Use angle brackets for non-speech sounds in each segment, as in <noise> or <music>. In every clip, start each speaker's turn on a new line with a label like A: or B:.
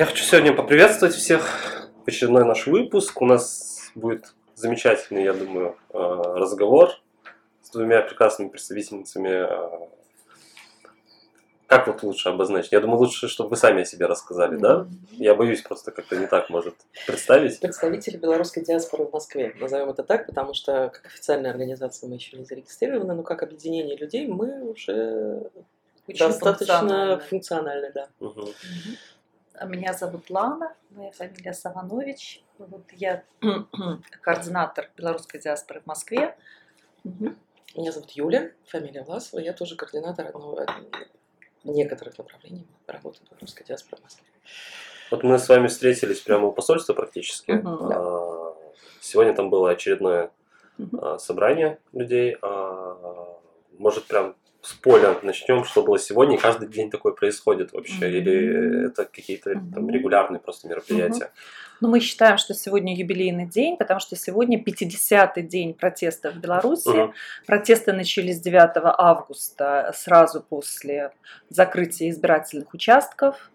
A: Я хочу сегодня поприветствовать всех в очередной наш выпуск. У нас будет замечательный, я думаю, э, разговор с двумя прекрасными представительницами. э, Как вот лучше обозначить? Я думаю, лучше, чтобы вы сами о себе рассказали, да? Я боюсь просто как-то не так может представить.
B: Представители белорусской диаспоры в Москве. Назовем это так, потому что как официальная организация мы еще не зарегистрированы, но как объединение людей мы уже
C: Очень
B: достаточно
C: функционально.
B: функциональны, да.
C: А Меня зовут Лана, моя фамилия Саванович. Вот я <clears throat> координатор белорусской диаспоры в Москве.
B: Меня зовут Юля, фамилия Власова, я тоже координатор одного некоторых направлений работы белорусской диаспоры в Москве.
A: Вот мы с вами встретились прямо у посольства практически.
C: Мгм,
B: да.
A: А, Сегодня там было очередное а, собрание людей. А, Может, прям с поля начнем, что было сегодня, и каждый день такое происходит вообще,
C: Мгм.
A: или это какие-то там
C: Мгм.
A: регулярные просто мероприятия.
C: Ну, мы считаем, что сегодня юбилейный день, потому что сегодня 50-й день протеста в Беларуси.
A: Мгм.
C: Протесты начались 9 августа, сразу после закрытия избирательных участков.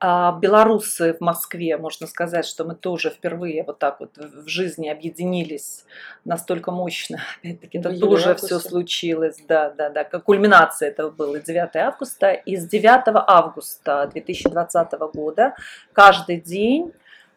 C: А Белорусы в Москве, можно сказать, что мы тоже впервые вот так вот в жизни объединились настолько мощно. <laughs> Опять-таки, это тоже
B: августе.
C: все случилось. Да, да, да. Как кульминация этого было 9 августа. И с 9 августа 2020 года каждый день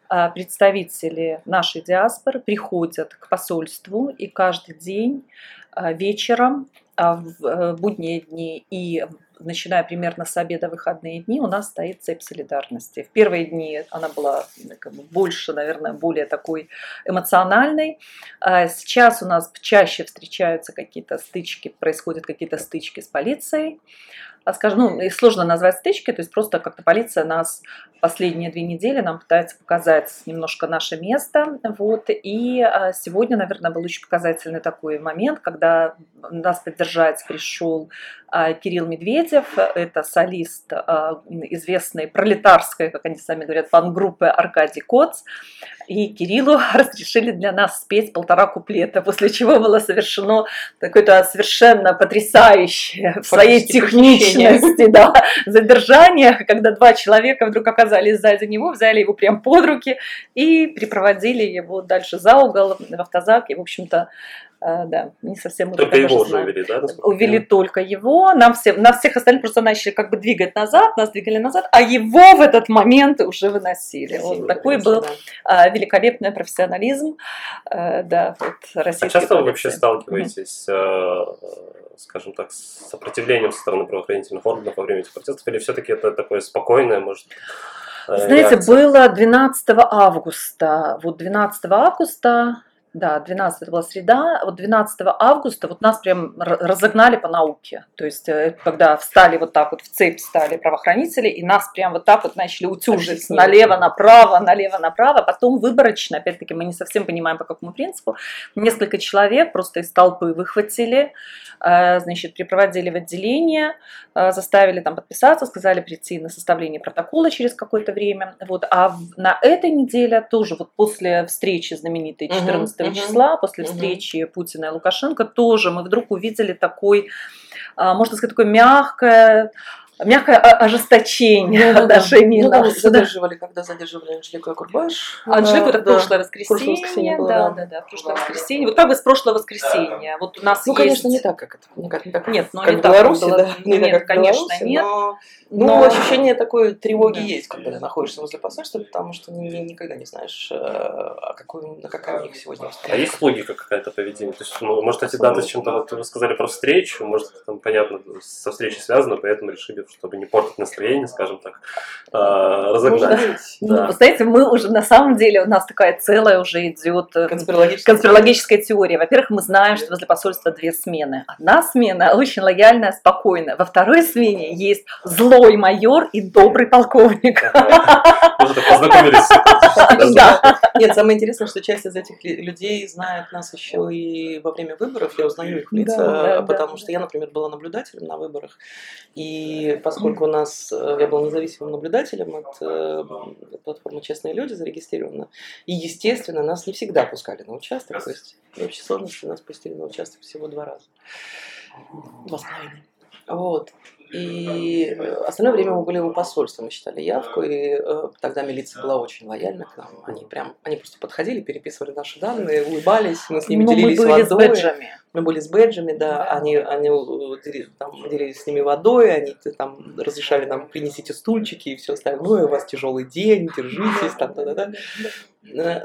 C: а, представители нашей диаспоры приходят к посольству и каждый день а, вечером а, в э, будние дни и начиная примерно с обеда выходные дни у нас стоит цепь солидарности. В первые дни она была как бы больше, наверное, более такой эмоциональной. А Сейчас у нас чаще встречаются какие-то стычки, происходят какие-то стычки с полицией. А скажем, ну, и сложно назвать стычки, то есть просто как-то полиция нас последние две недели нам пытается показать немножко наше место. Вот. И а, сегодня, наверное, был очень показательный такой момент, когда нас поддержать пришел а, Кирилл Медведев. Это солист а, известной пролетарской, как они сами говорят, фан-группы Аркадий Коц. И Кириллу <laughs> разрешили для нас спеть полтора куплета, после чего было совершено какое-то совершенно потрясающее в своей
B: Фактически
C: техничности да, задержание, когда два человека вдруг оказались сзади него, взяли его прям под руки и припроводили его дальше за угол в автозак. И, в общем-то, да, не совсем мы
A: Только его уже увели, да?
C: Увели только его, нам все, нас всех остальных просто начали как бы двигать назад, нас двигали назад, а его в этот момент уже выносили. Вот
B: Спасибо,
C: такой был
B: да.
C: а, великолепный профессионализм, э, да, вот
A: А часто вы
C: полиции.
A: вообще сталкиваетесь, э, скажем так, с сопротивлением со стороны правоохранительных органов во время этих протестов, или все-таки это такое спокойное, может, э,
C: Знаете,
A: реакция?
C: было 12 августа, вот 12 августа, да, 12 это была среда, вот 12 августа вот нас прям разогнали по науке. То есть, э, когда встали вот так вот в цепь стали правоохранители, и нас прям вот так вот начали утюжить налево, направо, налево, направо. Потом выборочно, опять-таки, мы не совсем понимаем, по какому принципу, несколько человек просто из толпы выхватили, э, значит, припроводили в отделение, э, заставили там подписаться, сказали прийти на составление протокола через какое-то время. Вот. А на этой неделе тоже вот после встречи знаменитой
B: Мгм,
C: 14
B: мгм,
C: числа, после
B: мгм.
C: встречи Путина и Лукашенко, тоже мы вдруг увидели такой, а, можно сказать, такое мягкое, мягкое ожесточение
B: да, да.
C: отношений
B: Ну, да, задерживали, когда задерживали Анжелику и Курбаш.
C: Анжеку это
B: Да,
C: прошлое
B: да.
C: воскресенье.
B: прошлое воскресенье было,
C: да,
B: да.
C: да, да, прошлое воскресенье. Вот как бы с прошлого воскресенья. Вот у нас
B: Ну,
C: есть...
B: конечно, не так, как это. Не, как, не так,
C: Нет, ну
B: как
C: не
B: в
C: так,
B: Беларуси,
C: было.
B: да. Не так,
C: Нет,
B: как в
C: конечно,
B: Беларуси,
C: нет.
B: Но, но
C: Но-
B: ощущение такой тревоги
C: Да.
B: есть, когда ты находишься возле посольства, потому что ни- никогда не знаешь, а какой, на какая у них сегодня
A: А
B: обстановка.
A: есть логика какая-то поведения? То есть, ну, может, эти даты с чем-то, вот вы сказали про встречу, может, там, понятно, со встречей связано, поэтому решили, чтобы не портить настроение, скажем так, а, разогнать.
C: Ну, вы знаете, мы уже на самом деле, у нас такая целая уже идет э,
B: Конспирологическая.
C: конспирологическая теория. Во-первых, мы знаем, что возле посольства две смены. Одна смена очень лояльная, спокойная. Во второй смене есть злой майор и добрый полковник. <laughs>
A: Уже так познакомились. <laughs>
B: Нет, самое интересное, что часть из этих людей знает нас еще и во время выборов. Я узнаю их лица, потому что я, например, была наблюдателем на выборах. И поскольку у нас, э, я была независимым наблюдателем от э, платформы «Честные люди» зарегистрирована, и, естественно, нас не всегда пускали на участок. То есть в общей сложности нас пустили на участок всего два раза. Два с половиной. Вот. И э, остальное время мы были у посольства, мы считали явку, и э, тогда милиция была очень лояльна к нам. Они прям, они просто подходили, переписывали наши данные, улыбались, мы с ними
C: Ну, мы
B: делились
C: были с
B: водой.
C: бэджами.
B: Мы были с бэджами, да,
C: Да.
B: они, они э, там, делились с ними водой, они там разрешали нам принесите стульчики и все остальное, у вас тяжелый день, держитесь, там, да, да, да.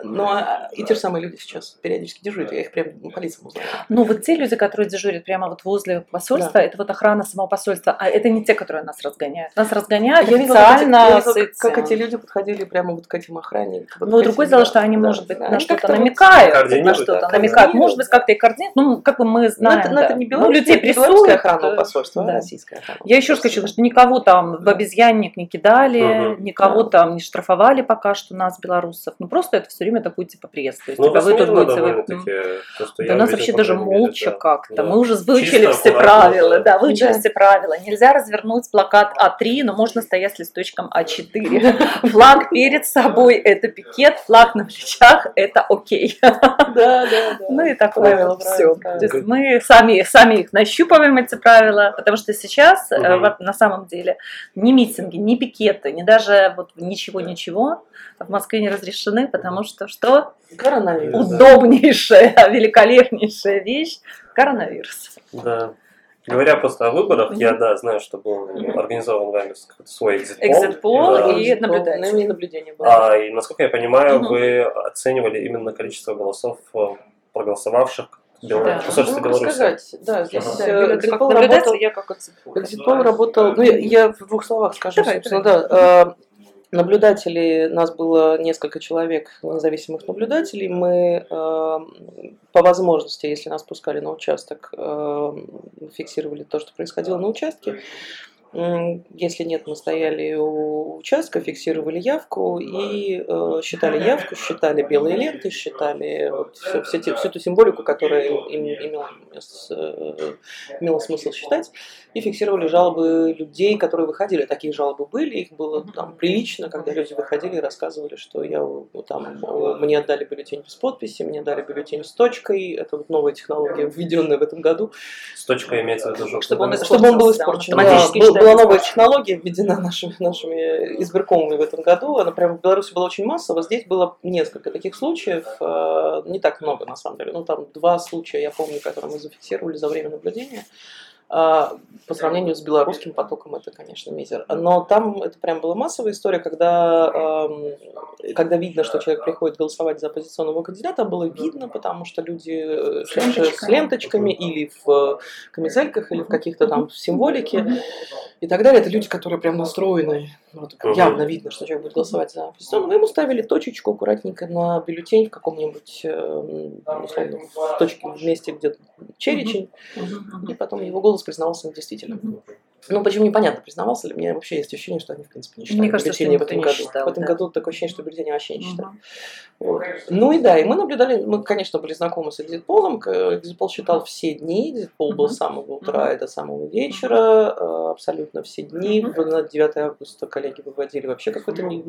B: Ну, а и те же самые люди сейчас периодически дежурят, я их прям по лицам узнаю.
C: Ну, вот те люди, которые дежурят прямо вот возле посольства, это вот охрана самого посольства, а это не те, которые нас разгоняют. Нас разгоняют
B: Я видела, как эти-
C: официально
B: я видела,
C: с этим.
B: как эти люди подходили прямо вот к этим охранникам. вот
C: Ну, другое дело,
B: да,
C: что они,
B: да,
C: может быть,
B: да.
C: на что-то намекают, на что-то
A: да,
C: намекают. Может быть,
B: да.
C: как-то и координируют. Ну, как мы
B: Ну,
C: знаем,
B: это, ну,
C: да.
B: это не
C: Ну,
B: белорусская,
C: людей
B: не белорусская
C: прессуют.
B: охрана посольства,
C: да.
B: российская охрана.
C: Я еще раз хочу, что никого там в обезьянник не кидали,
A: Мгм.
C: никого
B: Да.
C: там не штрафовали пока что нас, белорусов. Ну, просто это все время такой типа пресс. То есть,
A: Ну,
C: типа, вы тут будете... вы-
A: то, что
C: Да у нас вообще даже молча
A: да.
C: как-то.
A: Да.
C: Мы уже выучили
A: Чисто,
C: все правила.
A: да.
C: Да, выучили
B: Да.
C: все правила. Нельзя развернуть плакат А3, но можно стоять с листочком А4. <laughs> Флаг перед собой – это пикет, флаг на плечах – это окей.
B: Да, да, да.
C: Ну и такое вот
B: правила,
C: все. То есть мы сами, сами их нащупываем, эти правила, потому что сейчас
A: Мгм.
C: вот на самом деле ни митинги, ни пикеты, ни даже вот ничего-ничего в Москве не разрешены, потому что что?
B: Коронавирус.
A: Да.
C: Удобнейшая, <laughs> великолепнейшая вещь – коронавирус.
A: Да. Говоря просто о выборах,
C: Мгм.
A: я, да, знаю, что был
C: Мгм.
A: организован вами какой-то свой экзит-пол.
C: Экзит-пол
A: Да.
C: и наблюдатель.
B: На мне наблюдение было.
A: А, и, насколько я понимаю,
C: Мгм.
A: вы оценивали именно количество голосов э, проголосовавших Бел-
C: Да.
A: в посольстве
B: Могу
A: Беларуси.
B: рассказать. Да, здесь
A: Ага.
B: Э,
C: как
B: работал.
C: я как экзит-пол.
B: Экзитпол работал, ну я, я в двух словах скажу,
C: Давай,
B: собственно, да. Э, Наблюдателей, нас было несколько человек, независимых наблюдателей. Мы э, по возможности, если нас пускали на участок, э, фиксировали то, что происходило на участке. Если нет, мы стояли у участка, фиксировали явку и э, считали явку, считали белые ленты, считали вот всё- все те- всю ту символику, которая им, им имела, э, имела смысл считать, и фиксировали жалобы людей, которые выходили. Такие жалобы были, их было там прилично, когда люди выходили и рассказывали, что я там мне отдали бюллетень без подписи, мне дали бюллетень с точкой. Это вот новая технология, введенная в этом году.
A: С точкой имеется в виду,
C: Чтобы он
B: Чтобы он был испорчен.
C: автоматически
B: Да, был- была новая технология, введена нашими, нашими избиркомами в этом году. Она прямо в Беларуси была очень массово. Здесь было несколько таких случаев. э, Не так много, на самом деле. Ну, там два случая, я помню, которые мы зафиксировали за время наблюдения. А, По сравнению с белорусским потоком это, конечно, мизер. Но там это прям была массовая история, когда, когда видно, что человек приходит голосовать за оппозиционного кандидата, было видно, потому что люди э,
C: С
B: шли с
C: ленточками.
B: ленточками или в э, камизельках, или в каких-то там символике и так далее. Это люди, которые прям настроены. Вот,
A: Мгм.
B: явно видно, что человек будет голосовать за оппозиционного. Ему ставили точечку аккуратненько на бюллетень в каком-нибудь, э, условно, в точке в месте, где черечень, и потом его голос признавался недействительным. Ну, почему непонятно, признавался ли. У меня вообще есть ощущение, что они, в принципе, не считали
C: Мне кажется, что
B: в этом
C: не
B: году.
C: считал,
B: в этом
C: да.
B: году такое ощущение, что бюллетени вообще не считали. Вот. Ну и да, и мы наблюдали, мы, конечно, были знакомы с экзитполом. Экзитпол считал все дни, экзитпол был
C: Мгм.
B: с самого утра
C: Мгм.
B: и до самого вечера, э, абсолютно все дни. В- На 9 августа коллеги выводили вообще какой-то... не-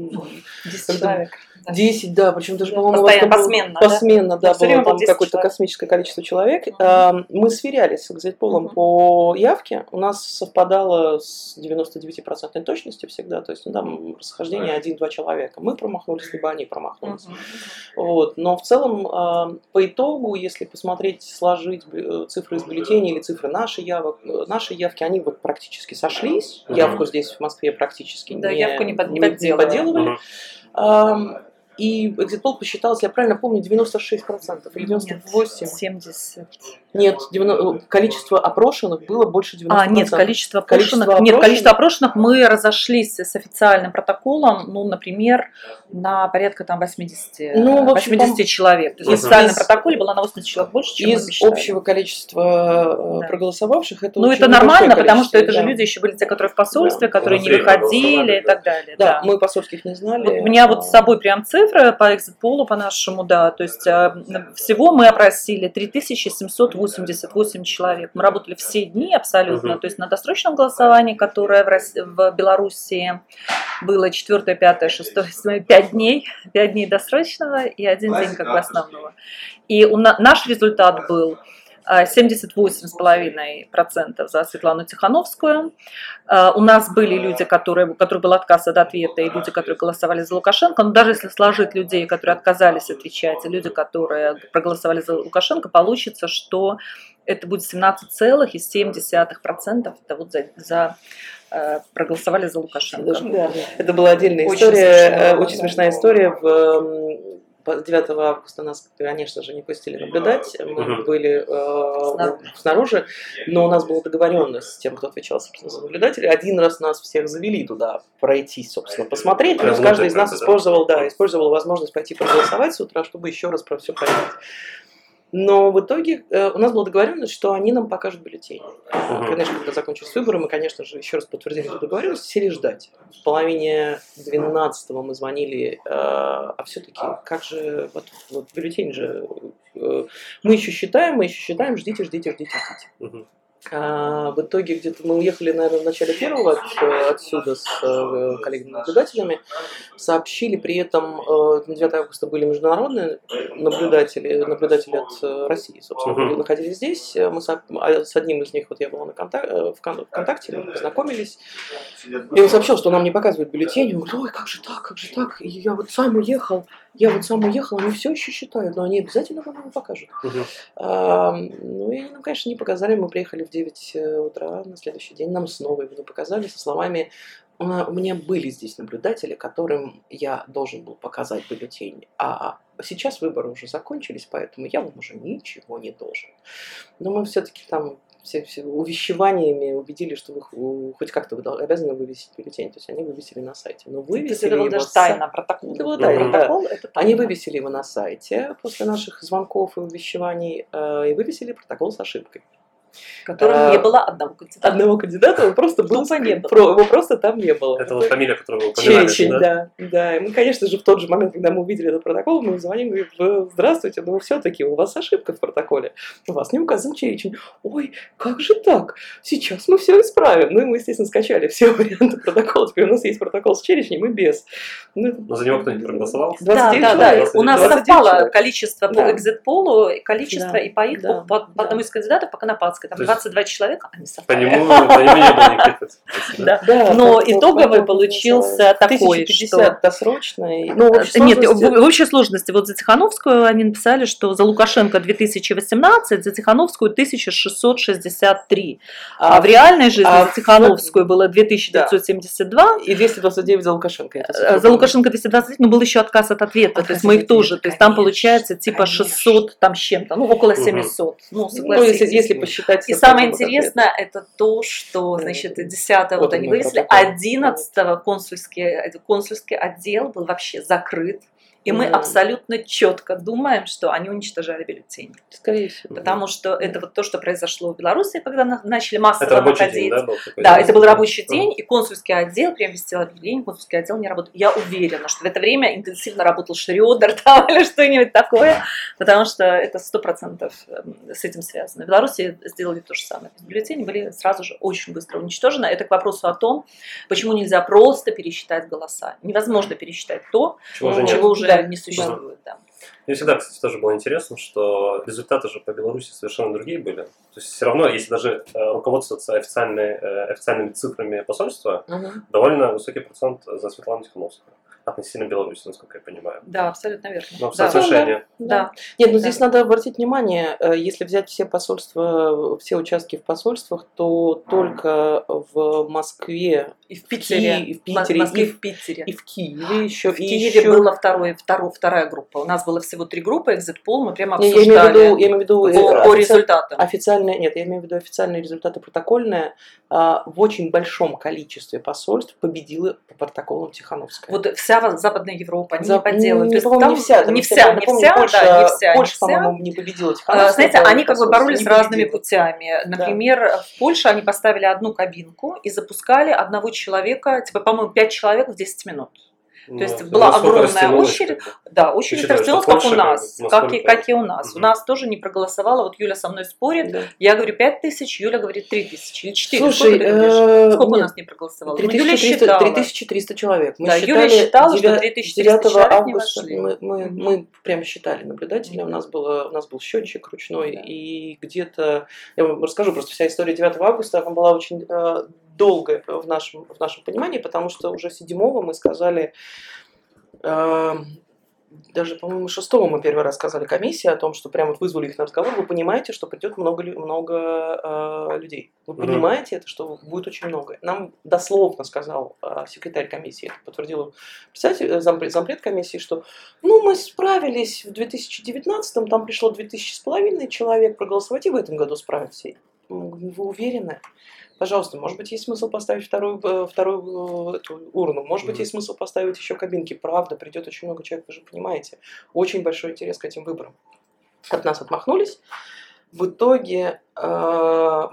C: 10
B: Когда-
C: человек. да.
B: 10, да, причем даже,
C: Да,
B: по-моему,
C: постоянно, посменно, да?
B: посменно, да,
C: Да,
B: было там
C: 10
B: какое-то космическое количество человек. А, Мы сверялись с экзитполом
C: Мгм.
B: по явке, у нас совпадало с 99% точностью всегда, то есть ну, там расхождение 1-2 человека. Мы промахнулись, либо они промахнулись. Вот. Но в целом, а, по итогу, если посмотреть, сложить э, цифры из бюллетеней или цифры нашей, явок, э, нашей явки, они вот практически сошлись.
A: Мгм.
B: Явку здесь в Москве практически
C: Да,
B: не,
C: явку не под-
B: не
C: подделывали.
B: подделывали. Ам, И экзитпол посчитал, если я правильно помню, 96% или 98%.
C: Нет, 70.
B: Нет, 90 количество опрошенных было больше 90%.
C: А, нет, количество
B: Количество
C: опрошенных. Нет,
B: опрошенных?
C: количество опрошенных мы разошлись с официальным протоколом, ну, например, на порядка там 80,
B: Ну, в общем,
C: 80
B: там
C: человек. То есть в официальном протоколе было на 80 человек больше, чем
B: Из общего количества э,
C: Да.
B: проголосовавших это
C: Ну,
B: очень
C: это нормально, потому что это
B: количество,
C: же
B: да.
C: люди еще были те, которые в посольстве,
B: Да.
C: которые не выходили и так далее.
B: Да,
C: Да.
B: мы посольских не знали.
C: Вот у меня вот с собой прям цифры по экзитполу, по нашему, да, то есть э, всего мы опросили 3788 человек. Мы работали все дни абсолютно,
A: Мгм.
C: то есть на досрочном голосовании, которое в, Рос- в Белоруссии было 4, 5, 6, 7, 5 дней, 5 дней досрочного и один день как бы основного. И у на- наш результат был 78,5% за Светлану Тихановскую. А, У нас были люди, которые, у которых был отказ от ответа, и люди, которые голосовали за Лукашенко. Но даже если сложить людей, которые отказались отвечать, и люди, которые проголосовали за Лукашенко, получится, что это будет 17,7%. Это вот за, за, э, проголосовали за Лукашенко.
B: Да. Это была отдельная
C: Очень
B: история,
C: смешно.
B: э, очень смешная история. В, 9 августа нас, конечно же, не пустили наблюдать. Мы были э,
C: Снаружи.
B: но у нас была договоренность с тем, кто отвечал, собственно, за наблюдателей. Один раз нас всех завели туда пройтись, собственно, посмотреть.
A: Прям
B: Плюс каждый из нас использовал, да, использовал возможность пойти проголосовать с утра, чтобы еще раз про все понять. Но в итоге э, у нас была договоренность, что они нам покажут бюллетени.
A: Мгм.
B: Конечно, когда закончились выборы, мы, конечно же, еще раз подтвердили эту договоренность, сели ждать. В половине 12 мы звонили, э, а все-таки, как же, вот, вот бюллетень же, э, мы еще считаем, мы еще считаем, ждите, ждите, ждите, ждите.
A: Мгм.
B: А, в итоге где-то мы уехали, наверное, в начале первого от- э, отсюда с э, коллегами-наблюдателями, сообщили при этом, э, на 9 августа были международные наблюдатели, наблюдатели от э, России, собственно, были- находились здесь. Э, Мы со- а с одним из них, вот я была на контак- э, в кон- ВКонтакте, мы познакомились. И он сообщил, что нам не показывают бюллетень. Он говорит, ой, как же так, как же так? И я вот сам уехал, я вот сам уехал, они все еще считают, но они обязательно вам его покажут.
A: Мгм.
B: А, ну, и нам, конечно, не показали. Мы приехали в 9 утра на следующий день. Нам снова его показали со словами «У на- у меня были здесь наблюдатели, которым я должен был показать бюллетень. А сейчас выборы уже закончились, поэтому я вам уже ничего не должен. Но мы все-таки там все, все увещеваниями убедили, что вы хоть как-то вы обязаны вывесить бюллетень. То есть они вывесили на сайте. Но вывесили
C: это
B: его
C: даже
B: с-
C: тайна, протокол.
B: Это было
A: тайна, да.
C: Протокол, это
B: Они
C: тайна.
B: вывесили его на сайте после наших звонков и увещеваний э, и вывесили протокол с ошибкой.
C: В котором
B: А,
C: не было одного кандидата.
B: Одного кандидата он просто был,
C: Тупо не было.
B: про- его просто там не было.
A: Это вот фамилия, которую вы упоминали,
B: Черечень,
A: да?
B: да, да. И мы, конечно же, в тот же момент, когда мы увидели этот протокол, мы звоним и говорим, здравствуйте, но все-таки у вас ошибка в протоколе. У вас не указан Черечень. Ой, как же так? Сейчас мы все исправим. Ну и мы, естественно, скачали все <laughs> варианты протокола. Теперь у нас есть протокол с Черечнем и без. Ну,
A: Но за него кто-нибудь проголосовал?
B: 29
C: да, да,
B: человек.
C: да. У нас
B: 29
C: совпало количество по экзит-полу, количество
B: Да,
C: и по их,
B: да,
C: по, одному из кандидатов, по Конопадской. Там
A: То есть
C: 22 человека, они
A: По
C: совпали.
A: нему, <laughs> по нему не было никаких претензий,
C: Да.
B: Да,
C: Но итоговый получился такой,
B: 1050
C: что...
B: досрочный. Ну, в общей
C: Нет,
B: сложности-
C: в, общей сложности, вот за Тихановскую они написали, что за Лукашенко 2018, за Тихановскую 1663. А, в реальной жизни
B: а
C: за Тихановскую было 2972,
B: И 229 за Лукашенко.
C: э, за Лукашенко 220, но был еще отказ от ответа.
B: Отказ
C: то есть мы их тоже, то есть там получается типа
B: конечно.
C: 600 там с чем-то, ну около
A: Мгм.
C: 700. Ну,
B: Ну, если,
C: согласитесь.
B: если посчитать...
C: И
B: с
C: самое интересное, это то, что, значит,
B: это-
C: 10
B: вот
C: вот
B: он
C: они вывесили,
B: протокол.
C: 11 консульский, консульский отдел был вообще закрыт. И мы абсолютно четко думаем, что они уничтожали бюллетени.
B: Скорее всего.
C: Потому что это вот то, что произошло в Беларуси, когда на- начали массово
A: Это рабочий
C: находить.
A: день, да, был? такой?
C: Да, это был рабочий день, и консульский отдел прям вестил объявление, консульский отдел не работал. Я уверена, что в это время интенсивно работал Шредер <laughs> там или что-нибудь такое, потому что это сто процентов эм, с этим связано. В Беларуси сделали то же самое. Бюллетени были сразу же очень быстро уничтожены. Это к вопросу о том, почему нельзя просто пересчитать голоса. Невозможно пересчитать то,
A: Чего
C: чего уже
B: Да,
C: не существует. Да.
A: Мне всегда, кстати, тоже было интересно, что результаты же по Беларуси совершенно другие были. То есть все равно, если даже э, руководствоваться официальной, э, официальными цифрами посольства,
B: Мгм.
A: довольно высокий процент за Светлану Тихановскую относительно Беларуси, насколько я понимаю.
C: да, абсолютно верно.
A: Ну, в
C: Да.
A: соотношении.
C: Да.
B: Нет, ну
C: Да.
B: здесь надо обратить внимание, э, если взять все посольства, все участки в посольствах, то только в Москве,
C: И в
B: Питере, и в
C: в
B: Питере,
C: Москве,
B: и
C: в Питере.
B: и в Киеве еще.
C: В Киеве была второй, второй, вторая группа. У нас было всего три группы, экзит-пол, мы прямо
B: Не, я имею в
C: обсуждали
B: виду, я имею в виду
C: по,
B: э,
C: по результатам.
B: официальные, нет, я имею в виду официальные результаты протокольные. а, В очень большом количестве посольств победила по протоколам Тихановская.
C: Вот вся Западная Европа, они
B: За-
C: не подделывают.
B: не, по-моему, не вся,
C: не вся, не вся,
B: Польша,
C: да, не вся,
B: Польша, по-моему, не победила
C: А,
B: Тихановская.
C: Знаете, они как бы боролись разными путями. Например, в Польше они поставили одну кабинку и запускали одного человека, типа, по-моему, пять человек в 10 минут.
A: Ну,
C: есть
A: это
C: была огромная очередь. Да, очередь
A: что
C: как у нас,
A: как
C: и, как и у нас. У нас тоже не проголосовало, вот Юля со мной спорит,
B: Да.
C: я говорю 5 тысяч, Юля говорит 3 тысячи или 4.
B: Слушай,
C: сколько,
B: э,
C: Сколько у нас не проголосовало? Ну, Юля
B: 3300,
C: считала.
B: 3300 человек. Мы
C: Да,
B: считали
C: Юля считала, что
B: 9
C: 3300
B: 9
C: человек не
B: августа.
C: вошли.
B: Мы, мы, прямо считали наблюдателя. У нас, было, у нас был счетчик ручной.
C: Да.
B: И где-то... Я вам расскажу просто вся история 9 августа. Она была очень э, долгая в нашем, в нашем понимании, потому что уже 7 мы сказали... э, даже, по-моему, шестого мы первый раз сказали комиссии о том, что прямо вызвали их на разговор. Вы понимаете, что придет много, много э, людей. Вы
A: Мгм.
B: понимаете это, что будет очень много. Нам дословно сказал э, секретарь комиссии, это подтвердил председатель, э, зампред, зампред комиссии, что ну мы справились в 2019, там пришло 2000 с половиной человек проголосовать, и в этом году справимся. Вы уверены? Пожалуйста, может быть, есть смысл поставить вторую, э, вторую э, эту урну, может быть, есть смысл поставить еще кабинки. Правда, придет очень много человек, вы же понимаете. Очень большой интерес к этим выборам. От нас отмахнулись. В итоге, э,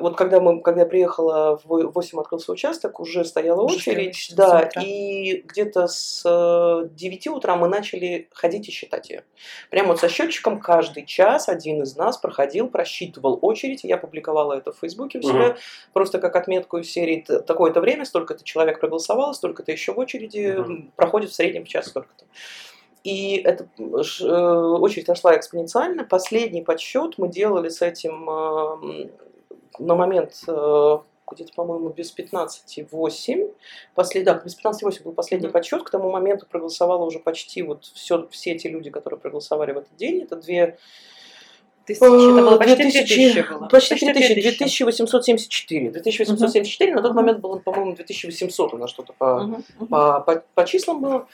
B: вот когда, мы, когда я приехала, в во- 8 открылся участок, уже стояла
C: Уже
B: очередь.
C: стояла
B: Да, и где-то с э, 9 утра мы начали ходить и считать ее. Прямо вот со счетчиком каждый час один из нас проходил, просчитывал очередь. Я публиковала это в Фейсбуке у себя,
A: Мгм.
B: просто как отметку из серии «Т- такое-то время, столько-то человек проголосовало, столько-то еще в очереди, м, проходит в среднем в час столько-то. И эта э, очередь росла экспоненциально. Последний подсчет мы делали с этим э, на момент э, где-то, по-моему, без 15,8. Послед... Да, без 15,8 был последний подсчет. К тому моменту проголосовало уже почти вот все, все те люди, которые проголосовали в этот день. Это две
C: Тысячи, это было почти
B: 2000,
C: 3000 было.
B: Почти 3000,
C: 3000.
B: 2874. 2874, на тот момент было, по-моему, 2800 у нас что-то по,
C: мгм.
B: по, по, по числам было.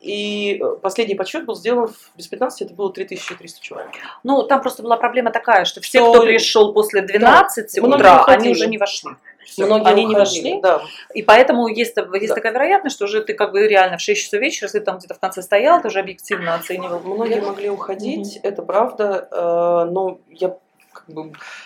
B: И э, последний подсчет был сделан в- без 15, это было 3300 человек.
C: Ну, там просто была проблема такая, что все,
B: Что-
C: кто пришел после 12
B: многие
C: утра, они уже не вошли. Всё,
B: Многие
C: они не
B: уходили,
C: вошли.
B: Да.
C: И поэтому есть, есть
B: Да.
C: такая вероятность, что уже ты как бы реально в 6 часов вечера, если ты там где-то в конце стоял, ты уже объективно оценивал.
B: Многие могли уходить, это правда, э, но я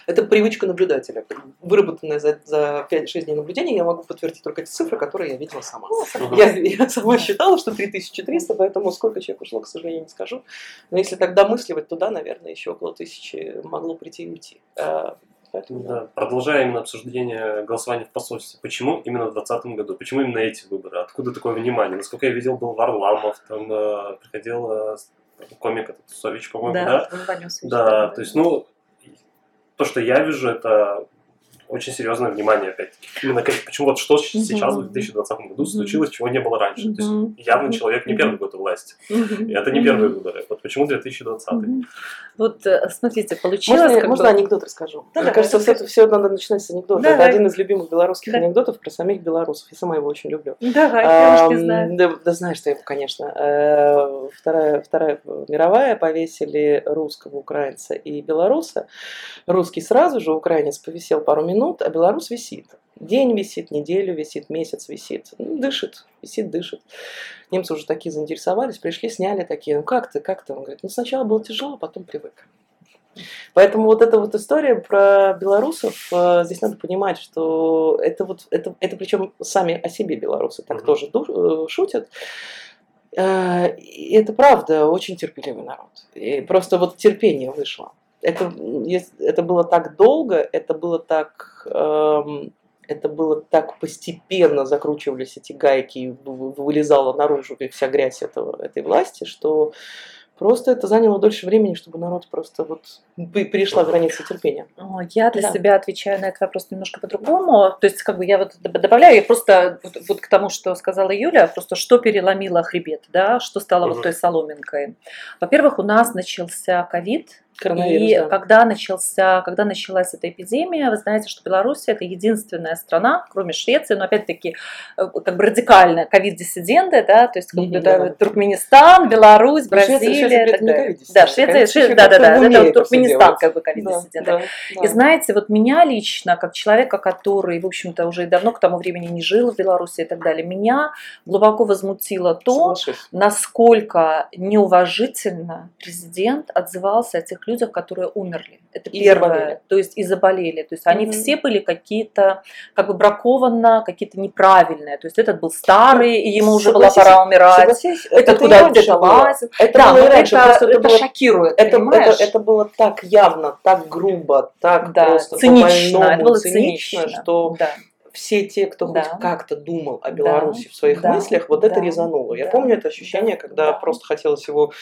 B: это привычка наблюдателя, выработанная за, за 5-6 дней наблюдения, я могу подтвердить только эти цифры, которые я видела сама.
A: Мгм.
B: Я, я сама считала, что 3300, поэтому сколько человек ушло, к сожалению, не скажу. Но если так домысливать, туда, наверное, еще около тысячи могло прийти и уйти. А, Поэтому, да.
A: Да, продолжая именно обсуждение голосования в посольстве. Почему именно в 2020 году? Почему именно эти выборы? Откуда такое внимание? Насколько я видел, был Варламов, там э, приходил э, комик этот Сович, по-моему, да?
C: Ваня Усович,
A: Да, то есть, ну, то, что я вижу, это очень серьезное внимание, опять-таки. Именно как, почему вот что сейчас, в 2020 году, случилось, чего не было раньше. То есть, явно человек не первый год у власти. И это не первые выборы. Вот почему 2020?
C: Мгм. Вот, э, смотрите, получилось
B: Можно, я-
C: как
B: можно
C: бы-
B: анекдот расскажу?
C: Да,
B: Мне кажется, все, все надо начинать с анекдота.
C: Давай.
B: Это один из любимых белорусских
C: Да.
B: анекдотов про самих белорусов. Я сама его очень люблю.
C: Давай, я
B: Ам,
C: не знаю.
B: Да, да знаешь ты его, конечно. Э, Вторая, вторая мировая повесили русского украинца и белоруса. Русский сразу же, украинец повисел пару минут, а белорус висит. День висит, неделю висит, месяц висит. Ну, дышит, висит, дышит. Немцы уже такие заинтересовались, пришли, сняли такие. Ну как ты, как ты? Он говорит, ну сначала было тяжело, потом привык. Поэтому вот эта вот история про белорусов, э, здесь надо понимать, что это вот, это, это причем сами о себе белорусы так
A: Мгм.
B: тоже ду- э, шутят. Э, И это правда очень терпеливый народ. И просто вот терпение вышло. Это, это было так долго, это было так, эм, это было так постепенно закручивались эти гайки, и вы- вылезала наружу вся грязь этого, этой власти, что просто это заняло дольше времени, чтобы народ просто вот пе- перешла границы терпения.
C: Я для
B: Да.
C: себя отвечаю на этот вопрос немножко по-другому. То есть, как бы я вот доб- добавляю, я просто вот, вот к тому, что сказала Юля, просто что переломило хребет, да, что стало вот
A: Мгм.
C: той соломинкой. Во-первых, у нас начался ковид,
B: Коронавирус,
C: и
B: да.
C: когда, начался, когда началась эта эпидемия, вы знаете, что Беларусь это единственная страна, кроме Швеции, но опять-таки э, как бы радикально ковид-диссиденты, да, то есть как бы, да. Туркменистан, Беларусь,
B: Ну, Швеция-
C: Бразилия.
B: Швеция
C: и так Да, Швеция,
B: ковид-диссиденты
C: Шве- да, да, да, это Туркменистан как бы ковид-диссиденты.
B: да,
C: И
B: да.
C: знаете, вот меня лично, как человека, который, в общем-то, уже давно к тому времени не жил в Беларуси и так далее, меня глубоко возмутило то,
B: Соглашусь.
C: насколько неуважительно президент отзывался о тех тех людях, которые умерли. Это
B: И
C: первое.
B: заболели.
C: То есть и заболели. То есть они
B: Мгм.
C: все были какие-то как бы бракованно, какие-то неправильные. То есть этот был старый, и ему уже была пора умирать. Это
B: это и
C: куда
B: раньше
C: где-то
B: было.
C: лазил.
B: Это
C: Да,
B: было раньше,
C: это,
B: это,
C: это
B: было
C: шокирует,
B: Это,
C: понимаешь?
B: это, это было так явно, так грубо, так
C: да,
B: просто
C: цинично, это было
B: цинично,
C: цинично.
B: что
C: Да.
B: все те, кто
C: Да.
B: хоть как-то думал о
C: Да,
B: Беларуси в своих
C: да,
B: мыслях, вот это
C: да,
B: резануло. Я
C: да,
B: помню это ощущение,
C: да,
B: когда
C: да.
B: просто хотелось его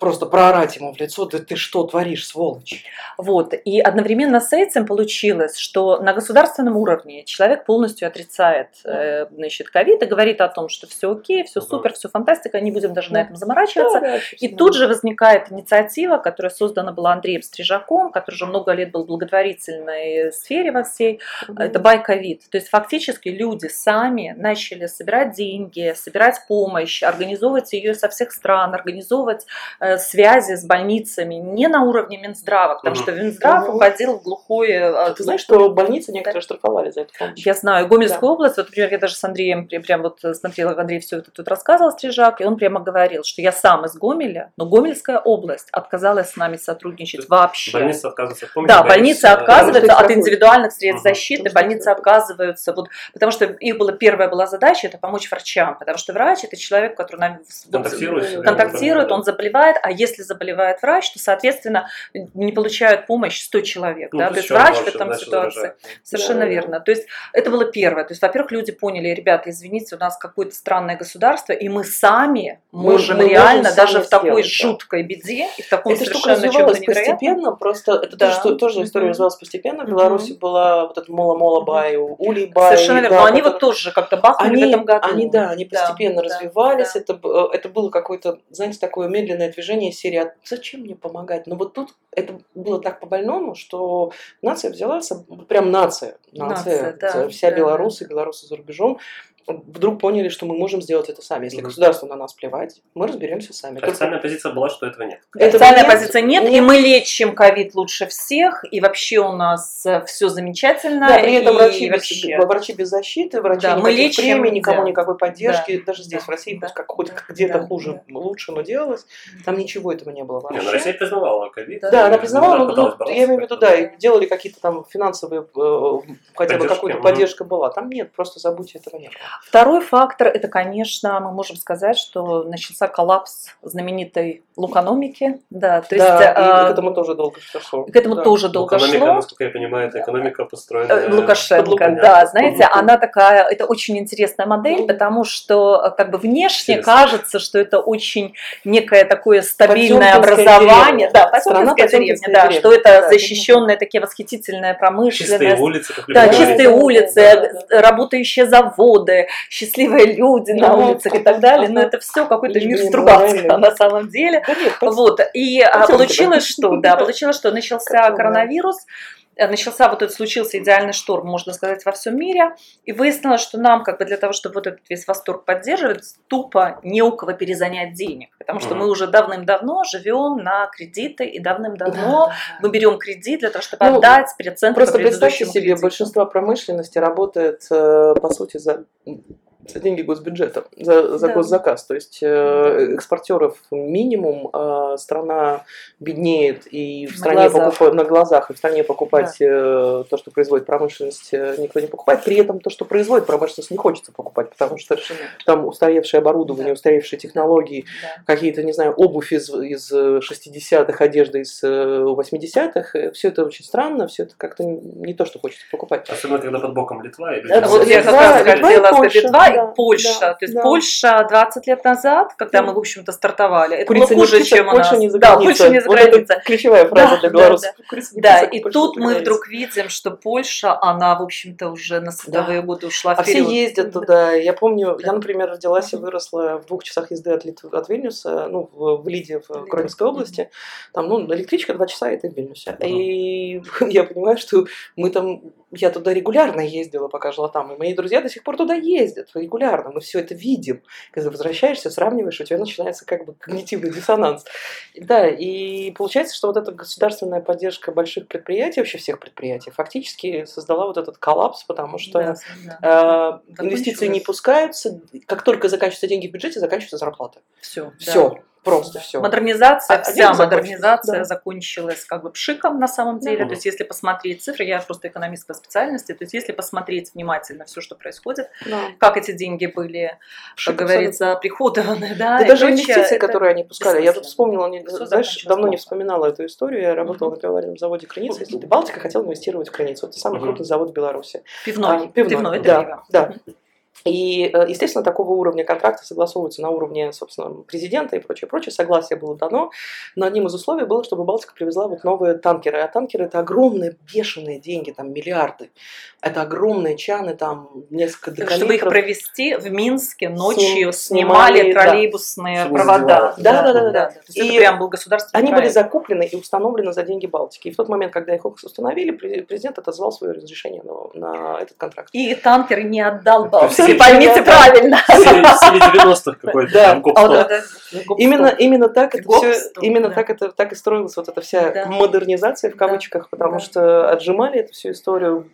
B: просто проорать ему в лицо, да ты что творишь, сволочь?
C: Вот. И одновременно с этим получилось, что на государственном уровне человек полностью отрицает э, значит, ковид и говорит о том, что все окей, все супер, все фантастика, не будем даже на
B: Да.
C: этом заморачиваться. И тут же возникает инициатива, которая создана была Андреем Стрижаком, который уже много лет был в благотворительной сфере во всей. Это байковид. То есть фактически люди сами начали собирать деньги, собирать помощь, организовывать ее со всех стран, организовывать э, связи с больницами не на уровне Минздрава, потому что Минздрав
B: Мгм.
C: уходил в глухое... э,
B: Ты знаешь, что больницы некоторые штрафовали за помощь?
C: я знаю, Гомельская область, вот, например, я даже с Андреем прям, вот смотрела, как Андрей все это тут рассказывал, Стрижак, и он прямо говорил, что я сам из Гомеля, но Гомельская область отказалась с нами сотрудничать вообще.
A: Больница отказывается.
C: Да, больницы
A: больница-
C: отказываются от индивидуальных средств защиты, больницы отказываются, вот, потому что их была первая была задача это помочь врачам, потому что врач это человек, который нам
A: Контактирует
C: контактирует,
A: да.
C: он заболевает, а если заболевает врач, то соответственно не получают помощь 100 человек,
A: Ну,
C: да, то есть врач в этом ситуации.
A: заражает.
C: Совершенно
B: Да, да,
C: верно. То есть это было первое. То есть, во-первых, люди поняли, ребята, извините, у нас какое-то странное государство, и мы сами
B: Мы-
C: можем
B: мы можем
C: реально
B: сами
C: даже в такой
B: сделать, да.
C: жуткой беде и в таком
B: штука
C: совершенно чем-то невероятном.
B: постепенно, просто это
C: Да.
B: тоже, тоже история
C: Мгм.
B: развивалась постепенно. В. Беларуси была вот эта Мола-Мола Бай, Ули Бай.
C: Совершенно верно.
B: да,
C: Но они
B: которые-
C: вот тоже как-то бахнули
B: они,
C: в этом году.
B: они, да, они
C: Да,
B: постепенно
C: да,
B: развивались.
C: да.
B: Это, б- э, это было какое-то, знаете, такое медленное движение серии «А «Зачем мне помогать?» Но вот тут это было так по-больному, что нация взяла, прям нация, нация,
C: Нация, да,
B: вся
C: да,
B: белорусы,
C: да.
B: белорусы за рубежом, вдруг поняли, что мы можем сделать это сами. Если
A: Мгм.
B: государству на нас плевать, мы разберемся сами. Только-
A: Официальная позиция была, что этого нет.
B: Этого
C: Официальной
B: нет,
C: позиции нет, и
B: нет.
C: мы лечим ковид лучше всех, и вообще у нас все замечательно.
B: Да, при этом
C: и
B: врачи, без,
C: вообще.
B: врачи без защиты, врачи
C: Да, мы лечим,
B: премий, никому
C: да.
B: никакой поддержки.
C: Да,
B: Даже здесь,
C: да,
B: в России,
C: да,
B: как хоть
C: да,
B: где-то
C: да,
B: хуже,
C: да.
B: лучше, но делалось. Там ничего этого не было
A: Не,
B: вообще.
A: ну, Россия признавала ковид.
C: Да,
B: Да, она
A: и
B: признавала, но ну, я имею в виду, да, и делали какие-то там финансовые, э, хотя бы
A: Поддержки,
B: какую-то поддержка была. Там нет, просто забудьте, этого не было.
C: Второй фактор, это, конечно, мы можем сказать, что начался коллапс знаменитой лукономики. Да, то есть
B: да, и
C: а,
B: к этому тоже долго шло.
C: к этому
B: Да.
C: тоже долго
A: Экономика,
C: шло.
A: насколько я понимаю, это экономика построена...
C: Э, Лукашенко,
A: Лукашенко.
C: да, знаете,
B: Мгм.
C: она такая, это очень интересная модель,
B: Мгм.
C: потому что э, как бы внешне
A: Интересно.
C: кажется, что это очень некое такое стабильное образование,
B: деревня.
C: да,
B: Страна
C: деревня, да,
B: деревня.
C: что это
B: Да,
C: защищенная такие восхитительная
A: Чистые
C: промышленность,
A: улицы, как
C: да, чистые улицы,
B: да, да.
C: работающие заводы, счастливые люди на
B: Ага,
C: улицах и так далее. Но
B: ага.
C: это все какой-то мир Стругацкого на самом деле. Вот. И а, получилось, что, да, получилось, что начался коронавирус, начался вот этот случился идеальный шторм, можно сказать, во всем мире, и выяснилось, что нам, как бы для того, чтобы вот этот весь восторг поддерживать, тупо не у кого перезанять денег, потому что
A: Мгм.
C: мы уже давным-давно живем на кредиты, и давным-давно
B: Да,
C: мы берем кредит для того, чтобы
B: Ну,
C: отдать процент
B: Просто представьте себе,
C: кредиту.
B: большинство промышленности работает, э, по сути, за, за деньги госбюджета, за, за
C: Да.
B: госзаказ. То есть э, экспортеров минимум, а страна беднеет, и в
C: На
B: стране
C: глазах.
B: покупа- на глазах, и в стране покупать э, то, что производит промышленность, э, никто не покупает. При этом то, что производит промышленность, не хочется покупать, потому что
C: Совершенно.
B: там устаревшее оборудование,
C: Да.
B: устаревшие технологии,
C: Да.
B: какие-то, не знаю, обувь из, из э, 60-х, одежда из э, 80-х. Все это очень странно, все это как-то не то, что хочется покупать.
A: Особенно, когда под боком Литва. И
B: Это
C: Вот я
B: Литва,
C: как раз хотела сказать Литва и
B: да,
C: Польша.
B: да,
C: То есть
B: да.
C: Польша 20 лет назад, когда
B: Да.
C: мы, в общем-то, стартовали, это
B: Курица
C: было хуже,
B: птица,
C: чем у
B: Польша
C: нас.
B: не за
C: да. Польша не за
B: Вот это ключевая фраза
C: Да,
B: для
C: да,
B: белорусов.
C: да.
B: Курица не
C: Да,
B: птица,
C: и
B: Польша
C: тут мы вдруг видим, что Польша, она, в общем-то, уже на световые годы ушла
B: А все
C: вперед.
B: ездят туда. Я помню,
C: Да.
B: я, например, родилась и выросла в двух часах езды от, Литвы, от Вильнюса, ну, в, в Лиде, в. Громельской области. Там, ну, электричка два часа, и ты в Вильнюсе.
A: Мгм.
B: И <laughs> я понимаю, что мы там, я туда регулярно ездила, пока жила там, и мои друзья до сих пор туда ездят регулярно. Мы все это видим. Когда возвращаешься, сравниваешь, у тебя начинается как бы когнитивный диссонанс. Да, и получается, что вот эта государственная поддержка больших предприятий, вообще всех предприятий, фактически создала вот этот коллапс, потому что
C: Да, да.
B: э, инвестиции не пускаются, как только заканчиваются деньги в бюджете, заканчиваются зарплаты.
C: Все.
B: Все. Просто все.
C: Модернизация,
B: А-
C: вся модернизация
B: закончилась, да.
C: закончилась как бы пшиком на самом деле.
A: Да.
C: То есть, если посмотреть цифры, я просто экономист по специальности, то есть, если посмотреть внимательно все, что происходит,
B: Да.
C: как эти деньги были,
B: Шик
C: как говорится, приходованы, да,
B: Да
C: и
B: даже
C: прочее,
B: инвестиции,
C: это
B: которые они пускали. Я тут вспомнила, не- знаешь, давно не вспоминала эту историю. Я работала
C: Мгм.
B: на пивоваренном заводе Крыница. Если ты Балтика хотел инвестировать в Крыницу. Это самый
A: Мгм.
B: крупный завод в Беларуси.
C: Пивной,
B: А, пивной,
C: пивной, это
B: да,
C: пиво.
B: Да. И, э, естественно, такого уровня контракта согласовываются на уровне, собственно, президента и прочее, прочее. Согласие было дано. Но одним из условий было, чтобы Балтика привезла вот новые танкеры. А танкеры это огромные, бешеные деньги, там миллиарды. Это огромные чаны, там несколько
C: Чтобы их провести в Минске ночью
B: Сним-
C: снимали
B: снимали, да.
C: троллейбусные
A: Чтобы
C: провода.
B: Да, да, да, да, да.
C: Есть
B: И
C: это прям был государственный
B: Они были
C: проект.
B: закуплены и установлены за деньги Балтики. И в тот момент, когда их установили, пре- президент отозвал свое разрешение на, на этот контракт.
C: И танкеры не отдал Балтике,
A: все-
C: поймите
B: да.
C: правильно.
A: Стиле стиле 90-х какой-то.
B: Да.
A: там
C: А
A: стоп.
C: вот это-
B: Именно, именно так это все, именно
C: да.
B: так это так и строилась вот эта вся
C: Да.
B: модернизация в
C: Да.
B: кавычках, потому
C: Да.
B: что отжимали эту всю историю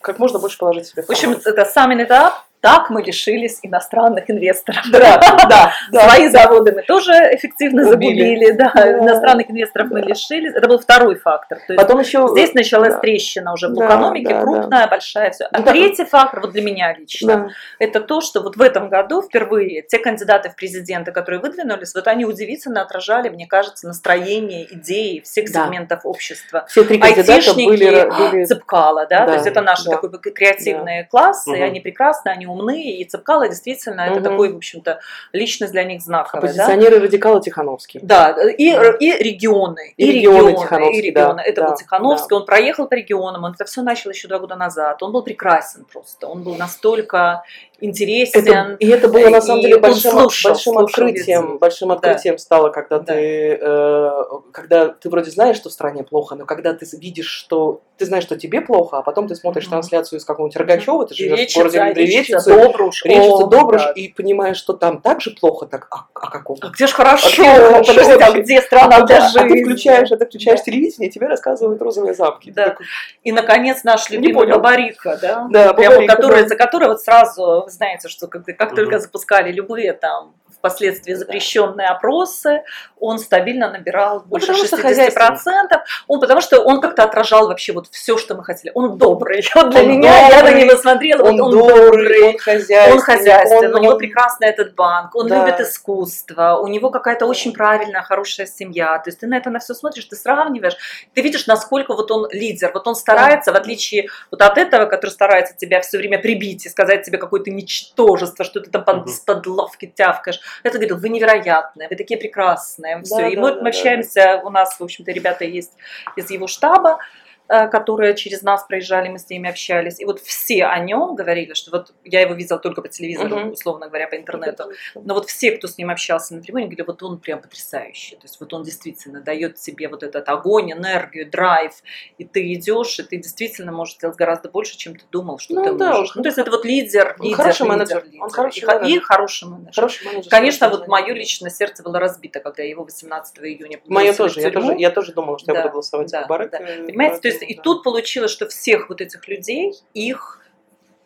B: как можно больше положить себе.
C: В общем, это самый этап. Так мы лишились иностранных инвесторов.
B: да, да, да.
C: Свои заводы мы тоже эффективно
B: Убили.
C: загубили, да.
B: Да.
C: Иностранных инвесторов мы
B: Да.
C: лишились. Это был второй фактор. То
B: Потом еще
C: здесь началась
B: да.
C: трещина уже в
B: Да,
C: экономике,
B: да,
C: крупная, большая, все. А
B: Ну да.
C: третий фактор, вот для меня лично,
B: да.
C: это то, что вот в этом году впервые те кандидаты в президенты, которые выдвинулись, вот они удивительно отражали, мне кажется, настроение, идеи всех
B: Да.
C: сегментов общества.
B: все три кандидата были, были
C: Цепкала, да,
B: Да,
C: то есть это наши
B: да.
C: такой креативные классы, и
A: Мгм.
C: они прекрасные, они умные, и Цепкала действительно это
B: Мгм.
C: такой, в общем-то, личность для них знаковая, да.
B: оппозиционеры радикалы Тихановский.
C: Да, и, и регионы,
B: И
C: и,
B: регионы
C: регионы,
B: Тихановский,
C: и регионы.
B: да,
C: Это
B: да,
C: был Тихановский, он проехал по регионам, он это все начал еще два года назад. Он был прекрасен просто, он был настолько интересен.
B: Это, и это было на самом деле большим,
C: слушал,
B: большим
C: слушал
B: открытием,
C: везде.
B: большим
C: Да.
B: открытием стало, когда
C: Да.
B: ты, э, когда ты вроде знаешь, что в стране плохо, но когда ты видишь, что ты знаешь, что тебе плохо, а потом ты смотришь
C: Мгм.
B: трансляцию из какого-нибудь Рогачева, ты живешь в
C: речица,
B: городе
C: речица,
B: Медведицы,
C: Добруш,
B: речица Добруш,
C: да.
B: и понимаешь, что там так же плохо, так а, а какого?
C: А где же хорошо?
B: где хорошо
C: Подождите, а где страна
B: а,
C: для
B: да, а ты включаешь, а ты включаешь
C: Да.
B: телевидение, и тебе рассказывают розовые замки.
C: Да.
B: такой,
C: И, наконец, наш любимый. Бабарика, да?
B: Да, Бабарика,
C: который,
B: да.
C: за который вот сразу, знаете, что как, как
A: Мгм.
C: только запускали любые там впоследствии запрещенные опросы, он стабильно набирал больше
B: Ну, потому что
C: 60%. Он, потому что он как-то отражал вообще вот все, что мы хотели. Он добрый. <laughs> Вот для
B: Он
C: меня, я на
B: добрый,
C: него смотрела,
B: он,
C: вот он
B: добрый,
C: добрый.
B: он хозяйственный,
C: Он хозяйственный,
B: он-
C: у него
B: он-
C: прекрасный этот банк, он
B: Да.
C: любит искусство, у него какая-то очень правильная, хорошая семья. То есть ты на это на все смотришь, ты сравниваешь, ты видишь, насколько вот он лидер, вот он старается, в отличие вот от этого, который старается тебя все время прибить и сказать тебе какое-то ничтожество, что ты там под,
A: Мгм.
C: под лавки тявкаешь. Это говорит, вы невероятные, вы такие прекрасные. Все.
B: Да,
C: и
B: да,
C: мы,
B: да,
C: мы
B: да.
C: общаемся, у нас, в общем-то, ребята есть из его штаба, которые через нас проезжали, мы с ними общались. И вот все о нем говорили, что вот я его видела только по телевизору,
B: Мгм.
C: условно говоря, по интернету. Но вот все, кто с ним общался напрямую, говорили, вот он прям потрясающий. То есть вот он действительно дает тебе вот этот огонь, энергию, драйв. И ты идешь, и ты действительно можешь сделать гораздо больше, чем ты думал, что
B: Ну
C: ты
B: да,
C: можешь.
B: он
C: Ну, то есть это вот лидер, лидер,
B: хороший
C: лидер,
B: менеджер,
C: лидер.
B: он хороший
C: и,
B: менеджер.
C: и хороший менеджер.
B: Хороший менеджер.
C: Конечно,
B: хороший
C: вот мое личное сердце было разбито, когда его 18 июня
B: Мое тоже, я тоже, я тоже думала, что я
C: Да,
B: буду голосовать
C: да,
B: за Барак.
C: да.
B: э,
C: Понимаете, то есть и тут получилось, что всех вот этих людей, их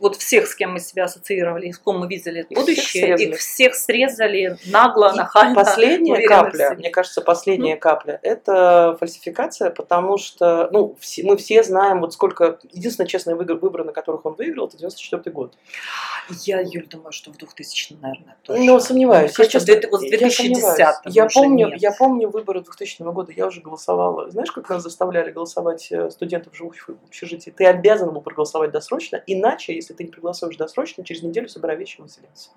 C: вот всех, с кем мы себя ассоциировали, с кем мы видели
B: Их всех
C: будущее,
B: срезали.
C: их всех срезали нагло,
B: И
C: нахально.
B: Последняя капля, мне кажется, последняя капля, это фальсификация, потому что, ну, все- мы все знаем, вот сколько, единственные честные выгр- выборы, на которых он выиграл, это 94 год.
C: Я, Юль, думаю, что в 2000, наверное, тоже.
B: Ну, сомневаюсь.
C: Мне кажется,
B: честно-
C: вот в
B: я
C: 2010
B: сомневаюсь. Я
C: уже
B: помню,
C: нет.
B: я помню выборы 2000 года, я уже голосовала. Знаешь, как нас заставляли голосовать э, студентов, живущих в общежитии? Ты обязан был проголосовать досрочно, иначе, если ты не проголосуешь досрочно, через неделю собирай вещи и выселяйся.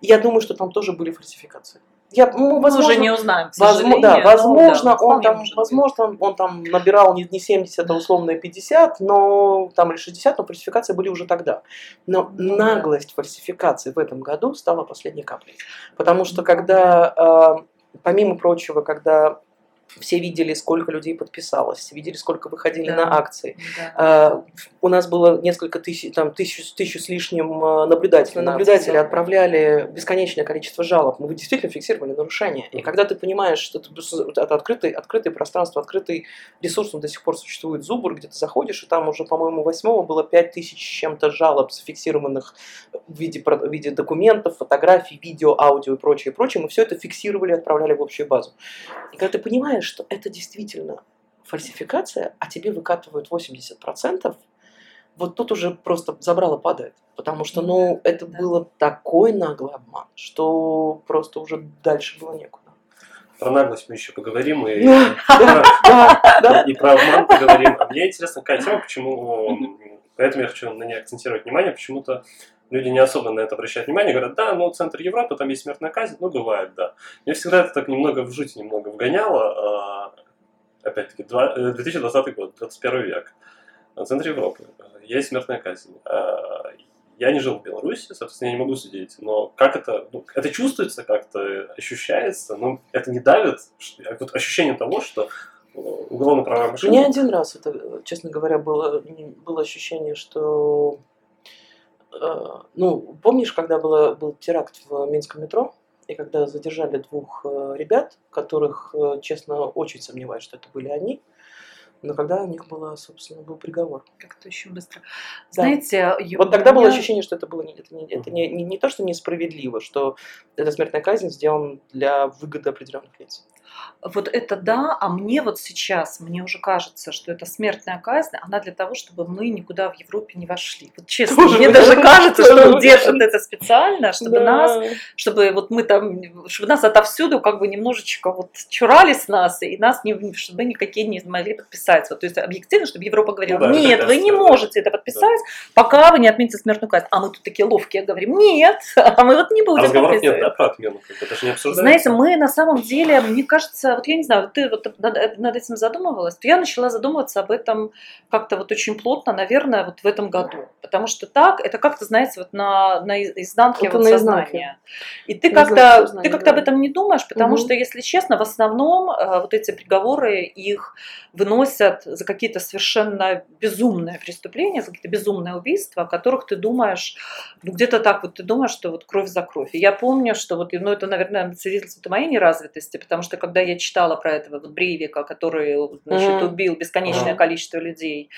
B: Я думаю, что там тоже были фальсификации. Я, ну,
C: Мы
B: возможно,
C: уже не узнаем,
B: Возможно, да,
C: но
B: возможно,
C: да,
B: он там, возможно, он, он там набирал не, не 70, а условно 50, но там или 60, но фальсификации были уже тогда. Но
C: Ну да.
B: наглость фальсификации в этом году стала последней каплей. Потому что когда, э, помимо прочего, когда все видели, сколько людей подписалось, все видели, сколько выходили
C: Да.
B: на акции.
C: Да.
B: А, У нас было несколько тысяч, там, тысячу, тысячу с лишним а, наблюдателей.
C: Да,
B: Наблюдатели
C: да.
B: отправляли бесконечное количество жалоб. Мы действительно фиксировали нарушения. И когда ты понимаешь, что это, это открытое, открытое пространство, открытый ресурс, он до сих пор существует, Зубр, где ты заходишь, и там уже, по-моему, восьмого было пять тысяч с чем-то жалоб, зафиксированных в виде, в виде документов, фотографий, видео, аудио и прочее, прочее. Мы все это фиксировали отправляли в общую базу. И когда ты понимаешь, что это действительно фальсификация, а тебе выкатывают 80%, вот тут уже просто забрало падает. Потому что, ну, это
C: Да.
B: было такой наглый обман, что просто уже дальше было некуда.
A: Про наглость мы еще поговорим и, <laughs>
B: да.
A: и про обман поговорим. А мне интересна какая тема, почему... Поэтому я хочу на ней акцентировать внимание. Почему-то люди не особо на это обращают внимание. Говорят, да, ну, центр Европы, там есть смертная казнь. Ну, бывает, да. Мне всегда это так немного в жуть немного вгоняло. А, Опять-таки, два- э, 2020 год, 21 век. В центре Европы э, есть смертная казнь. А, Я не жил в Беларуси, соответственно, я не могу судить. Но как это... ну, это чувствуется как-то, ощущается, но это не давит. Вот ощущение того, что э, уголовно-правовая машина...
B: Мне один раз это, честно говоря, было, было ощущение, что... э, ну, помнишь, когда было, был теракт в Минском метро, и когда задержали двух э, ребят, которых, э, честно, очень сомневаюсь, что это были они, но когда у них было, собственно, был приговор.
C: Как-то очень быстро.
B: Да.
C: Знаете, ю-
B: Вот тогда
C: у
B: было
C: меня-
B: ощущение, что это было не, это не, это не, не, не то, что несправедливо, что эта смертная казнь сделана для выгоды определенных лиц.
C: Вот это да, а мне вот сейчас, мне уже кажется, что эта смертная казнь, она для того, чтобы мы никуда в Европе не вошли. Вот честно,
B: Тоже
C: мне даже <laughs> кажется, что он держит это специально, чтобы
B: Да.
C: нас, чтобы вот мы там, чтобы нас отовсюду как бы немножечко вот чурались нас, и нас не, чтобы мы никакие не могли подписать. Вот, то есть объективно, чтобы Европа говорила,
A: Ну да,
C: нет, вы не
A: да.
C: можете это подписать, пока вы не отмените смертную казнь. А мы тут такие ловкие говорим, нет, <laughs> а мы вот не
A: А
C: будем
A: разговоров нет, да, про отмену? Это же не обсуждается.
C: Знаете, мы на самом деле, мне кажется, вот я не знаю, ты вот над, над этим задумывалась, то я начала задумываться об этом как-то вот очень плотно, наверное, вот в этом году. Потому что так, это как-то, знаете, вот на, на изнанке
B: Это
C: вот
B: на
C: сознания.
B: изнанке.
C: И ты
B: На
C: как-то,
B: сознания,
C: ты как-то об
B: да.
C: этом не думаешь, потому
B: Мгм.
C: что, если честно, в основном э, вот эти приговоры их выносят за какие-то совершенно безумные преступления, за какие-то безумные убийства, о которых ты думаешь, ну где-то так вот ты думаешь, что вот кровь за кровь. И я помню, что вот, ну это, наверное, свидетельствует о моей неразвитости, потому что когда я читала про этого вот Брейвика, который, значит,
B: Мгм.
C: убил бесконечное
A: Ага.
C: количество людей,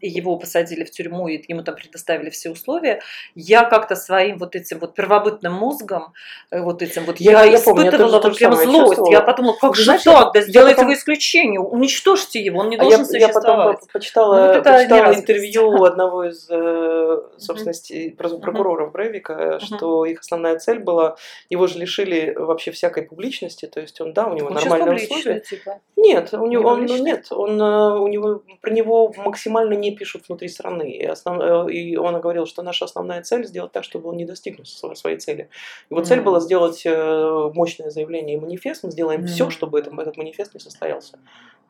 C: и его посадили в тюрьму, и ему там предоставили все условия, я как-то своим вот этим вот первобытным мозгом, э, вот этим вот,
B: Я-
C: я,
B: я помню, я
C: испытывала вот прям злость.
B: чувствовала.
C: Я подумала, как же
B: знаешь,
C: так, да сделайте
B: потом-
C: вы исключение, уничтожьте его, он не
B: А
C: должен
B: я, я потом почитала,
C: Ну, вот это
B: почитала интервью одного из, э, собственно, про- прокуроров Брейвика, что их основная цель была, его же лишили вообще всякой публичности, то есть он, да, у него
C: Он сейчас
B: нормальные условия.
C: типа.
B: Нет, у него,
C: Не
B: он,
C: публичный?
B: нет, он, э, у него, про него максимально не пишут внутри страны. И, основ- э, и он говорил, что наша основная цель сделать так, чтобы он не достигнул сво- своей цели. Его цель
C: Мгм.
B: была сделать э, мощное заявление и манифест. Мы сделаем все,
C: Мгм.
B: чтобы этот, этот манифест не состоялся.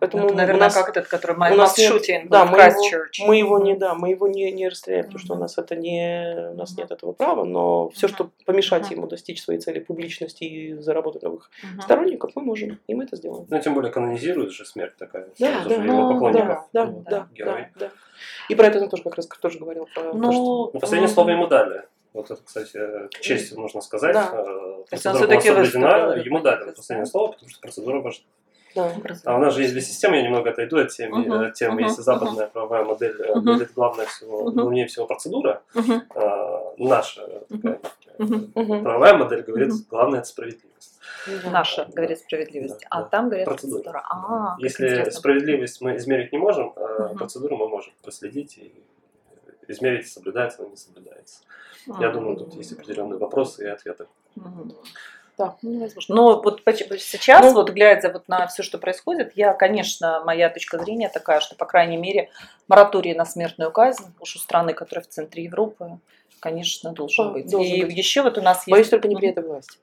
B: Поэтому
C: Это,
B: у
C: наверное,
B: нас-
C: как этот, который
B: у нас нет- да,
C: в
B: мы его, мы его не, да, мы его не, не расстреляем, потому что у нас это не, у нас нет этого права, но все, что помешать
C: Мгм.
B: ему достичь своей цели публичности и заработать новых
C: Мгм.
B: сторонников, мы можем, и мы это сделаем.
A: Ну, тем более канонизирует же смерть такая.
B: Да, да,
A: же
C: ну,
A: его поклонников.
B: Да, да,
A: Ну,
B: да,
A: герой.
B: да, да. И про это он тоже как раз тоже говорил. Про то, что...
C: Ну,
A: Ну, последнее
C: м,
A: слово ему дали. Вот это, кстати, к чести нужно сказать.
B: Да.
A: Э, Процедура была соблюдена, ему
C: да,
A: дали последнее
C: да.
A: слово, потому что процедура важна.
B: Да.
A: А у нас же есть две системы, я немного отойду от темы.
C: Мгм,
A: от темы.
C: мгм,
A: Если западная правовая модель
C: Мгм.
A: будет главное всего,
C: Мгм.
A: главнее всего процедура,
C: Мгм.
A: а, наша такая.
C: Мгм.
A: правовая модель говорит,
C: Мгм.
A: главное это справедливость.
C: Наша,
A: Да.
C: говорит справедливость.
A: Да,
C: А
A: да.
C: там говорят
A: Процедура.
C: процедура. А,
A: Если
C: интересно.
A: справедливость мы измерить не можем, а
C: Мгм.
A: процедуру мы можем проследить и измерить, соблюдается она не соблюдается. Я
C: М.
A: думаю, тут есть определенные вопросы и ответы.
C: Мгм.
B: Да.
C: Ну, невозможно. Но вот сейчас,
B: Ну.
C: вот глядя вот на все, что происходит, я, конечно, моя точка зрения такая, что, по крайней мере, мораторий на смертную казнь уж у страны, которая в центре Европы, конечно, должен
B: Да,
C: быть.
B: должен
C: и
B: быть.
C: еще вот у нас есть...
B: Боюсь, только не при этой власти.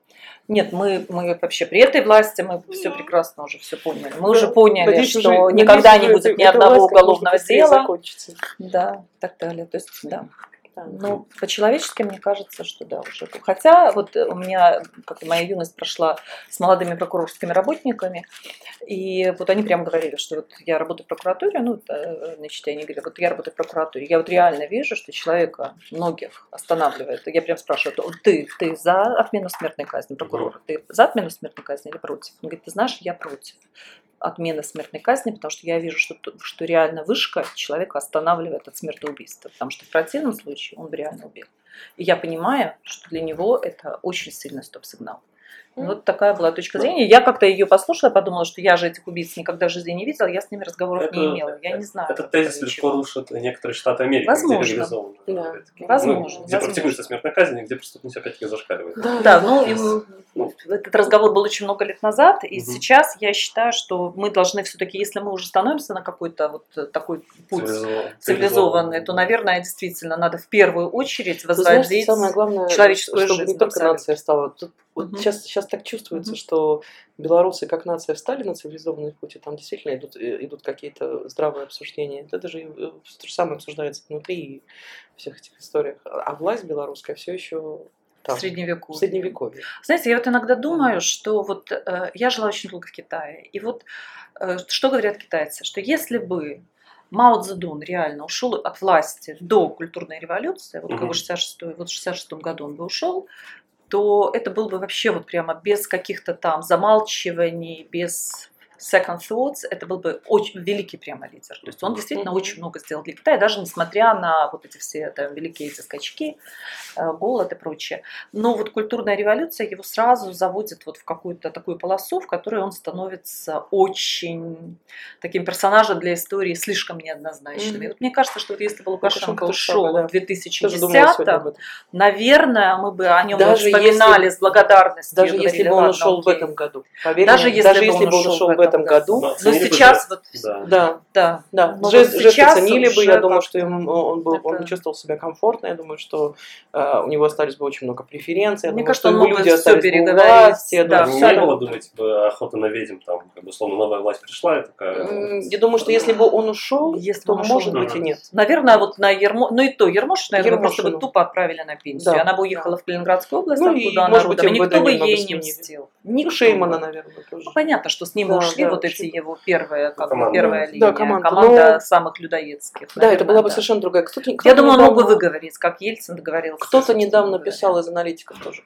C: Нет, мы, мы вообще при этой власти, мы все прекрасно уже все поняли. Мы
B: Да.
C: уже поняли,
B: Надеюсь,
C: что
B: уже-
C: никогда
B: надеюсь,
C: не будет ни одного уголовного дела. Да, и так далее. То есть, да. Ну, по-человечески мне кажется, что да, уже. Хотя вот у меня, как моя юность прошла с молодыми прокурорскими работниками, и вот они прямо говорили, что вот я работаю в прокуратуре, ну, значит, они говорят, вот я работаю в прокуратуре, я вот реально вижу, что человека многих останавливает. Я прям спрашиваю, «Вот ты, ты за отмену смертной казни, прокурор, ты за отмену смертной казни или против? Он говорит, ты знаешь, я против отмены смертной казни, потому что я вижу, что, что реально вышка человека останавливает от смертоубийства, потому что в противном случае он бы реально убил. И я понимаю, что для него это очень сильный стоп-сигнал. Вот такая была точка зрения. Я как-то ее послушала, подумала, что я же этих убийц никогда в жизни не видела, я с ними разговоров не имела. Я не знаю.
A: Этот тезис
C: ничего.
A: легко рушит некоторые штаты Америки,
C: Возможно.
A: где легализовано.
B: Да.
C: Возможно,
A: Ну, где
C: возможно.
A: практикуется смертная казнь, где преступность опять-таки зашкаливает.
C: Да, ну, и,
A: Ну.
C: этот разговор был очень много лет назад, и
A: Мгм.
C: сейчас я считаю, что мы должны все-таки, если мы уже становимся на какой-то вот э, такой путь
A: Цивилизованный.
C: цивилизованный, то, наверное, действительно надо в первую очередь
B: Вы знаете, самое главное,
C: человеческую
B: чтобы
C: жизнь
B: не только нация стала. Тут вот
C: Мгм.
B: сейчас, сейчас так чувствуется,
C: Мгм.
B: что белорусы как нация встали на цивилизованный путь, и там действительно идут, э, идут какие-то здравые обсуждения. Это же э, то же самое обсуждается внутри всех этих историях. А власть белорусская все еще
C: в
B: там, в
C: средневековье.
B: средневековье.
C: Знаете, я вот иногда думаю, что вот э, я жила очень долго в Китае, и вот э, что говорят китайцы, что если бы Мао Цзэдун реально ушел от власти до культурной революции, вот как
A: Мгм.
C: бы 66 вот в 66 году он бы ушел, то это был бы вообще вот прямо без каких-то там замалчиваний, без second thoughts, это был бы очень великий прямо лидер. То есть он действительно очень много сделал для Китая, даже несмотря на вот эти все там, великие эти скачки, э, голод и прочее. Но вот культурная революция его сразу заводит вот в какую-то такую полосу, в которой он становится очень таким персонажем для истории слишком неоднозначным. И вот мне кажется, что вот если бы Лукашенко
B: Лукашенко
C: ушел
B: да.
C: в
B: Тоже думала сегодня об
C: 2010
B: этом.
C: наверное, мы бы о нем
B: Даже
C: вспоминали
B: если-
C: с благодарностью.
B: Даже
C: и
B: если
C: говорили,
B: бы он
C: «Ладно,
B: ушел в
C: окей».
B: этом году. Поверь
C: Даже
B: мне,
C: если
B: даже
C: бы он ушел в
B: в этом
C: этом
B: году,
A: Да,
C: Но
A: бы
C: сейчас
A: жест.
C: вот
A: Да.
C: да,
B: Да,
C: но
B: да.
C: вот
B: Жест, жест
C: сейчас
B: оценили бы, я думаю, что ему, он, был, он
C: это-
B: бы чувствовал себя комфортно, я думаю, что э, у него остались бы очень много преференций, я
C: Мне
B: думаю,
C: кажется,
B: что люди остались бы у власти, я
C: да,
B: думаю,
A: не
C: всё
A: было, думаете, бы, охота на ведьм, там, как бы, словно новая власть пришла, и такая...
B: Я думаю, что если бы он ушел,
C: Если
B: то,
C: он ушел,
B: может
A: да.
B: быть, и нет.
C: Наверное, вот на Ермо... Ну и то, Ермош, наверное, просто бы
B: Ермошину.
C: тупо отправили на пенсию.
B: Да,
C: Она бы уехала в Калининградскую область,
B: Ну
C: откуда она
B: может быть,
C: родом, и никто бы ей не мстил. Никто.
B: Шеймана, наверное, тоже.
C: Ну, понятно, что с ним
B: Да,
C: ушли
B: да,
C: вот эти его первые, как бы,
A: Команда.
C: первая
B: Да,
C: линия,
B: команда.
C: команда
B: Но-
C: самых людоедских.
B: Да, это была бы
C: да.
B: совершенно другая. Кто-то,
C: Я
B: кто-то
C: думаю, он мог бы
B: недавно-
C: выговорить, как Ельцин договорился.
B: Кто-то недавно писал из аналитиков тоже,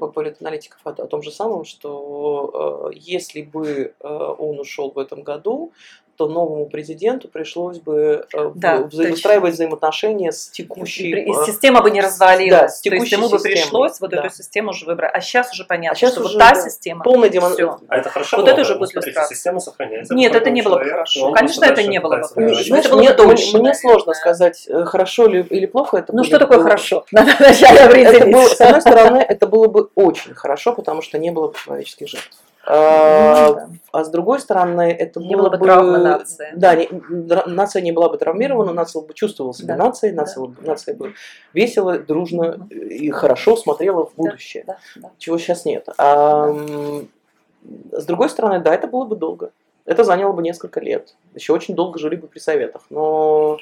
B: по политаналитиков о, о том же самом, что э, если бы э, он ушел в этом году, то новому президенту пришлось бы э,
C: Да,
B: выстраивать взаимоотношения с текущей...
C: И
B: э,
C: система бы не развалилась.
B: Да, с
C: То есть
B: текущей
C: ему бы
B: системой,
C: пришлось вот
B: да.
C: эту систему уже выбрать. А сейчас уже понятно,
B: А щас
C: что
B: уже,
C: вот та
B: да,
C: система.
B: полная демон-
C: всё.
A: А это хорошо
C: Вот
A: было
C: это уже будет иллюстрация.
A: система сохраняется.
C: Нет, это не было бы хорошо. Конечно, это не было бы хорошо.
B: мне, сложно сказать, э, хорошо ли или плохо это
C: Ну что такое <laughs>
B: Было-
C: хорошо? Надо вначале определиться.
B: с одной стороны, это было бы очень хорошо, потому что не было бы человеческих жертв. А,
C: Ну, да.
B: А с другой стороны, это
C: Не
B: было
C: было бы травмы нации.
B: Да, не- нация не была бы травмирована, нация бы чувствовала себя
C: Да.
B: нацией, нация, бы- нация бы весело, дружно и хорошо смотрела в будущее,
C: Да, да.
B: чего сейчас нет. А, м, с другой стороны, да, это было бы долго. Это заняло бы несколько лет. Еще очень долго жили бы при советах. Но,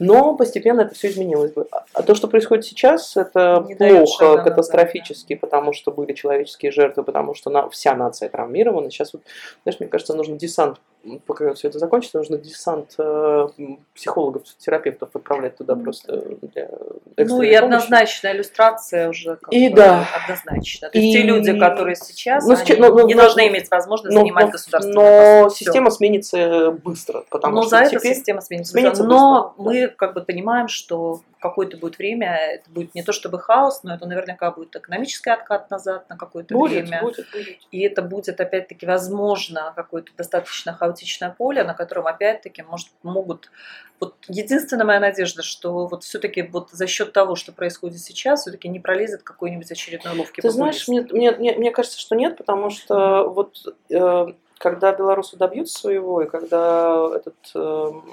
B: но постепенно это все изменилось бы. А- А то, что происходит сейчас, это
C: Не
B: плохо,
C: шага назад,
B: катастрофически, потому что были человеческие жертвы, потому что на, вся нация травмирована. Сейчас, вот, знаешь, мне кажется, нужно десант, пока все это закончится, нужно десант э, психологов, терапевтов отправлять туда просто для
C: Ну и
B: помощи.
C: однозначная иллюстрация уже как
B: И
C: бы
B: да.
C: однозначно. То есть те
B: И-
C: люди, которые сейчас,
B: Ну,
C: они
B: сейчас- ну, ну,
C: не
B: ну,
C: должны иметь возможность
B: Но,
C: занимать
B: но-
C: государственные
B: но
C: посты. Всё.
B: система сменится быстро, потому
C: Ну,
B: что
C: за это система сменится.
B: сменится
C: но
B: быстро,
C: мы как бы понимаем, что какое-то будет время, это будет не то чтобы хаос, но это наверняка будет экономический откат назад на какое-то
B: будет,
C: время.
B: будет, будет.
C: И это будет, опять-таки, возможно, какое-то достаточно хаотичное поле, на котором, опять-таки, может, могут... Вот единственная моя надежда, что вот все-таки вот за счет того, что происходит сейчас, все-таки не пролезет какой-нибудь очередной ловкий
B: Ты знаешь,
C: популист.
B: мне, мне, мне, мне кажется, что нет, потому что вот э, когда белорусы добьются своего, и когда этот эм,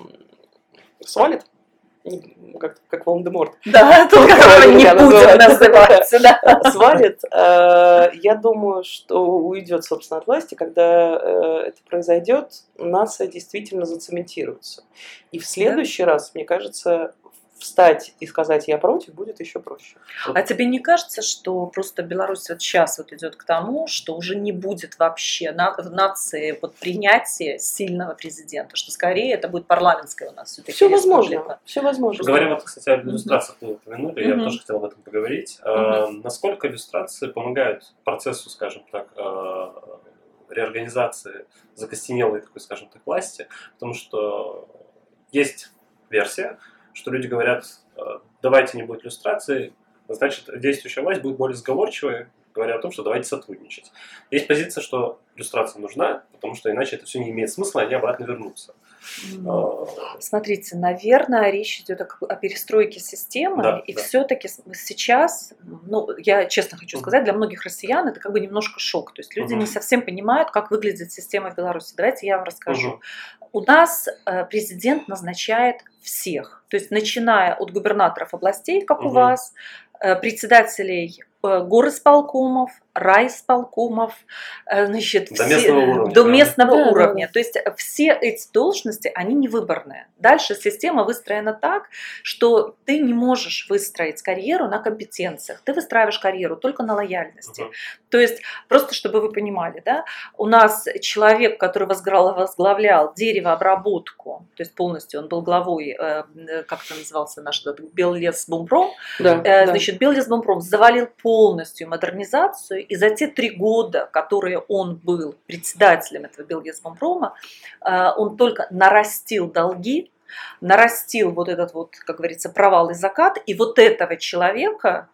B: свалит, как, как Волан-де-Морт,
C: Да, <laughs> тот, которого не
B: Я
C: будет
B: называю.
C: называться, да. <laughs>
B: свалит, э, я думаю, что уйдет, собственно, от власти, когда э, это произойдет, нация действительно зацементируется. И в следующий раз, мне кажется, встать и сказать «я против» будет еще проще.
C: А тебе не кажется, что просто Беларусь вот сейчас вот идет к тому, что уже не будет вообще на, в нации вот принятия сильного президента, что скорее это будет парламентская у нас все-таки
B: Все возможно. Все возможно.
A: Говоря вот, кстати, об иллюстрациях, вы упомянули, я
C: Мгм.
A: тоже хотел об этом поговорить. А, Насколько иллюстрации помогают процессу, скажем так, а, реорганизации закостенелой такой, скажем так, власти? Потому что есть версия, что люди говорят, а, давайте не будет иллюстрации, значит, действующая власть будет более сговорчивой, говоря о том, что давайте сотрудничать. Есть позиция, что иллюстрация нужна, потому что иначе это все не имеет смысла, они обратно вернутся. А,
C: Смотрите, наверное, речь идет о, перестройке системы,
A: Да,
C: и
A: да.
C: все-таки сейчас, ну, я честно хочу сказать, для многих россиян это как бы немножко шок. То есть люди
A: Мгм.
C: не совсем понимают, как выглядит система в Беларуси. Давайте я вам расскажу.
A: Мгм.
C: У нас э, президент назначает всех, то есть начиная от губернаторов областей, как у
A: Мгм.
C: вас, э, председателей э, райисполкомов, э, значит,
A: До местного уровня,
C: до
A: да.
C: местного
B: Да, да,
C: уровня. То есть все эти должности, они не выборные. Дальше система выстроена так, что ты не можешь выстроить карьеру на компетенциях. Ты выстраиваешь карьеру только на лояльности.
A: Мгм.
C: То есть, просто чтобы вы понимали, да, у нас человек, который возглавлял, возглавлял деревообработку, то есть полностью он был главой, э, э, как это назывался наш этот Беллесбумпром,
B: Да,
C: Э,
B: да.
C: Значит, Беллесбумпром завалил полностью модернизацию, и за те три года, которые он был председателем этого Беллесбумпрома, э, он только нарастил долги, нарастил вот этот вот, как говорится, провал и закат, и вот этого человека,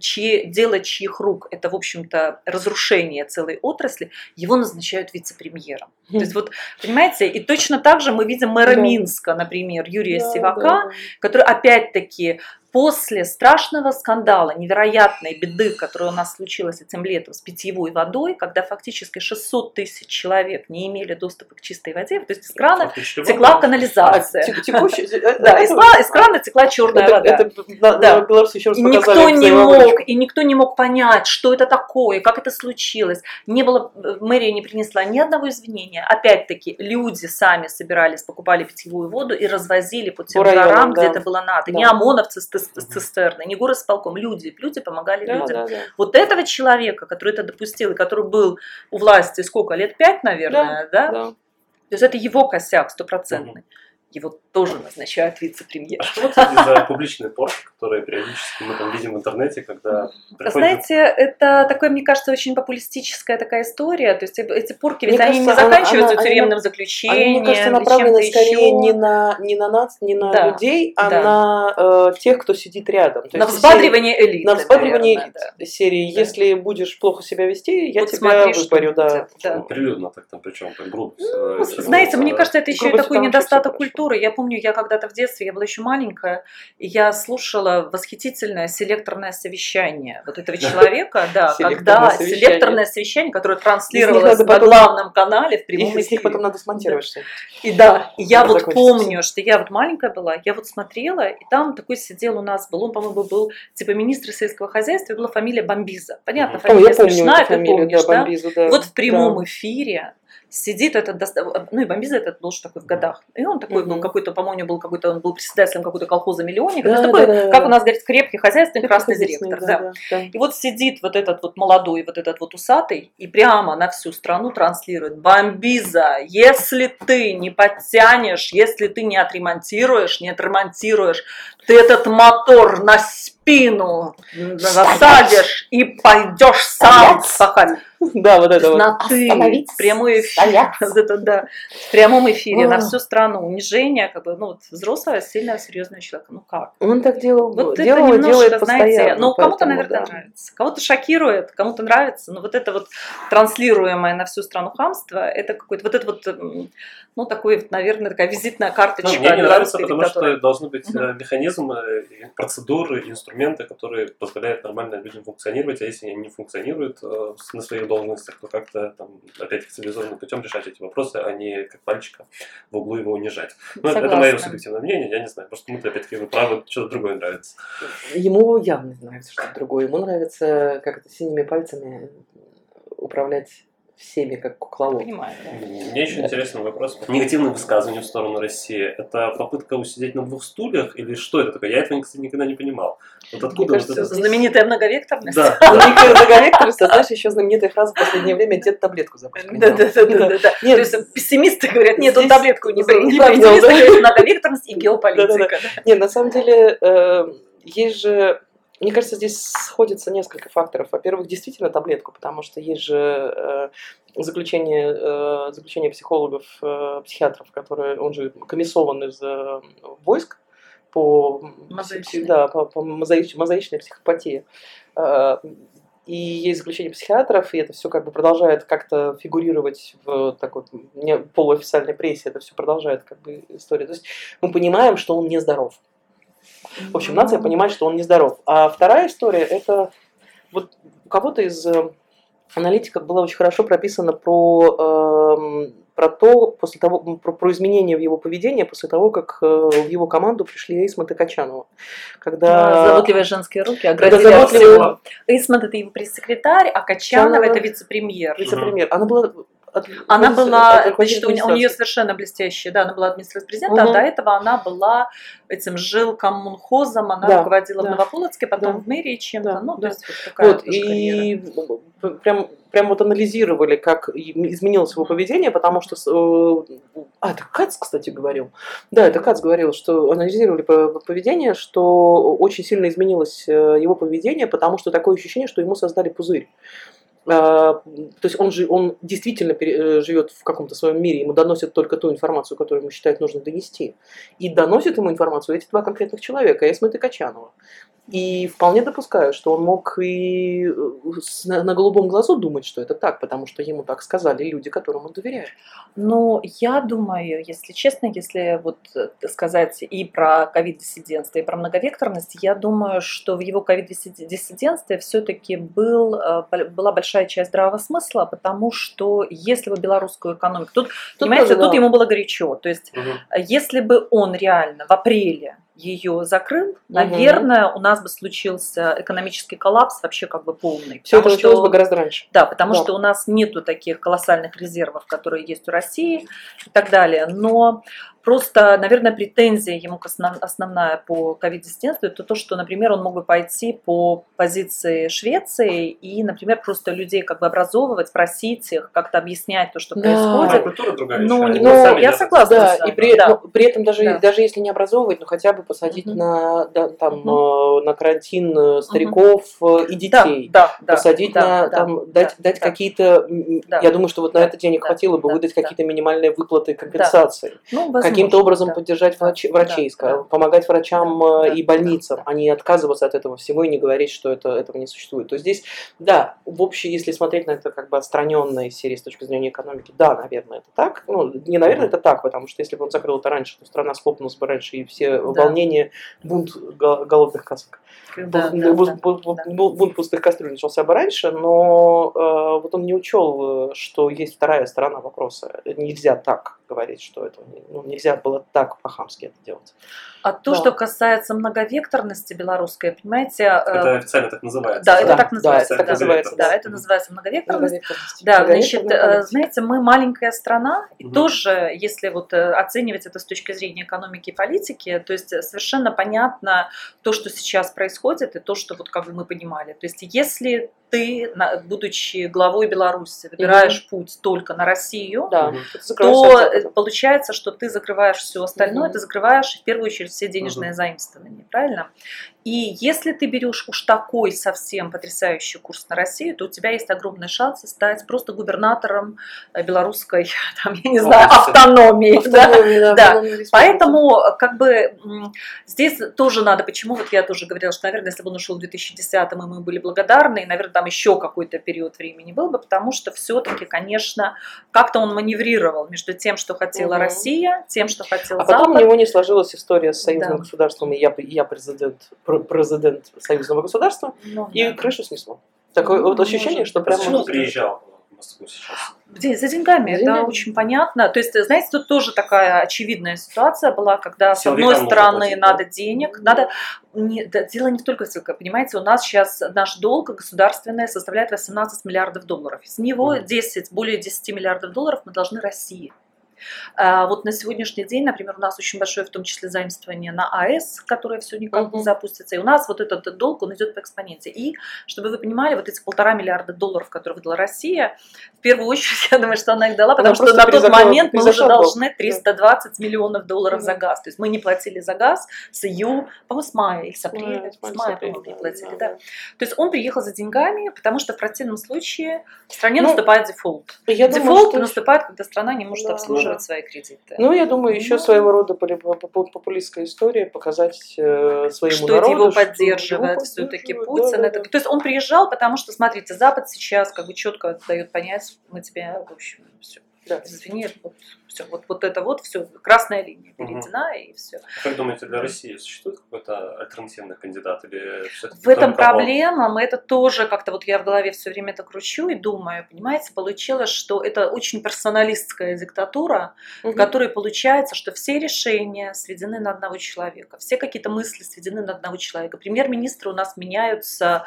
C: чьи, дело чьих рук, это, в общем-то, разрушение целой отрасли, его назначают вице-премьером. То есть вот, понимаете, и точно так же мы видим мэра
B: Да.
C: Минска, например, Юрия
B: Да,
C: Сивака,
B: да.
C: который опять-таки после страшного скандала, невероятной беды, которая у нас случилась этим летом с питьевой водой, когда фактически 600 тысяч человек не имели доступа к чистой воде, то есть из крана
A: Фактически
C: текла
A: вода.
C: канализация.
B: А, текущий- э, <laughs>
C: Да,
B: э,
C: из, кра- из крана текла черная
B: это,
C: вода.
B: это
C: Да.
B: еще раз
C: И никто не мог, и никто не мог понять, что это такое, как это случилось. Не было, э, мэрия не принесла ни одного извинения. Опять-таки, люди сами собирались, покупали питьевую воду и развозили по тем горам, где это было надо.
B: Да.
C: Не ОМОНовцы с, с цистерны, не горосполком, люди. Люди помогали
B: Да,
C: людям.
B: да, да.
C: Вот этого человека, который это допустил, и который был у власти сколько, лет пять, наверное, да?
B: да.
C: То есть это его косяк стопроцентный. Его тоже назначают вице-премьер.
A: А что это за публичные порки, которые периодически мы там видим в интернете, когда приходит...
C: Знаете, это такое, мне кажется, очень популистическая такая история. То есть э, эти порки, ведь
B: Мне
C: они не
B: кажется, она-
C: заканчиваются
B: она-
C: тюремным
B: Они,
C: заключением.
B: мне кажется, направлены скорее
C: еще.
B: не на, не на нас, не на
C: Да,
B: людей, а
C: да.
B: на э, тех, кто сидит рядом. То
C: На
B: есть
C: взбадривание элит.
B: на взбадривание элит.
C: да.
B: серии.
C: Да.
B: Если будешь плохо себя вести, я
C: Вот
B: тебя
C: смотри,
B: выпарю, да.
C: да.
A: Прилюдно так там, причем так грубо.
C: Ну,
A: всё,
C: знаете, мне кажется, это еще и такой
B: там
C: недостаток культуры. Я помню, я когда-то в детстве, я была еще маленькая, и я слушала восхитительное селекторное совещание вот этого человека, да, когда селекторное совещание, которое транслировалось на главном канале в прямом эфире.
B: потом надо смонтировать
C: И да, я вот помню, что я вот маленькая была, я вот смотрела, и там такой сидел у нас, был, он, по-моему, был типа министр сельского хозяйства, была фамилия Бомбиза. Понятно, фамилия
B: помню
C: смешная, ты помнишь,
B: да.
C: Вот в прямом эфире сидит этот, ну и Бомбиза этот был уже такой в годах. И он такой был
B: Мгм.
C: какой-то, по-моему, был какой-то, он был председателем какой-то колхоза миллионник.
B: Да,
C: То есть такой,
B: да, да,
C: как
B: да.
C: у нас говорит, крепкий хозяйственный
B: Это
C: красный директор.
B: да,
C: да.
B: да, да.
C: И вот сидит вот этот вот молодой, вот этот вот усатый, и прямо на всю страну транслирует. Бомбиза, если ты не подтянешь, если ты не отремонтируешь, не отремонтируешь, ты этот мотор на спину засадишь и пойдешь сам пахать.
B: Да, вот это вот.
C: На ты, в прямой эфир.
B: стоять. <laughs>
C: Вот это да. В прямом эфире на всю страну. Унижение, как бы, ну, вот взрослого, сильного, серьезного человека. Ну как?
B: Он так делал,
C: Вот
B: делал
C: это
B: и делает
C: немножко, знаете, ну, кому-то, наверное,
B: да.
C: нравится. Кого-то шокирует, кому-то нравится. Но вот это вот транслируемое на всю страну хамство, это какой-то, вот это вот, ну, такой, вот, наверное, такая визитная
A: Ну,
C: карточка
A: мне не нравится, потому
C: диктатуры.
A: что должны быть э, механизмы, и процедуры, инструменты, которые позволяют нормально людям функционировать, а если они не функционируют э, на своих должностях, то как-то там опять цивилизованным путем решать эти вопросы, а не как пальчика в углу его унижать. Ну, это, это мое субъективное мнение, я не знаю, просто кому-то опять-таки вы правы, что-то другое нравится.
B: Ему явно нравится что-то другое. Ему нравится, как это, синими пальцами управлять всеми, как кукловод.
C: Понимаю, да.
A: Мне еще интересный вопрос. Негативное высказывание в сторону России – это попытка усидеть на двух стульях или что это такое? Я этого, кстати, никогда не понимал. Вот откуда
B: кажется,
A: вот это...
C: Знаменитая многовекторность.
A: Да. <laughs>
B: Многовекторность, а знаешь, еще знаменитая фраза в последнее время «дед таблетку забыл».
C: Да, да, да, да, да, да. То есть пессимисты говорят, нет, он таблетку не принял.
B: не да. <laughs>
C: многовекторность и геополитика.
B: Нет, на самом деле, э, есть же, мне кажется, здесь сходится несколько факторов. Во-первых, действительно таблетку, потому что есть же э, заключение, э, заключение психологов, э, психиатров, которые, он же комиссован из э, войск по,
C: Мозаичной.
B: да, по, по мозаич- мозаичной психопатии. Э, и есть заключение психиатров, и это все как бы продолжает как-то фигурировать в такой не- полуофициальной прессе, это все продолжает как бы история. То есть мы понимаем, что он нездоров. В общем, нация понимает, что он нездоров. А вторая история, это вот у кого-то из э, аналитиков было очень хорошо прописано про, эм, про то, после того, про, про изменения в его поведении после того, как э, в его команду пришли Эйсмонт и Качанова. Когда...
C: Заботливые женские руки
B: когда
C: оградили от
B: заботливые
C: всего. Эйсмонт это его пресс-секретарь, а Качанова- это вице-премьер.
B: вице-премьер. Она была... от-
C: Она была, значит, у, у нее совершенно блестящая, да, она была администрацией президента,
B: Мгм.
C: а до этого она была этим жилком Мунхозом, она
B: Да,
C: руководила
B: да.
C: в Новополоцке, потом
B: Да.
C: в мэрии чем-то,
B: Да,
C: ну, то
B: да.
C: есть вот такая
B: Вот,
C: карьера.
B: и прям, прям вот анализировали, как изменилось его поведение, потому что... э, А, это Кац, кстати, говорил. Да, это Кац говорил, что анализировали по- поведение, что очень сильно изменилось э, его поведение, потому что такое ощущение, что ему создали пузырь. А, То есть он же он действительно э, живет в каком-то своем мире, ему доносят только ту информацию, которую ему считают нужно донести. И доносят ему информацию эти два конкретных человека, Эсмет и Качанова. И вполне допускаю, что он мог и э, на, голубом глазу думать, что это так, потому что ему так сказали люди, которым он доверяет.
C: Ну, я думаю, если честно, если вот э, сказать и про ковид-диссидентство, и про многовекторность, я думаю, что в его ковид-диссидентстве все-таки был, э, была большая часть здравого смысла, потому что если бы белорусскую экономику... Тут, понимаете,
B: тоже,
C: тут
B: да.
C: ему было горячо. То есть, э, если бы он реально в апреле ее закрыл, наверное, у нас бы случился экономический коллапс вообще как бы полный.
B: Все это началось
C: что-
B: бы гораздо раньше.
C: да, потому
B: Да.
C: что у нас нету таких колоссальных резервов, которые есть у России и так далее. Но просто, наверное, претензия ему основная по ковид-диссидентству, это то, что, например, он мог бы пойти по позиции Швеции и, например, просто людей как бы образовывать, просить их, как-то объяснять то, что
B: Да.
C: Происходит.
A: культура другая
C: Ну, не-
A: Они
B: ну,
A: сами
C: я согласна.
B: Да,
C: да,
B: и при,
C: да.
B: ну, при этом даже,
C: Да.
B: даже если не образовывать, ну хотя бы посадить
C: Мгм.
B: на, да, там, э, на карантин э, стариков э, и
C: Да,
B: детей.
C: да, да,
B: посадить
C: да,
B: на,
C: да,
B: там, дать,
C: да,
B: дать
C: да.
B: какие-то,
C: Да.
B: я думаю, что вот на
C: Да,
B: это денег
C: да,
B: хватило бы
C: да,
B: выдать
C: да.
B: какие-то минимальные выплаты компенсации.
C: Ну, возможно,
B: Каким-то образом
C: да.
B: поддержать
C: Да,
B: врачей,
C: да,
B: ска-
C: да.
B: помогать врачам
C: Да,
B: э,
C: да,
B: и больницам,
C: да.
B: а не отказываться от этого всего и не говорить, что это, этого не существует. То есть здесь, да, в общем, если смотреть на это как бы отстраненно из серии с точки зрения экономики, да, наверное, это так. Ну, не наверное, это так, потому что если бы он закрыл это раньше, то страна схлопнулась бы раньше, и все волнения, бунт го- голодных косок.
C: Да,
B: Бу-
C: да,
B: бу-
C: да,
B: бу- бу-
C: да.
B: бу- Бунт пустых кастрюль начался бы раньше, но э, вот он не учел, э, что есть вторая сторона вопроса. Нельзя так говорить, что это ну, нельзя было так по-хамски это делать.
C: А то,
B: Да.
C: что касается многовекторности белорусской, понимаете, э,
A: Это официально так называется.
C: Да, это
B: Да,
C: так
B: да,
C: называется.
B: это так называется,
C: Да,
B: да.
C: это называется многовекторность.
B: Многовекторность.
C: Да, значит, э, знаете, мы маленькая страна, и
A: Мгм.
C: тоже, если вот э, оценивать это с точки зрения экономики и политики, то есть совершенно понятно то, что сейчас происходит, и то, что вот как бы мы понимали. То есть если ты, будучи главой Беларуси, выбираешь путь только на Россию,
B: Да,
C: то
B: этого.
C: получается, что ты закрываешь все остальное,
B: Мгм.
C: ты закрываешь в первую очередь все денежные
A: Мгм.
C: заимствования, правильно? И если ты берешь уж такой совсем потрясающий курс на Россию, то у тебя есть огромный шанс стать просто губернатором э, белорусской, <laughs> там, я не знаю,
A: Области.
C: автономии. да.
B: Да,
C: да. Поэтому, как бы, здесь тоже надо, почему вот я тоже говорила, что, наверное, если бы он ушел в 2010-м, и мы были благодарны, и, наверное, там еще какой-то период времени был бы, потому что все-таки, конечно, как-то он маневрировал между тем, что хотела
B: Мгм.
C: Россия, тем, что хотел
B: А потом у
C: Запад.
B: него не сложилась история с союзным
C: Да.
B: государством, и я, я президент, пр- президент союзного государства,
C: Ну,
B: и
C: да.
B: крышу снесло. Такое
C: Ну,
B: вот ощущение,
C: может
B: что прямо...
A: Почему он приезжал? Москву сейчас?
C: Где? За деньгами,
B: За
C: это
B: деньгами.
C: очень понятно. То есть, знаете, тут тоже такая очевидная ситуация была, когда с одной стороны
A: платить, да?
C: надо денег, надо... Не, да, дело не только в понимаете, у нас сейчас наш долг государственный составляет 18 миллиардов долларов. Из него
A: Мгм.
C: 10, более 10 миллиардов долларов мы должны России. А Вот на сегодняшний день, например, у нас очень большое, в том числе, заимствование на АЭС, которое все никак не запустится. И у нас вот этот долг, он идет по экспоненте. И, чтобы вы понимали, вот эти полтора миллиарда долларов, которые выдала Россия, в первую очередь, <laughs> я думаю, что она их дала, потому
B: Она
C: что на тот момент мы уже должны 320 миллионов долларов за
B: Мгм.
C: газ. То есть мы не платили за газ с июля, по-моему, с мая или с апреля,
B: с
C: с
B: мая,
C: по-моему, не
B: да,
C: платили,
B: да,
C: да. То есть он приехал за деньгами, потому что в противном случае в стране
B: Ну,
C: наступает дефолт.
B: Я думаю,
C: Дефолт
B: что-
C: наступает, когда страна не может
B: Да,
C: обслуживать
A: да.
C: свои кредиты.
B: Ну, я думаю, еще
C: Ну.
B: своего рода популистская история показать э, своему
C: что
B: народу,
C: его
B: что
C: поддерживает все-таки Путин.
B: да, да,
C: Это-
B: да.
C: То есть он приезжал, потому что, смотрите, Запад сейчас как бы четко дает понять, мы тебя, в общем, все.
B: Да.
C: Извини, вот, все, вот, вот это вот, все, красная линия перейдена, и все.
A: Как думаете, для России существует какой-то альтернативный кандидат или
C: В этом проблема, мы это тоже как-то вот я в голове все время это кручу и думаю, понимаете, получилось, что это очень персоналистская диктатура, в
B: Мгм.
C: которой получается, что все решения сведены на одного человека, все какие-то мысли сведены на одного человека. Премьер-министры у нас меняются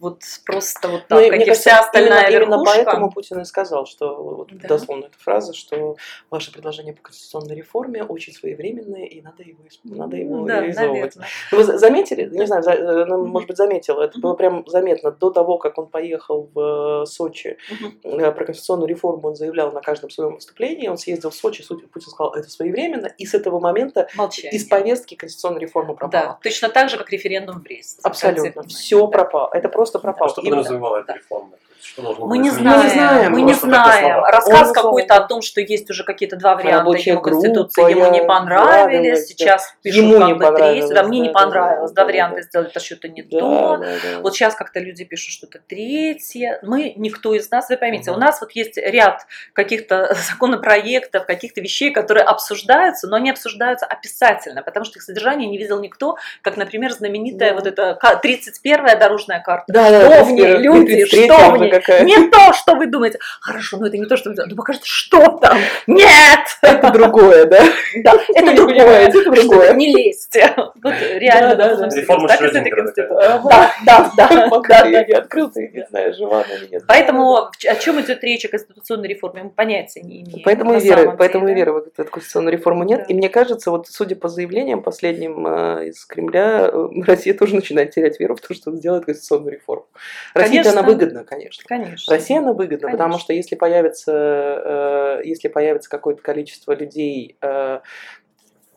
C: вот просто вот
B: Ну,
C: так,
B: и
C: как и
B: кажется,
C: вся остальная
B: именно, именно
C: верхушка.
B: поэтому Путин и сказал, что вот
C: Да.
B: дословно эта фраза, что ваше предложение по конституционной реформе очень своевременное, и надо его, исп- надо его
C: да,
B: реализовывать.
C: наверное.
B: Вы за- заметили? Не знаю, за- э, ну, может быть, заметила. Это было прям заметно до того, как он поехал в э, Сочи. Э, Про конституционную реформу он заявлял на каждом своем выступлении. Он съездил в Сочи, Путин сказал, это своевременно. И с этого момента
C: Молчание.
B: из повестки конституционной реформы пропала.
C: Да, точно так же, как референдум в Бресте.
B: Абсолютно. Все пропало. Это просто пропало.
A: Что
B: Именно.
A: подразумевала эта реформа? Что должно
C: Мы не знаем,
B: не знаем,
C: мы не знаем. Рассказ
B: Он
C: какой-то о том, что есть уже какие-то два варианта
B: Рабочая
C: его конституции, ему не понравились, сейчас пишут как бы третий, да, мне не понравилось,
B: да,
C: два
B: да,
C: варианта
B: да.
C: сделали, это что-то не то. Вот сейчас как-то люди пишут что-то третье. Мы, никто из нас, вы поймите, у нас вот есть ряд каких-то <laughs> законопроектов, каких-то вещей, которые обсуждаются, но они обсуждаются описательно, потому что их содержание не видел никто, как, например, знаменитая вот эта ка- 31-я дорожная карта.
B: Да, да,
C: Что в
B: да,
C: ней, люди, что в ней?
B: Какая-то.
C: Не то, что вы думаете. Хорошо, но это не то, что вы думаете. Ну покажите, что там. Нет!
B: Это другое, да?
C: Да, <laughs> это другое.
B: это другое.
C: Не лезьте. <laughs> Вот реально.
B: Да, да.
A: Реформа
C: Так этой. Да, да, <laughs> да.
B: Пока я не открыл, ты не знаешь, жива она или нет.
C: Поэтому о чем идет речь о конституционной реформе, мы понятия не имеем.
B: Поэтому и веры, поэтому и веры в эту конституционную реформу нет. И мне кажется, вот судя по заявлениям последним э, из Кремля, э, Россия тоже начинает терять веру в то, что сделает конституционную реформу.
C: Конечно.
B: она выгодна, конечно.
C: Конечно.
B: России она выгодна,
C: Конечно.
B: потому что если появится, э, если появится какое-то количество людей, э,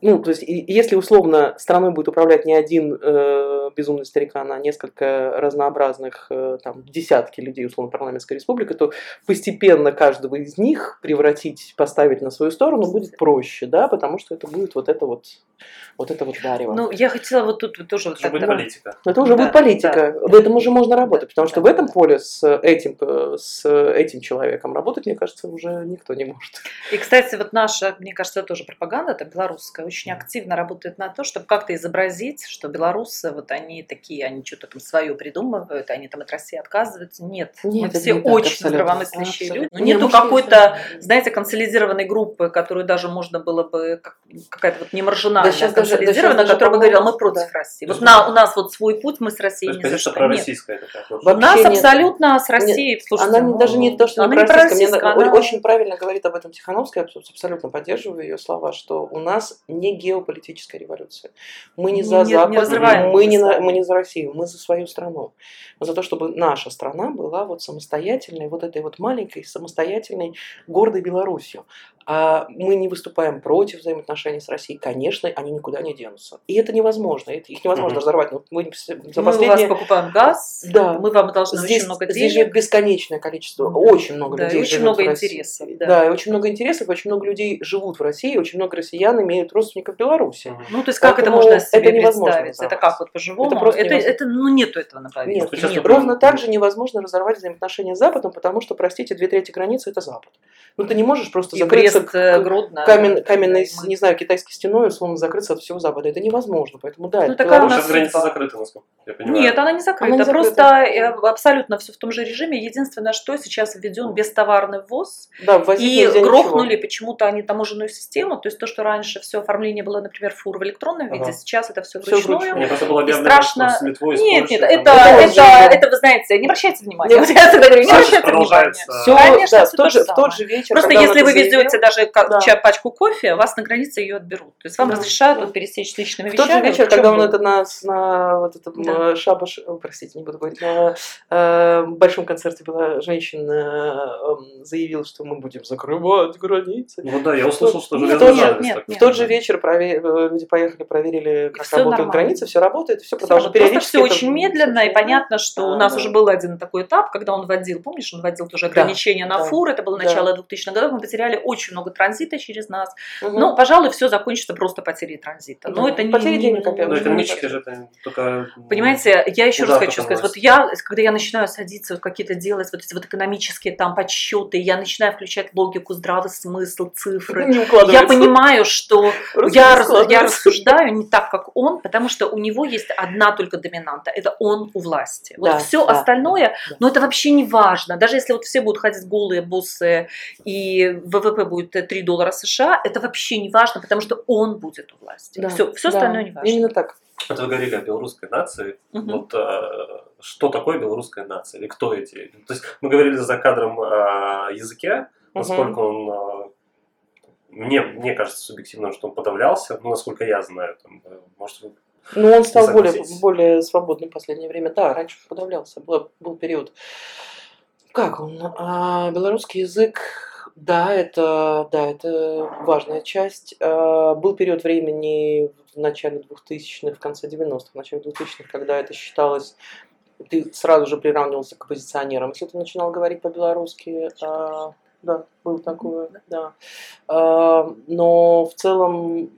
B: ну, то есть, если условно страной будет управлять не один э, безумный старикан, а несколько разнообразных, э, там, десятки людей, условно, парламентской республики, то постепенно каждого из них превратить, поставить на свою сторону будет проще, да, потому что это будет вот это вот, вот это вот варево.
C: Ну, я хотела вот тут вот тоже вот
A: Это же будет
C: тогда-
A: политика.
B: Это уже
C: Да,
B: будет политика.
C: да,
B: в этом уже можно работать, потому что
C: да,
B: в этом
C: да.
B: поле с этим, э, с этим человеком работать, мне кажется, уже никто не может.
C: И, кстати, вот наша, мне кажется, тоже пропаганда, это белорусская, очень активно работает на то, чтобы как-то изобразить, что белорусы, вот они такие, они что-то там свое придумывают, они там от России отказываются. Нет,
B: Нет,
C: мы все
B: не так,
C: очень
B: абсолютно.
C: здравомыслящие
B: Абсолютно.
C: люди. Но
B: Не,
C: нету какой-то, знаете, консолидированной группы, которую даже можно было бы, как- какая-то вот не маржинальная,
B: Да щас даже- да щас
C: консолидированная,
B: даже,
C: которая бы говорила, мы против
B: да.
C: России. Вот на, у нас вот свой путь, мы с Россией не за что. Нет.
A: пророссийская такая. тоже.
C: У нас
B: нет.
C: абсолютно с Россией, слушайте,
B: Она
C: ну,
B: даже не то, что не
C: она не
B: пророссийская. Мне
C: она-
B: очень правильно говорит об этом Тихановская, абс- абсолютно поддерживаю ее слова, что у нас не геополитическая революция. Мы не
C: Не-
B: за
C: не- не
B: Запад,
C: разрываем
B: мы, не на- мы не за Россию, мы за свою страну. Мы за то, чтобы наша страна была вот самостоятельной, вот этой вот маленькой, самостоятельной, гордой Беларусью. А мы не выступаем против взаимоотношений с Россией, конечно, они никуда не денутся. И это невозможно, это, их невозможно
A: Мгм.
B: разорвать. Ну, мы за
C: мы у
B: последние...
C: вас покупаем газ,
B: Да.
C: мы вам должны
B: Здесь,
C: очень много
B: здесь
C: денег.
B: же бесконечное количество,
C: Да.
B: очень много
C: Да, и
B: людей
C: очень
B: живет
C: много
B: в России.
C: интересов,
B: Да.
C: да.
B: и очень много интересов, очень много людей живут в России, очень много россиян имеют родственников в Беларуси.
A: Мгм.
C: Ну, то есть, как это
B: Поэтому
C: можно себе
B: это невозможно
C: представить? Это как вот по-живому?
B: Это просто
C: это,
B: невозможно.
C: это, ну, нету этого на повестке.
B: Нет, нет. ровно так же невозможно разорвать взаимоотношения с Западом, потому что, простите, две трети границы это Запад. Ну ты не можешь просто
C: И
B: закрыть
C: Брест, э, Гродно.
B: камен, каменной,
C: Мы-
B: не знаю, китайской стеной, условно, закрыться от всего Запада. Это невозможно. Поэтому да,
C: Ну,
B: это
C: такая у нас
A: граница закрыта, насколько я понимаю.
C: Нет, она не закрыта.
B: Она не закрыта.
C: Просто э, абсолютно все в том же режиме. Единственное, что сейчас введен бестоварный ввоз.
B: Да,
C: И грохнули
B: ничего.
C: почему-то они таможенную систему. То есть то, что раньше все оформление было, например, фур в электронном виде,
A: Ага.
C: сейчас это все
B: Всё
C: вручную.
B: вручную.
A: Мне просто было
C: И
A: объявлено,
C: страшно-
A: что с Литвой,
C: Нет, нет,
A: там,
C: это,
A: да.
B: Это
C: это, это, вы знаете, не обращайте внимания.
B: Нет.
C: Вот я всегда говорю, не обращайте внимания.
B: Всё,
C: Конечно,
B: да,
C: всё
B: в тот,
C: то же
B: в тот же вечер.
C: Просто если вы
B: это
C: везете даже
B: Да.
C: пачку кофе, вас на границе ее отберут. То есть вам
B: Да.
C: разрешают
B: Да.
C: вот пересечь с личными
B: В тот же
C: вещами.
B: вечер, когда он это на, на вот этом
C: Да.
B: э, шабаш, о, простите, не буду говорить, на э, большом концерте была женщина, э, заявила, что мы будем закрывать границы.
A: Ну да, я услышал, что
B: Нет,
A: железный
B: нет,
A: занавес
C: нет,
A: так.
C: нет.
B: В тот же вечер прове- э, люди поехали, проверили, как
C: всё
B: работают
C: нормально.
B: границы, все работает, все
C: Всё
B: продолжает.
C: Просто
B: Периодически
C: все
B: это-
C: очень медленно, и понятно, что у нас
B: Да,
C: уже
B: да.
C: был один такой этап, когда он вводил, помнишь, он вводил тоже
B: Да,
C: ограничения на
B: да,
C: фур, это было
B: да.
C: начало 2000-х годов, мы потеряли очень много транзита через нас.
B: Мгм.
C: Ну, пожалуй, все закончится просто потерей транзита. Но
B: Да.
C: это не...
B: Потери
C: не-
B: денег опять же.
A: экономически же это только...
C: Понимаете, я еще раз хочу сказать, вот я, когда я начинаю садиться, вот какие-то делать вот эти вот экономические там подсчеты, я начинаю включать логику, здравый смысл, цифры,
B: не <laughs>
C: я понимаю, что я, я рассуждаю не так, как он, потому что у него есть одна только доминанта. Это он у власти. Вот
B: Да,
C: все
B: да,
C: остальное,
B: да.
C: ну это вообще не важно. Даже если вот все будут ходить голые бусы и ВВП будет э, 3 доллара США, это вообще не важно, потому что он будет у власти.
B: Да,
C: Все, все
B: да,
C: остальное не важно.
B: Именно так.
A: Вот вы говорили о белорусской нации.
C: Мгм.
A: Вот э, что такое белорусская нация? Или кто эти? То есть мы говорили за кадром о языке, насколько он... э, мне, мне кажется субъективно, что он подавлялся, ну, насколько я знаю. Там, э, может, вы-
B: Ну, он стал более, более свободным в последнее время. Да, раньше он подавлялся. Был, был период. Как он? А, белорусский язык, да, это, да, это важная часть. А, был период времени в начале 2000-х, в конце 90-х, в начале 2000-х, когда это считалось ты сразу же приравнивался к оппозиционерам. Если ты начинал говорить по-белорусски, а, да, было такое, да. А, но в целом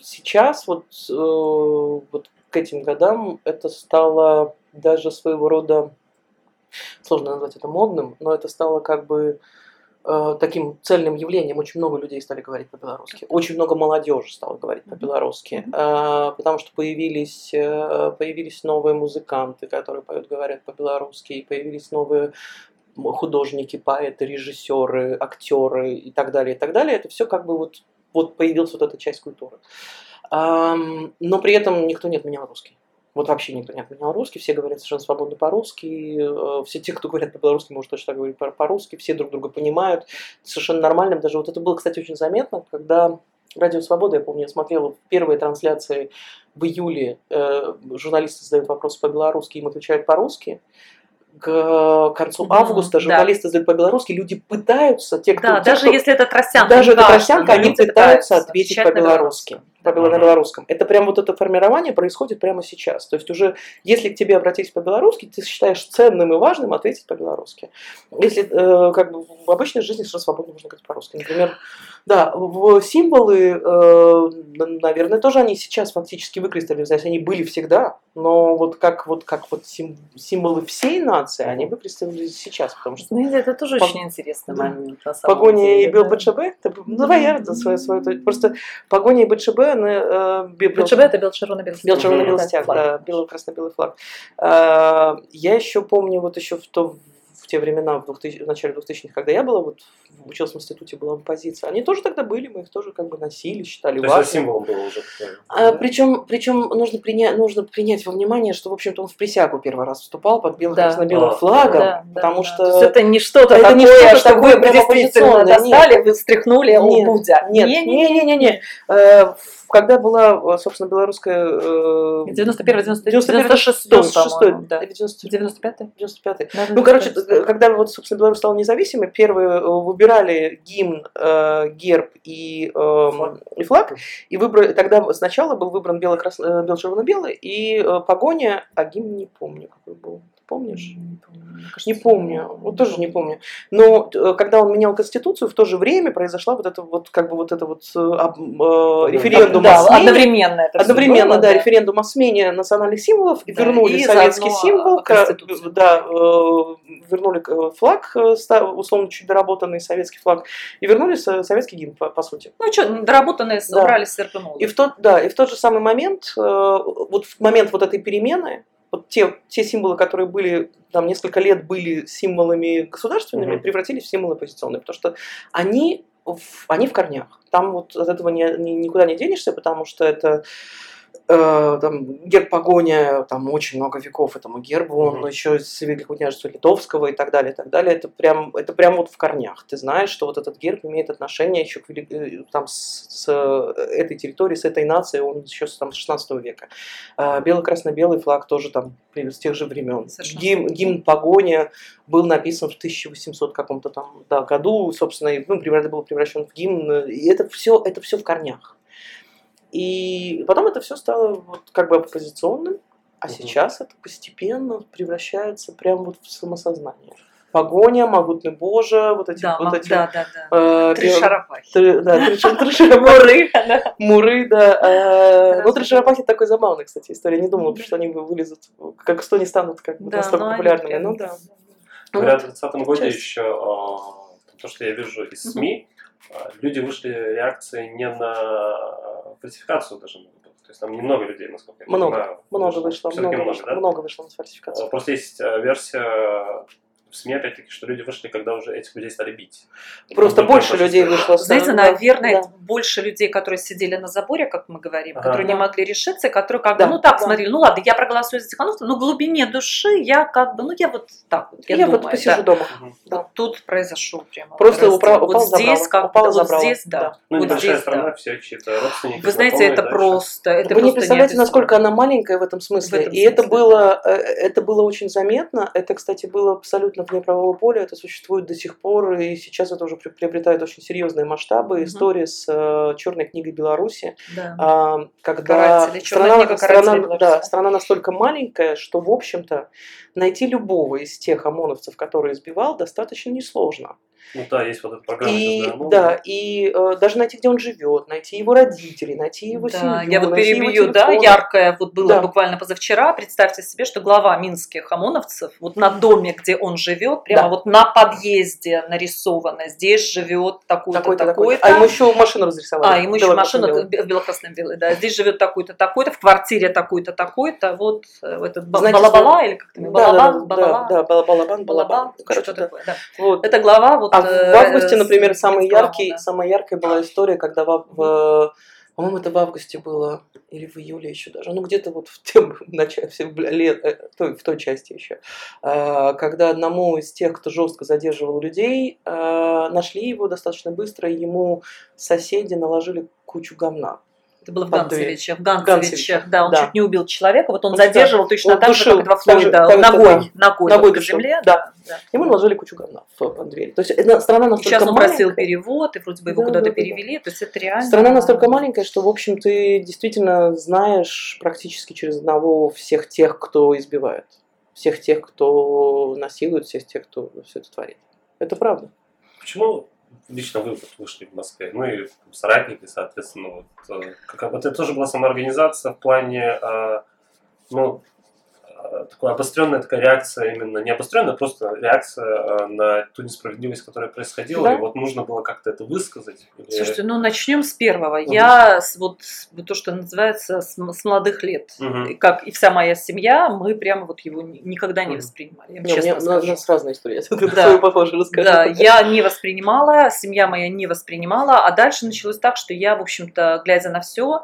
B: сейчас, вот, э, вот к этим годам, это стало даже своего рода, сложно назвать это модным, но это стало как бы э, таким цельным явлением. Очень много людей стали говорить по-белорусски. Очень много молодежи стало говорить по-белорусски. Э, потому что появились, э, появились новые музыканты, которые поют, говорят по-белорусски, и появились новые художники, поэты, режиссеры, актеры и так далее, и так далее. Это все как бы вот, вот появилась вот эта часть культуры. Но при этом никто не отменял русский. Вот вообще никто не отменял русский, все говорят совершенно свободно по-русски, э, все те, кто говорят по-белорусски, может точно так говорить по- по-русски, все друг друга понимают, совершенно нормально. Даже вот это было, кстати, очень заметно, когда Радио Свобода, я помню, я смотрела первые трансляции в июле, э, журналисты задают вопросы по-белорусски, им отвечают по-русски. К концу
C: Мгм,
B: августа
C: да.
B: журналисты задают по-белорусски, люди пытаются, те, кто,
C: Да,
B: те,
C: даже
B: кто-
C: если это тростянка,
B: даже
C: неважно,
B: тростянка, они
C: люди
B: пытаются ответить
C: отвечать
B: по-белорусски. По
A: Мгм.
B: на белорусском. Это прям вот это формирование происходит прямо сейчас. То есть уже, если к тебе обратились по-белорусски, ты считаешь ценным и важным ответить по-белорусски. Если э, как бы в обычной жизни совершенно свободно можно говорить по-русски. Например, да, в символы, э, наверное, тоже они сейчас фактически выкристаллизовались. Они были всегда, но вот как вот, как вот сим- символы всей нации, они выкристаллизовались сейчас, потому что
C: Знаете, это тоже
B: Пог-
C: очень интересный
B: Да.
C: момент.
B: Погоня и
C: деле,
B: Бел
C: да.
B: БЧБ, ну давай я свою, свою, просто Погоня и БЧБ, бе- бел-
C: БЧБ это бел червоно белый
B: Бел червоно белый стяг, да, бело красно-белый флаг. А, Я еще помню, вот еще в то те времена, в, 2000, в начале 2000-х, когда я была, вот училась в институте, была оппозиция, они тоже тогда были, мы их тоже как бы носили, считали
A: То есть
B: важным.
A: символом было уже.
B: А, причем, причем нужно, принять, нужно принять во внимание, что, в общем-то, он в присягу первый раз вступал под бело
C: Да.
B: красно-белым
A: А,
B: флагом,
C: Да, да,
B: потому
C: да.
B: что...
C: То есть это не что-то
B: это
C: такое,
B: не что-то
C: что
B: такое
C: вы действительно достали, вы встряхнули,
B: Нет,
C: Будя.
B: Нет, не-не-не-не. Э, Когда была, собственно, белорусская... э,
C: 91
B: 91
C: 96
B: 96
C: по-моему, да.
B: 90
C: 95
B: 95 Ну, короче, когда вот, собственно, Беларусь стала независимой, первые э, выбирали гимн, э, герб и, э,
A: Флаг.
B: и флаг, и выбрали, тогда сначала был выбран бело-червоно-белый и э, погоня, а гимн не помню, какой был. Помнишь?
C: Не помню. Кажется,
B: Не помню, вот тоже не помню. Но э, когда он менял конституцию, в то же время произошла вот это вот как бы вот это вот э, э, референдум
C: Да,
B: о смене.
C: одновременно это
B: Одновременно,
C: было,
B: да, референдум о смене национальных символов,
C: Да,
B: вернули
C: и
B: советский символ,
C: Конституцию.
B: да, э, вернули э, флаг, э, условно чуть доработанный советский флаг, и вернули со- советский гимн, по, по сути.
C: Ну что, доработанные
B: Да.
C: убрали с.
B: И в тот, да, и в тот же самый момент, э, вот в момент вот этой перемены, вот те, те символы, которые были там несколько лет были символами государственными,
A: Мгм.
B: превратились в символы оппозиционные, потому что они в, они в корнях. Там вот от этого ни- ни- никуда не денешься, потому что это э, там, герб погоня, там очень много веков этому гербу, он
A: Мгм.
B: еще с Великого княжества Литовского и так далее, и так далее. Это прям, это прям вот в корнях. Ты знаешь, что вот этот герб имеет отношение еще к вели- э, там, с, с, э, этой территории, с этой нацией, он еще с там, с 16 века. А Бело-красно-белый флаг тоже там с тех же времен.
C: Совершенно
B: Гимн, погоня был написан в 1800 каком-то там да, году, собственно, и, ну, превра- был превращен в гимн. И это все, это все в корнях. И потом это все стало вот как бы оппозиционным, а
A: Мгм.
B: сейчас это постепенно превращается прям вот в самосознание. Погоня, могутный Боже, вот эти
C: Да,
B: вот эти
C: да, да, да.
B: э,
C: Три шарапахи.
B: три- да, три ша- три шарапахи.
C: Муры, да.
B: Муры, да. э, Ну,
C: Хорошо.
B: три шарапахи такой забавный, кстати, история. Не думала, что они вы- вылезут, как что они станут как бы
C: Да,
B: настолько
C: ну,
B: популярными. Ну да.
A: Говорят, в 2020 году еще а, то, что я вижу из СМИ, люди вышли реакции не на фальсификацию даже. То есть там немного людей, насколько я
B: Много,
A: понимаю.
B: Много вышло, много вышло,
A: да?
B: много вышло на фальсификацию.
A: Просто есть а, версия в СМИ, опять-таки, что люди вышли, когда уже этих людей стали бить.
B: Просто больше людей вышло.
C: Знаете, наверное,
B: да.
C: больше людей, которые сидели на заборе, как мы говорим,
A: Ага.
C: которые не
B: Да.
C: могли решиться, которые как бы,
B: Да,
C: ну так
B: да.
C: смотрели, ну ладно, я проголосую за Тихановского, но в глубине души я как бы, ну я вот так вот, я,
B: Я
C: думаю,
B: вот посижу
C: да.
B: дома. Да.
C: Вот тут произошел прямо
B: Просто
C: раздел.
B: упра-
C: вот
B: упал,
C: здесь,
B: забрал,
C: как
B: упал,
C: вот
B: забрал.
C: здесь, да.
B: Да.
A: Ну,
C: вот
A: небольшая
C: здесь,
A: страна,
C: да.
A: все чьи-то родственники.
C: Вы знаете, это
A: дальше.
C: просто, это
B: Вы не представляете, насколько она маленькая в этом смысле. И это было, э, это было очень заметно. Это, кстати, было абсолютно вне правового поля. Это существует до сих пор. И сейчас это уже при- приобретает очень серьезные масштабы.
C: Мгм.
B: История с э, черной книгой Беларуси.
C: Да.
B: А, когда
C: Каратели, «Черная
B: страна,
C: книга
B: страна,
C: Беларуси».
B: да, страна настолько маленькая, что, в общем-то, найти любого из тех ОМОНовцев, которые избивал, достаточно несложно.
A: Ну да, есть вот эта программа.
B: И,
A: ну,
B: да, и э, даже найти, где он живет, найти его родителей, найти его
C: Да,
B: семью,
C: я вот перебью, да, яркое вот было
B: Да.
C: буквально позавчера. Представьте себе, что глава минских ОМОНовцев, вот на доме, где он живет, прямо
B: Да.
C: вот на подъезде нарисовано, здесь живет такой-то,
B: Такой-то,
C: такой-то.
B: А ему еще машину разрисовали.
C: А, ему еще машина
B: Бело-красно-белую.
C: в бело-красном белой, да. Здесь живет такой-то, такой-то, в квартире такой-то, такой-то. Вот э, этот
B: Знаете,
C: балабала или как там,
B: Да, да,
C: балабан,
B: да, да, да, балабан, балабан.
C: балабан, что-то
B: да.
C: такое, да.
B: Вот.
C: Это глава вот...
B: А в
C: э,
B: августе, например, самый яркий,
C: ОМОНа.
B: самая яркая была история, когда в, в- по-моему, это в августе было, или в июле еще даже, ну где-то вот в, тем, <laughs> начале, в, лет, э, той, в той части еще, когда одному из тех, кто жестко задерживал людей, нашли его достаточно быстро, и ему соседи наложили кучу говна.
C: Это было в. Ганцевичах. В
B: Ганцевичах,
C: да, он
B: да.
C: чуть не убил человека, вот он,
B: Он,
C: задерживал точно
B: он
C: так же, как и во
B: так же,
C: ногой,
B: да.
C: ногой,
B: Ногой
C: по
B: душил,
C: земле,
B: да.
C: да.
B: Ему наложили кучу говна в, дверь. То есть страна настолько
C: сейчас он просил перевод, и вроде бы его
B: Да,
C: куда-то
B: да, да, да.
C: перевели, то есть это реально...
B: Страна настолько маленькая, что, в общем, ты действительно знаешь практически через одного всех тех, кто избивает. Всех тех, кто насилует, всех тех, кто все это творит. Это правда.
A: Почему лично вы вот вышли в Москве? Ну и соратники, соответственно, вот, э, как, вот это тоже была самоорганизация в плане, э, ну, такая обостренная такая реакция именно, не обостренная, просто реакция э, на ту несправедливость, которая происходила,
B: Да.
A: и вот нужно было как-то это высказать. или-
C: Слушайте, ну начнем с первого.
A: Мгм.
C: Я с- вот то, что называется, с, с молодых лет. И Как и вся моя семья, мы прямо вот его ни- никогда не воспринимали. Я
B: Не, у
C: честно
B: меня, у
C: скажу.
B: нас разная история. Ты
C: Да.
B: свою похоже расскажи.
C: Да, я не воспринимала, семья моя не воспринимала, а дальше началось так, что я, в общем-то, глядя на все,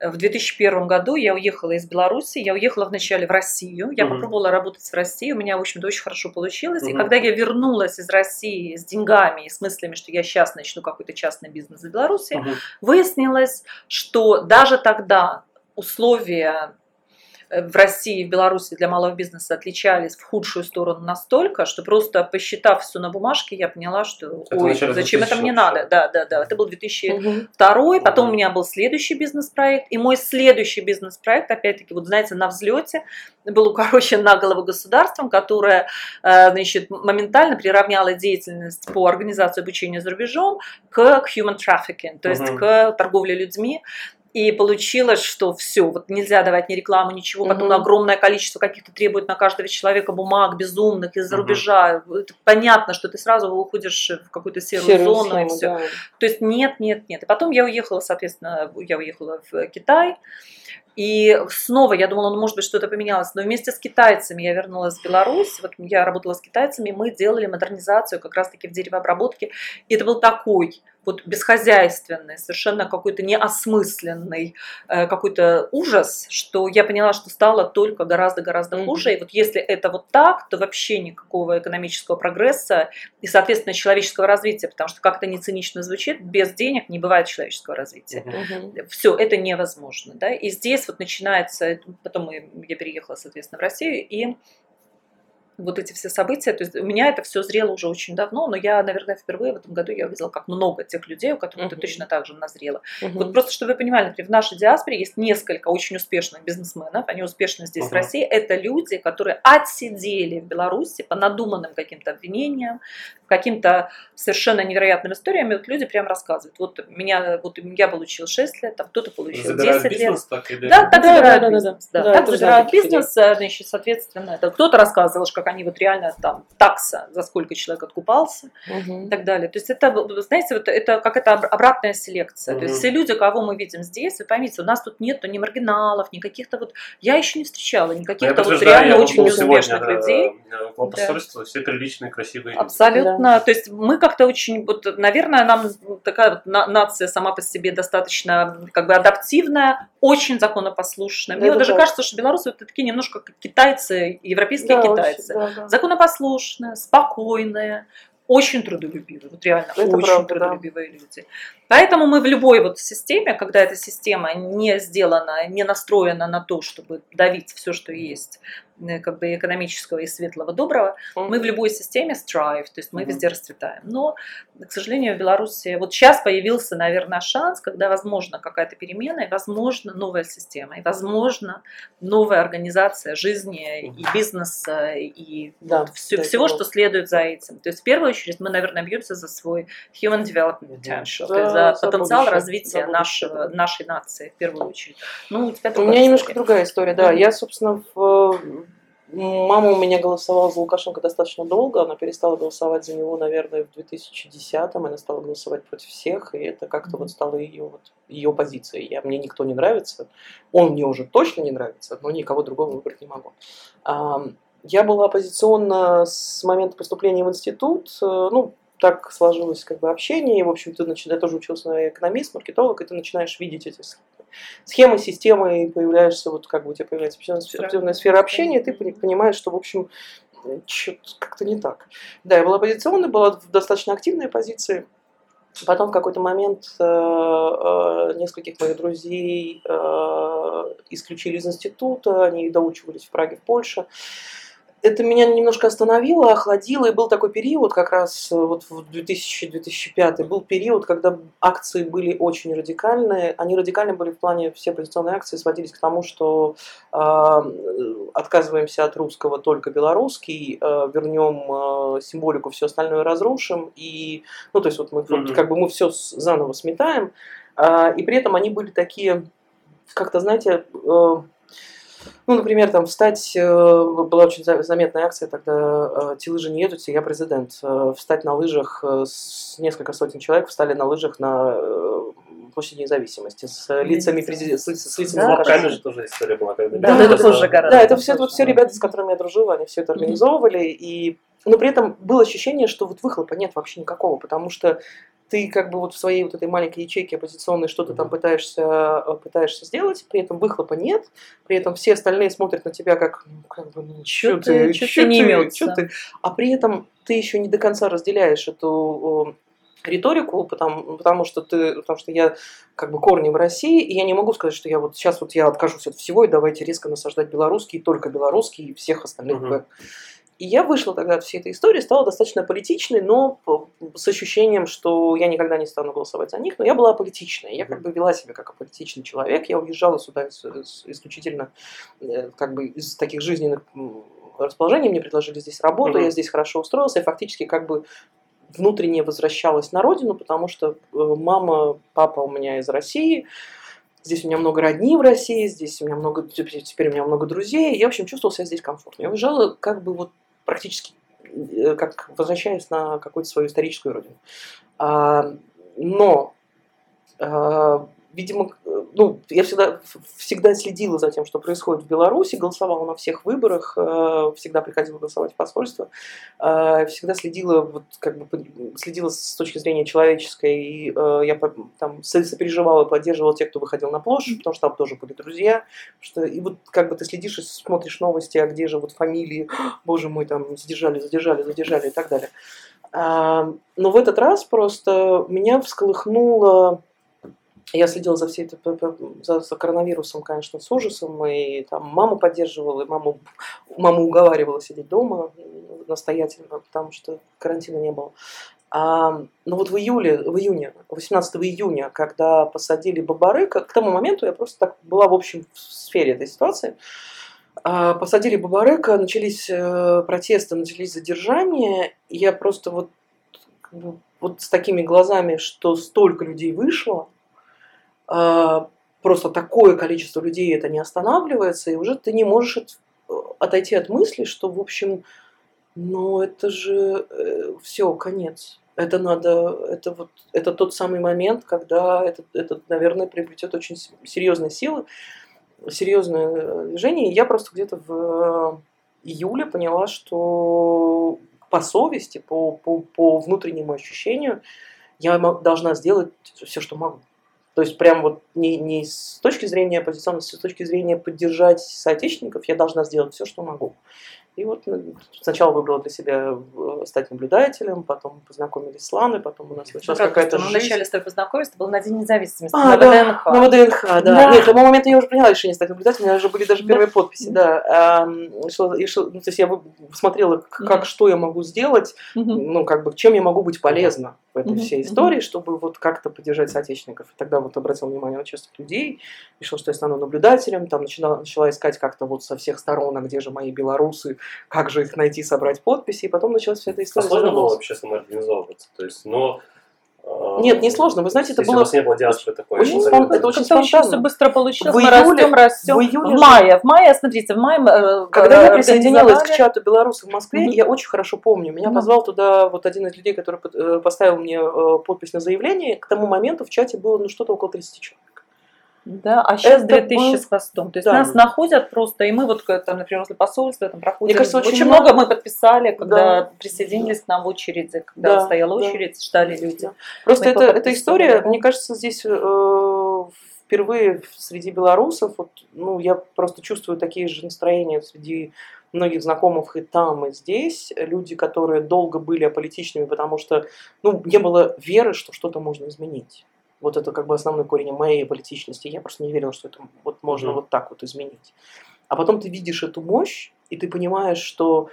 C: в 2001 году я уехала из Беларуси, я уехала вначале в Россию, я
A: Мгм.
C: попробовала работать в России, у меня, в общем-то, очень хорошо получилось, и
A: Мгм.
C: когда я вернулась из России с деньгами и с мыслями, что я сейчас начну какой-то частный бизнес в Беларуси,
A: Мгм.
C: выяснилось, что даже тогда условия в России и в Беларуси для малого бизнеса отличались в худшую сторону настолько, что просто посчитав все на бумажке, я поняла, что
A: Это
C: ой, зачем это мне
A: 2000
C: надо? Да, да, да. Это был 2002,
B: Мгм.
C: потом
A: Мгм.
C: у меня был следующий бизнес-проект, и мой следующий бизнес-проект, опять-таки, вот знаете, на взлете, был укорочен на голову государством, которое, э, значит, моментально приравняло деятельность по организации обучения за рубежом к human trafficking, то есть к торговле людьми. И получилось, что все, вот нельзя давать ни рекламу, ничего, потом
B: Мгм.
C: огромное количество каких-то требует на каждого человека бумаг безумных из-за
A: Мгм.
C: рубежа. Это понятно, что ты сразу уходишь в какую-то серую,
B: Серую
C: зону и
B: зону,
C: все.
B: да.
C: То есть нет, нет, нет. И потом я уехала, соответственно, я уехала в Китай. И снова я думала, ну, может быть, что-то поменялось. Но вместе с китайцами я вернулась в Беларусь. Вот я работала с китайцами, мы делали модернизацию как раз-таки в деревообработке. И это был такой вот бесхозяйственный, совершенно какой-то неосмысленный э, какой-то ужас, что я поняла, что стало только гораздо-гораздо
B: Мгм.
C: хуже. И вот если это вот так, то вообще никакого экономического прогресса и, соответственно, человеческого развития, потому что как-то не цинично звучит, без денег не бывает человеческого развития.
A: Мгм.
C: Все, это невозможно. Да? И здесь вот начинается, потом я переехала, соответственно, в Россию, и вот эти все события, то есть у меня это все зрело уже очень давно, но я, наверное, впервые в этом году я увидела, как много тех людей, у которых это
B: Мгм.
C: точно так же назрело.
B: Мгм.
C: Вот просто, чтобы вы понимали, например, в нашей диаспоре есть несколько очень успешных бизнесменов, они успешны здесь, в
A: Мгм.
C: России. Это люди, которые отсидели в Беларуси по надуманным каким-то обвинениям, каким-то совершенно невероятным историям, и вот люди прям рассказывают. Вот меня, вот я получил 6 лет, а кто-то получил
A: Забирают
C: 10 лет.
A: бизнес, так или...
C: Да, так
B: Да,
C: забирают
B: да, да,
C: бизнес.
B: да.
C: Да,
B: Да,
C: так
B: это
C: забирают бизнес, а, значит, соответственно, это кто-то рассказывал, что как они вот реально там такса, за сколько человек откупался и
B: Мгм.
C: так далее. То есть это, знаете, вот это как это об- обратная селекция. То есть все люди, кого мы видим здесь, вы поймите, у нас тут нет ни маргиналов, ни каких-то вот... Я еще не встречала
A: Я
C: никаких-то вот реально
A: я
C: очень
A: был сегодня,
C: неуспешных
A: да,
C: людей.
A: меня около
C: Да.
A: все приличные, красивые люди.
C: Абсолютно. То есть мы как-то очень, вот, наверное, нам такая вот на- нация сама по себе достаточно как бы адаптивная, очень законопослушная. Мне
B: Это
C: вот даже
B: да.
C: кажется, что белорусы вот такие немножко как китайцы, европейские
B: Да,
C: китайцы.
B: очень, да, да.
C: Законопослушные, спокойные, очень трудолюбивые. Вот реально,
B: Это
C: очень
B: правда, да.
C: трудолюбивые люди. Поэтому мы в любой вот системе, когда эта система не сделана, не настроена на то, чтобы давить все, что есть, как бы экономического и светлого, доброго, мы в любой системе strive, то есть мы везде расцветаем. Но, к сожалению, в Беларуси вот сейчас появился, наверное, шанс, когда возможно какая-то перемена, и возможно новая система, и возможно новая организация жизни и бизнеса, и
B: Да,
C: всё-
B: да,
C: всего, что следует за этим. То есть в первую очередь мы, наверное, бьемся за свой human development potential,
B: Да,
C: то есть за
B: за
C: потенциал
B: будущее,
C: развития
B: за
C: нашего, нашей нации в первую очередь. Ну, у тебя
B: У меня немножко
C: история.
B: другая история, да.
C: Мгм.
B: Я, собственно, в... Мама у меня голосовала за Лукашенко достаточно долго, она перестала голосовать за него, наверное, в 2010-м, она стала голосовать против всех, и это как-то вот стало ее, вот, ее позицией. Я, мне никто не нравится, он мне уже точно не нравится, но никого другого выбрать не могу. Я была оппозиционна с момента поступления в институт, э, ну, так сложилось как бы общение, и, в общем, ты начи- я тоже учился на экономист, маркетолог, и ты начинаешь видеть эти схемы, системы, и появляешься, вот как бы у тебя появляется определенная сфера- общения, и ты пони- понимаешь, что, в общем, что-то как-то не так. Да, я была оппозиционной, была в достаточно активной позиции. Потом в какой-то момент э, э, нескольких моих друзей э, исключили из института, они доучивались в Праге, в Польше. Это меня немножко остановило, охладило, и был такой период, как раз э, вот в 2000-2005, был период, когда акции были очень радикальные. Они радикальны были в плане, все позиционные акции сводились к тому, что э, отказываемся от русского, только белорусский, э, вернем э, символику, все остальное разрушим, и, ну, то есть вот мы
A: Мгм.
B: как бы мы все заново сметаем, а, и при этом они были такие, как-то, знаете, э, ну, например, там встать, э, была очень за- заметная акция тогда, э, те лыжи не едут, я президент, Э, встать на лыжах, с несколько сотен человек встали на лыжах на площади независимости с лицами президента, с, лиц- с лицами
C: Да,
B: Лукашенко.
A: Лапками же тоже история была. Когда
C: Да,
B: да,
C: это тоже гораздо.
B: Да, это все, вот все ребята, с которыми я дружила, они все это организовывали, и но при этом было ощущение, что вот выхлопа нет вообще никакого, потому что ты как бы вот в своей вот этой маленькой ячейке оппозиционной что-то там
A: Мгм.
B: пытаешься, э, пытаешься сделать, при этом выхлопа нет, при этом все остальные смотрят на тебя как, ну, как бы, ну,
C: Чё ты- чё ты не
B: чё ты? А при этом ты еще не до конца разделяешь эту, риторику, потому, потому что ты, потому что я как бы корни в России, и я не могу сказать, что я вот сейчас вот я откажусь от всего и давайте резко насаждать белорусский, только белорусский и всех остальных.
A: Мгм.
B: И я вышла тогда от всей этой истории, стала достаточно политичной, но с ощущением, что я никогда не стану голосовать за них, но я была аполитичной. Я как бы вела себя как аполитичный человек. Я уезжала сюда исключительно э, как бы из таких жизненных расположений. Мне предложили здесь работу,
A: Мгм.
B: я здесь хорошо устроился. И фактически как бы внутренне возвращалась на родину, потому что э, мама, папа у меня из России, здесь у меня много родни в России, здесь у меня много, теперь у меня много друзей, я, в общем, чувствовала себя здесь комфортно. Я уезжала как бы вот практически э, как возвращаясь на какую-то свою историческую родину. А, но, а, видимо, э, ну, я всегда, всегда следила за тем, что происходит в Беларуси, голосовала на всех выборах, э, всегда приходила голосовать в посольство, э, всегда следила, вот, как бы, следила с точки зрения человеческой, и я там со- сопереживала, поддерживала тех, кто выходил на площадь, потому что там тоже были друзья, что, и вот как бы ты следишь и смотришь новости, а где же вот фамилии, боже мой, там задержали, задержали, задержали и так далее. Но в этот раз просто меня всколыхнуло я следила за всей этой, за, за коронавирусом, конечно, с ужасом, и там маму поддерживала, и маму, маму уговаривала сидеть дома настоятельно, потому что карантина не было. А, но вот в июле, в июне, 18 июня, когда посадили Бабарыка, к тому моменту я просто так была в общем в сфере этой ситуации, а, посадили Бабарыка, начались э, протесты, начались задержания, я просто вот, вот с такими глазами, что столько людей вышло, просто такое количество людей это не останавливается, и уже ты не можешь от- отойти от мысли, что, в общем, ну это же все, конец. Это надо, это вот, это тот самый момент, когда это, это наверное, приобретет очень серьезные силы, серьезное э, движение. И я просто где-то в э, июле поняла, что по совести, по, по, по внутреннему ощущению, я должна сделать все, что могу. То есть прям вот не, не с точки зрения оппозиционности, с точки зрения поддержать соотечественников, я должна сделать все, что могу. И вот ну, сначала выбрала для себя э, стать наблюдателем, потом познакомились с Ланой, потом у нас началась
C: Правда,
B: какая-то
C: мы
B: жизнь.
C: вначале с тобой познакомились, это был на День независимости,
B: А,
C: на
B: да,
C: ВДНХ.
B: На ВДНХ, да.
C: Да.
B: Нет, к тому моменту я уже приняла решение стать наблюдателем, у меня уже были даже
C: Да.
B: первые подписи, да. Ам, что- и что- ну, то есть я смотрела, как,
C: Мгм.
B: что я могу сделать,
C: Мгм.
B: ну, как бы, чем я могу быть полезна в этой
C: Мгм,
B: всей истории, чтобы вот как-то поддержать соотечественников. И тогда вот обратил внимание на частых людей, решил, что я стану наблюдателем, там начала, начала искать как-то вот со всех сторон, а где же мои белорусы, как же их найти, собрать подписи, и потом началась вся эта
A: А
B: история.
A: сложно было вообще самоорганизовываться? То есть, но... э,
B: Нет, не сложно. Вы знаете, это
A: если
B: было
A: у вас не было диаспоры такой.
B: очень
A: ну,
B: спон- это очень спонтанно.
C: все быстро получилось.
B: В
C: мы
B: июле-
C: растем, растем.
B: в июле
C: в мае, в мае, смотрите, в мае э,
B: Когда я присоединилась к чату белорусов в Москве,
C: Мгм.
B: я очень хорошо помню. Меня
C: Мгм.
B: позвал туда вот один из людей, который э, поставил мне э, подпись на заявление. К тому моменту в чате было ну, что-то около 30 человек.
C: Да, а сейчас
B: Это
C: 2000
B: был-
C: с хвостом. То есть
B: Да.
C: нас находят просто, и мы вот, там, например, возле посольства там проходим.
B: Мне кажется, очень
C: очень
B: много-
C: много мы подписали, когда
B: Да.
C: присоединились к нам в очереди, когда
B: Да,
C: стояла
B: да.
C: очередь, ждали люди.
B: Да. Просто это, эта история,
C: да.
B: мне кажется, здесь э, впервые среди белорусов, вот, ну, я просто чувствую такие же настроения среди многих знакомых и там, и здесь. Люди, которые долго были аполитичными, потому что ну, не было веры, что что-то можно изменить. Вот это как бы основной корень моей политичности. Я просто не верила, что это вот можно
A: Мгм.
B: вот так вот изменить. А потом ты видишь эту мощь, и ты понимаешь, что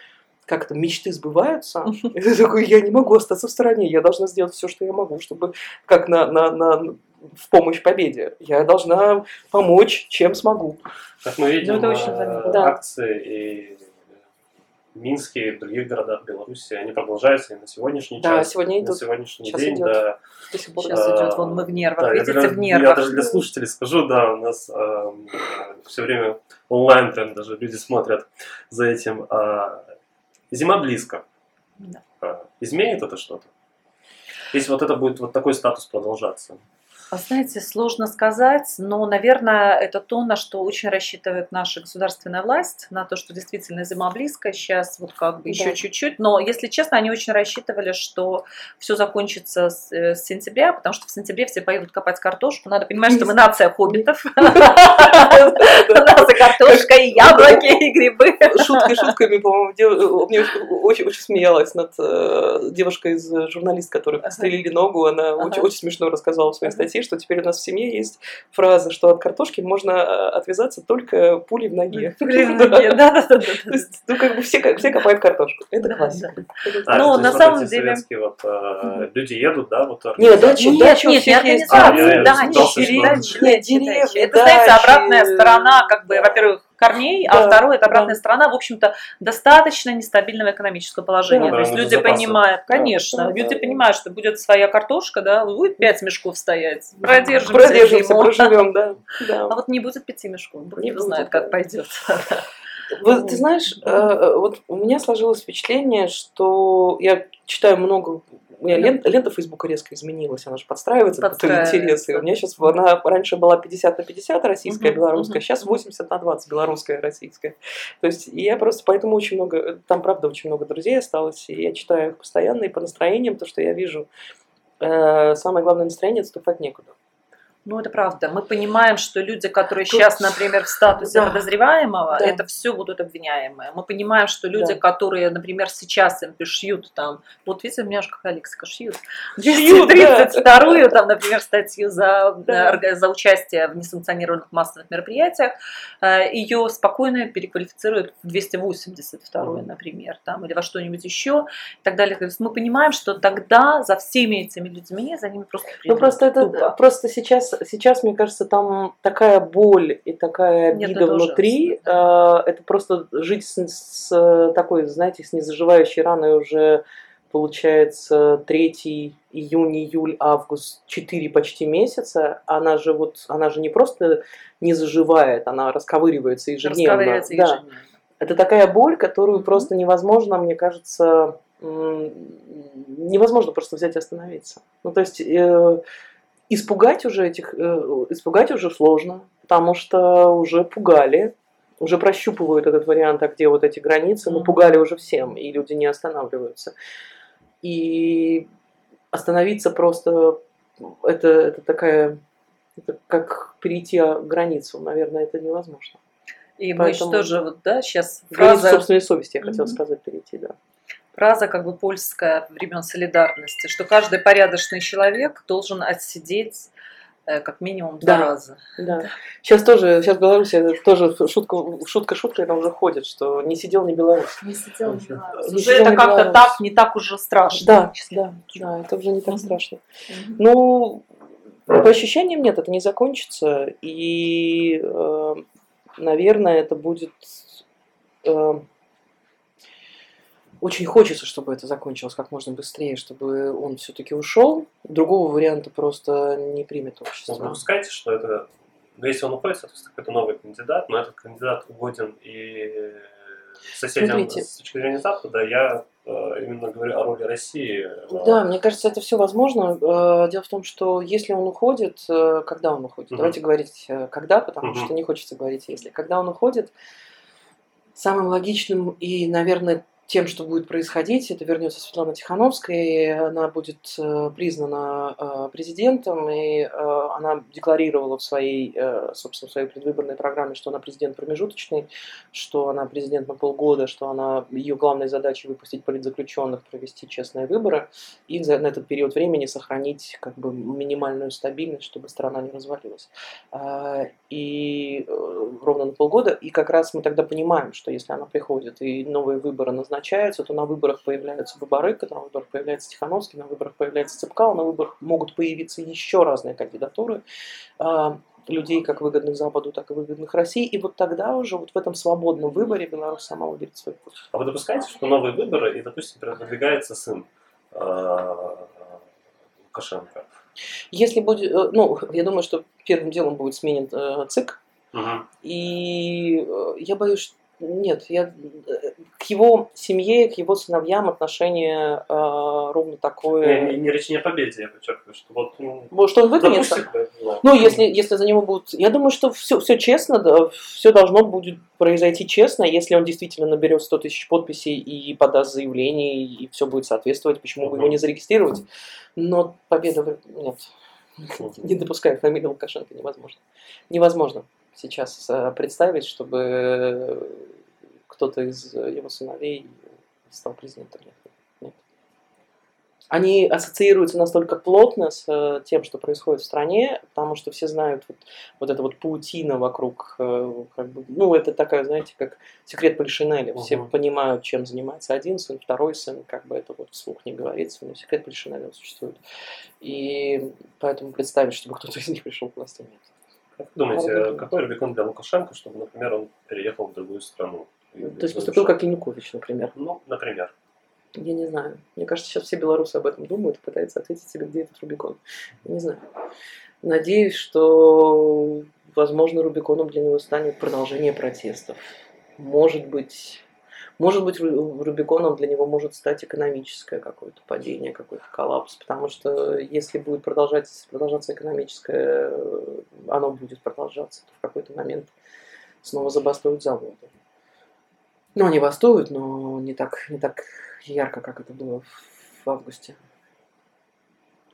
B: как-то мечты сбываются, <laughs> и ты такой, я не могу остаться в стороне, я должна сделать все, что я могу, чтобы как на, на, на, в помощь победе. Я должна помочь, чем смогу.
A: Как мы видим,
C: Ну, это очень
A: э,
C: заметно.
B: Да.
A: акции и Минске, и других городах Беларуси, они продолжаются и на сегодняшний
B: Да,
A: час.
B: сегодня
A: на
B: идут
A: сегодняшний
B: Сейчас
A: день,
B: идет.
A: да.
B: до сих пор.
C: Сейчас
A: Да.
C: идет, вон мы в нервах,
A: Да, я
C: видите,
A: даже-
C: в
A: Я
C: нервах.
A: даже для слушателей скажу, да, у нас все время онлайн прям даже люди смотрят за этим. А, зима близко.
C: Да.
A: А, изменит это что-то? Если вот это будет вот такой статус продолжаться.
C: А Знаете, сложно сказать, но, наверное, это то, на что очень рассчитывает наша государственная власть, на то, что действительно зима близко, сейчас вот как бы еще
B: Да.
C: чуть-чуть, но, если честно, они очень рассчитывали, что все закончится с, э, с сентября, потому что в сентябре все поедут копать картошку, надо понимать, что мы нация хоббитов, нас картошка, и яблоки, и грибы.
B: Шутки шутками, по-моему, мне очень, смеялась над э, девушкой из э, журналист, которой подстрелили ногу. Она очень, смешно рассказала в своей статье, что теперь у нас в семье есть фраза, что от картошки можно э, отвязаться только пулей в ноге.
C: Блин, <laughs> да, да, да, да,
B: То есть, ну, как бы все, ко- все копают картошку. Это классика.
A: А,
C: Ну, на самом деле-
A: вот э, люди едут, да, вот
B: Нет, дачи,
C: Нет,
B: дачи
C: нет, не организации, дачи,
B: деревни,
C: дачи. Это, знаете,
B: дачи.
C: обратная сторона, как бы, во-первых, корней, а
B: Да,
C: второе, это обратная
B: да.
C: сторона, в общем-то, достаточно нестабильного экономического положения.
B: Да,
C: То есть
A: нужно
C: люди
A: запасы.
C: понимают, конечно,
B: Да,
C: люди
B: да.
C: понимают, что будет своя картошка, да, будет пять мешков стоять, продержимся
B: Продержимся,
C: зиму.
B: проживем, <laughs> да. да.
C: А вот не будет пяти мешков, бог
B: Не
C: знает, как пойдет. <laughs>
B: Вот, ты знаешь, э, вот у меня сложилось впечатление, что я читаю много. У меня лента, лента Фейсбука резко изменилась, она же подстраивается под твои интересы. У меня сейчас она раньше была 50 на 50 российская,
C: Мгм,
B: белорусская,
C: мгм,
B: сейчас
C: мгм.
B: 80 на 20 белорусская, российская. То есть я просто поэтому очень много, там правда очень много друзей осталось, и я читаю их постоянно, и по настроениям, то, что я вижу, э, самое главное настроение отступать некуда.
C: Ну, это правда. Мы понимаем, что люди, которые
B: Тут-
C: сейчас, например, в статусе
B: Да.
C: подозреваемого,
B: Да.
C: это все будут обвиняемые. Мы понимаем, что люди,
B: Да.
C: которые, например, сейчас им пришьют там, вот видите, у меня же какая лексика, шьют,
B: Шьют, да.
C: 232-ю, там, например, статью за,
B: Да.
C: э, за участие в несанкционированных массовых мероприятиях, э, ее спокойно переквалифицируют в 282
A: Мгм.
C: например, там, или во что-нибудь еще, и так далее. То есть мы понимаем, что тогда за всеми этими людьми, за ними просто
B: Ну просто это просто сейчас, сейчас, мне кажется, там такая боль и такая
C: Нет,
B: обида
C: это
B: внутри.
C: ужасно,
B: э, Это просто жить с, с такой, знаете, с незаживающей раной уже получается 3 июнь, июль, август, 4 почти месяца. Она же вот, она же не просто не заживает, она расковыривается ежедневно.
C: Расковыривается
B: Да.
C: ежедневно.
B: Это такая боль, которую просто невозможно, мне кажется, невозможно просто взять и остановиться. Ну, то есть э, испугать уже этих, э, испугать уже сложно, потому что уже пугали, уже прощупывают этот вариант, а где вот эти границы,
C: Мгм.
B: пугали уже всем, и люди не останавливаются. И остановиться просто, это, это такая, это как перейти границу, наверное, это невозможно.
C: И мы
B: Поэтому-
C: что же, вот, да, сейчас фраза,
B: собственной совести, я хотела
C: Мгм.
B: сказать, перейти, да.
C: Фраза как бы польская времен солидарности, что каждый порядочный человек должен отсидеть э, как минимум два
B: Да.
C: раза.
B: Да. Сейчас тоже, сейчас в Беларуси это тоже шутка, шутка шутка, она уже ходит, что не сидел не белорус.
C: Не сидел
A: не
C: Беларусь.
B: Не
C: Уже
B: сидел
C: это как-то
B: Беларусь.
C: так, не так уже страшно.
B: Да, да, да, это уже не так страшно. Ну, по ощущениям нет, это не закончится, и, э, наверное, это будет э, очень хочется, чтобы это закончилось как можно быстрее, чтобы он все-таки ушел. Другого варианта просто не примет
A: Ну,
B: общество.
A: вы допускаете, что это, ну, если он уходит, соответственно, какой-то новый кандидат, но этот кандидат угоден и соседям
B: Смотрите.
A: с точки зрения Запада, я э, именно говорю о роли России. э,
B: Да, мне кажется, это все возможно. Э, Дело в том, что если он уходит, когда он уходит?
A: Мгм.
B: Давайте говорить когда, потому
A: Мгм.
B: что не хочется говорить если. Когда он уходит, самым логичным и, наверное, тем, что будет происходить, это вернется Светлана Тихановская, и она будет э, признана э, президентом, и э, она декларировала в своей, собственно, в своей предвыборной программе, что она президент промежуточный, что она президент на полгода, что она ее главной задачей выпустить политзаключенных, провести честные выборы и за, на этот период времени сохранить как бы минимальную стабильность, чтобы страна не развалилась. И ровно на полгода, и как раз мы тогда понимаем, что если она приходит и новые выборы назначаются, то на выборах появляются Бабарыка, на выборах появляется Тихановский, на выборах появляется Цепкал, на выборах могут появиться еще разные кандидатуры а, людей, как выгодных Западу, так и выгодных России. И вот тогда уже вот в этом свободном выборе Беларусь сама выберет свой путь.
A: А вы допускаете, что новые выборы, и, допустим, продвигается сын э, Лукашенко?
B: Если будет, э, ну, я думаю, что первым делом будет сменен э, ЦИК,
A: Мгм.
B: И э, я боюсь, что нет, я его семье, к его сыновьям отношение э, ровно
A: Не,
B: такое.
A: не, не речь не о победе, я подчеркиваю, что вот ну,
B: Что он выгонится?
A: допустим, да,
B: Ну, если, если за него будут... Я думаю, что все, все честно, да, все должно будет произойти честно, если он действительно наберет 100 тысяч подписей и подаст заявление, и все будет соответствовать, почему бы его не зарегистрировать. Но победа... Нет. Не допускаю фамилию Лукашенко, невозможно. Невозможно. сейчас э, представить, чтобы кто-то из его сыновей стал президентом. Нет. Нет. Они ассоциируются настолько плотно с э, тем, что происходит в стране, потому что все знают вот, вот это вот паутина вокруг, э, как бы, ну, это такая, знаете, как секрет Полишинеля. Все
A: Мгм.
B: понимают, чем занимается один сын, второй сын, как бы это вот вслух не говорится, но секрет Полишинеля существует. И поэтому представить, чтобы кто-то из них пришел к власти, нет.
A: Как вы думаете, какой Рубикон для Лукашенко, чтобы, например, он переехал в другую страну?
B: То есть поступил как Янукович, например.
A: Ну, например.
B: Я не знаю. Мне кажется, сейчас все белорусы об этом думают и пытаются ответить себе, где этот Рубикон. Я не знаю. Надеюсь, что, возможно, Рубиконом для него станет продолжение протестов. Может быть, может быть, Ру- Рубиконом для него может стать экономическое какое-то падение, какой-то коллапс, потому что если будет продолжать, продолжаться экономическое, оно будет продолжаться, то в какой-то момент снова забастуют заводы. Ну, они бастуют, но не так, не так ярко, как это было в августе.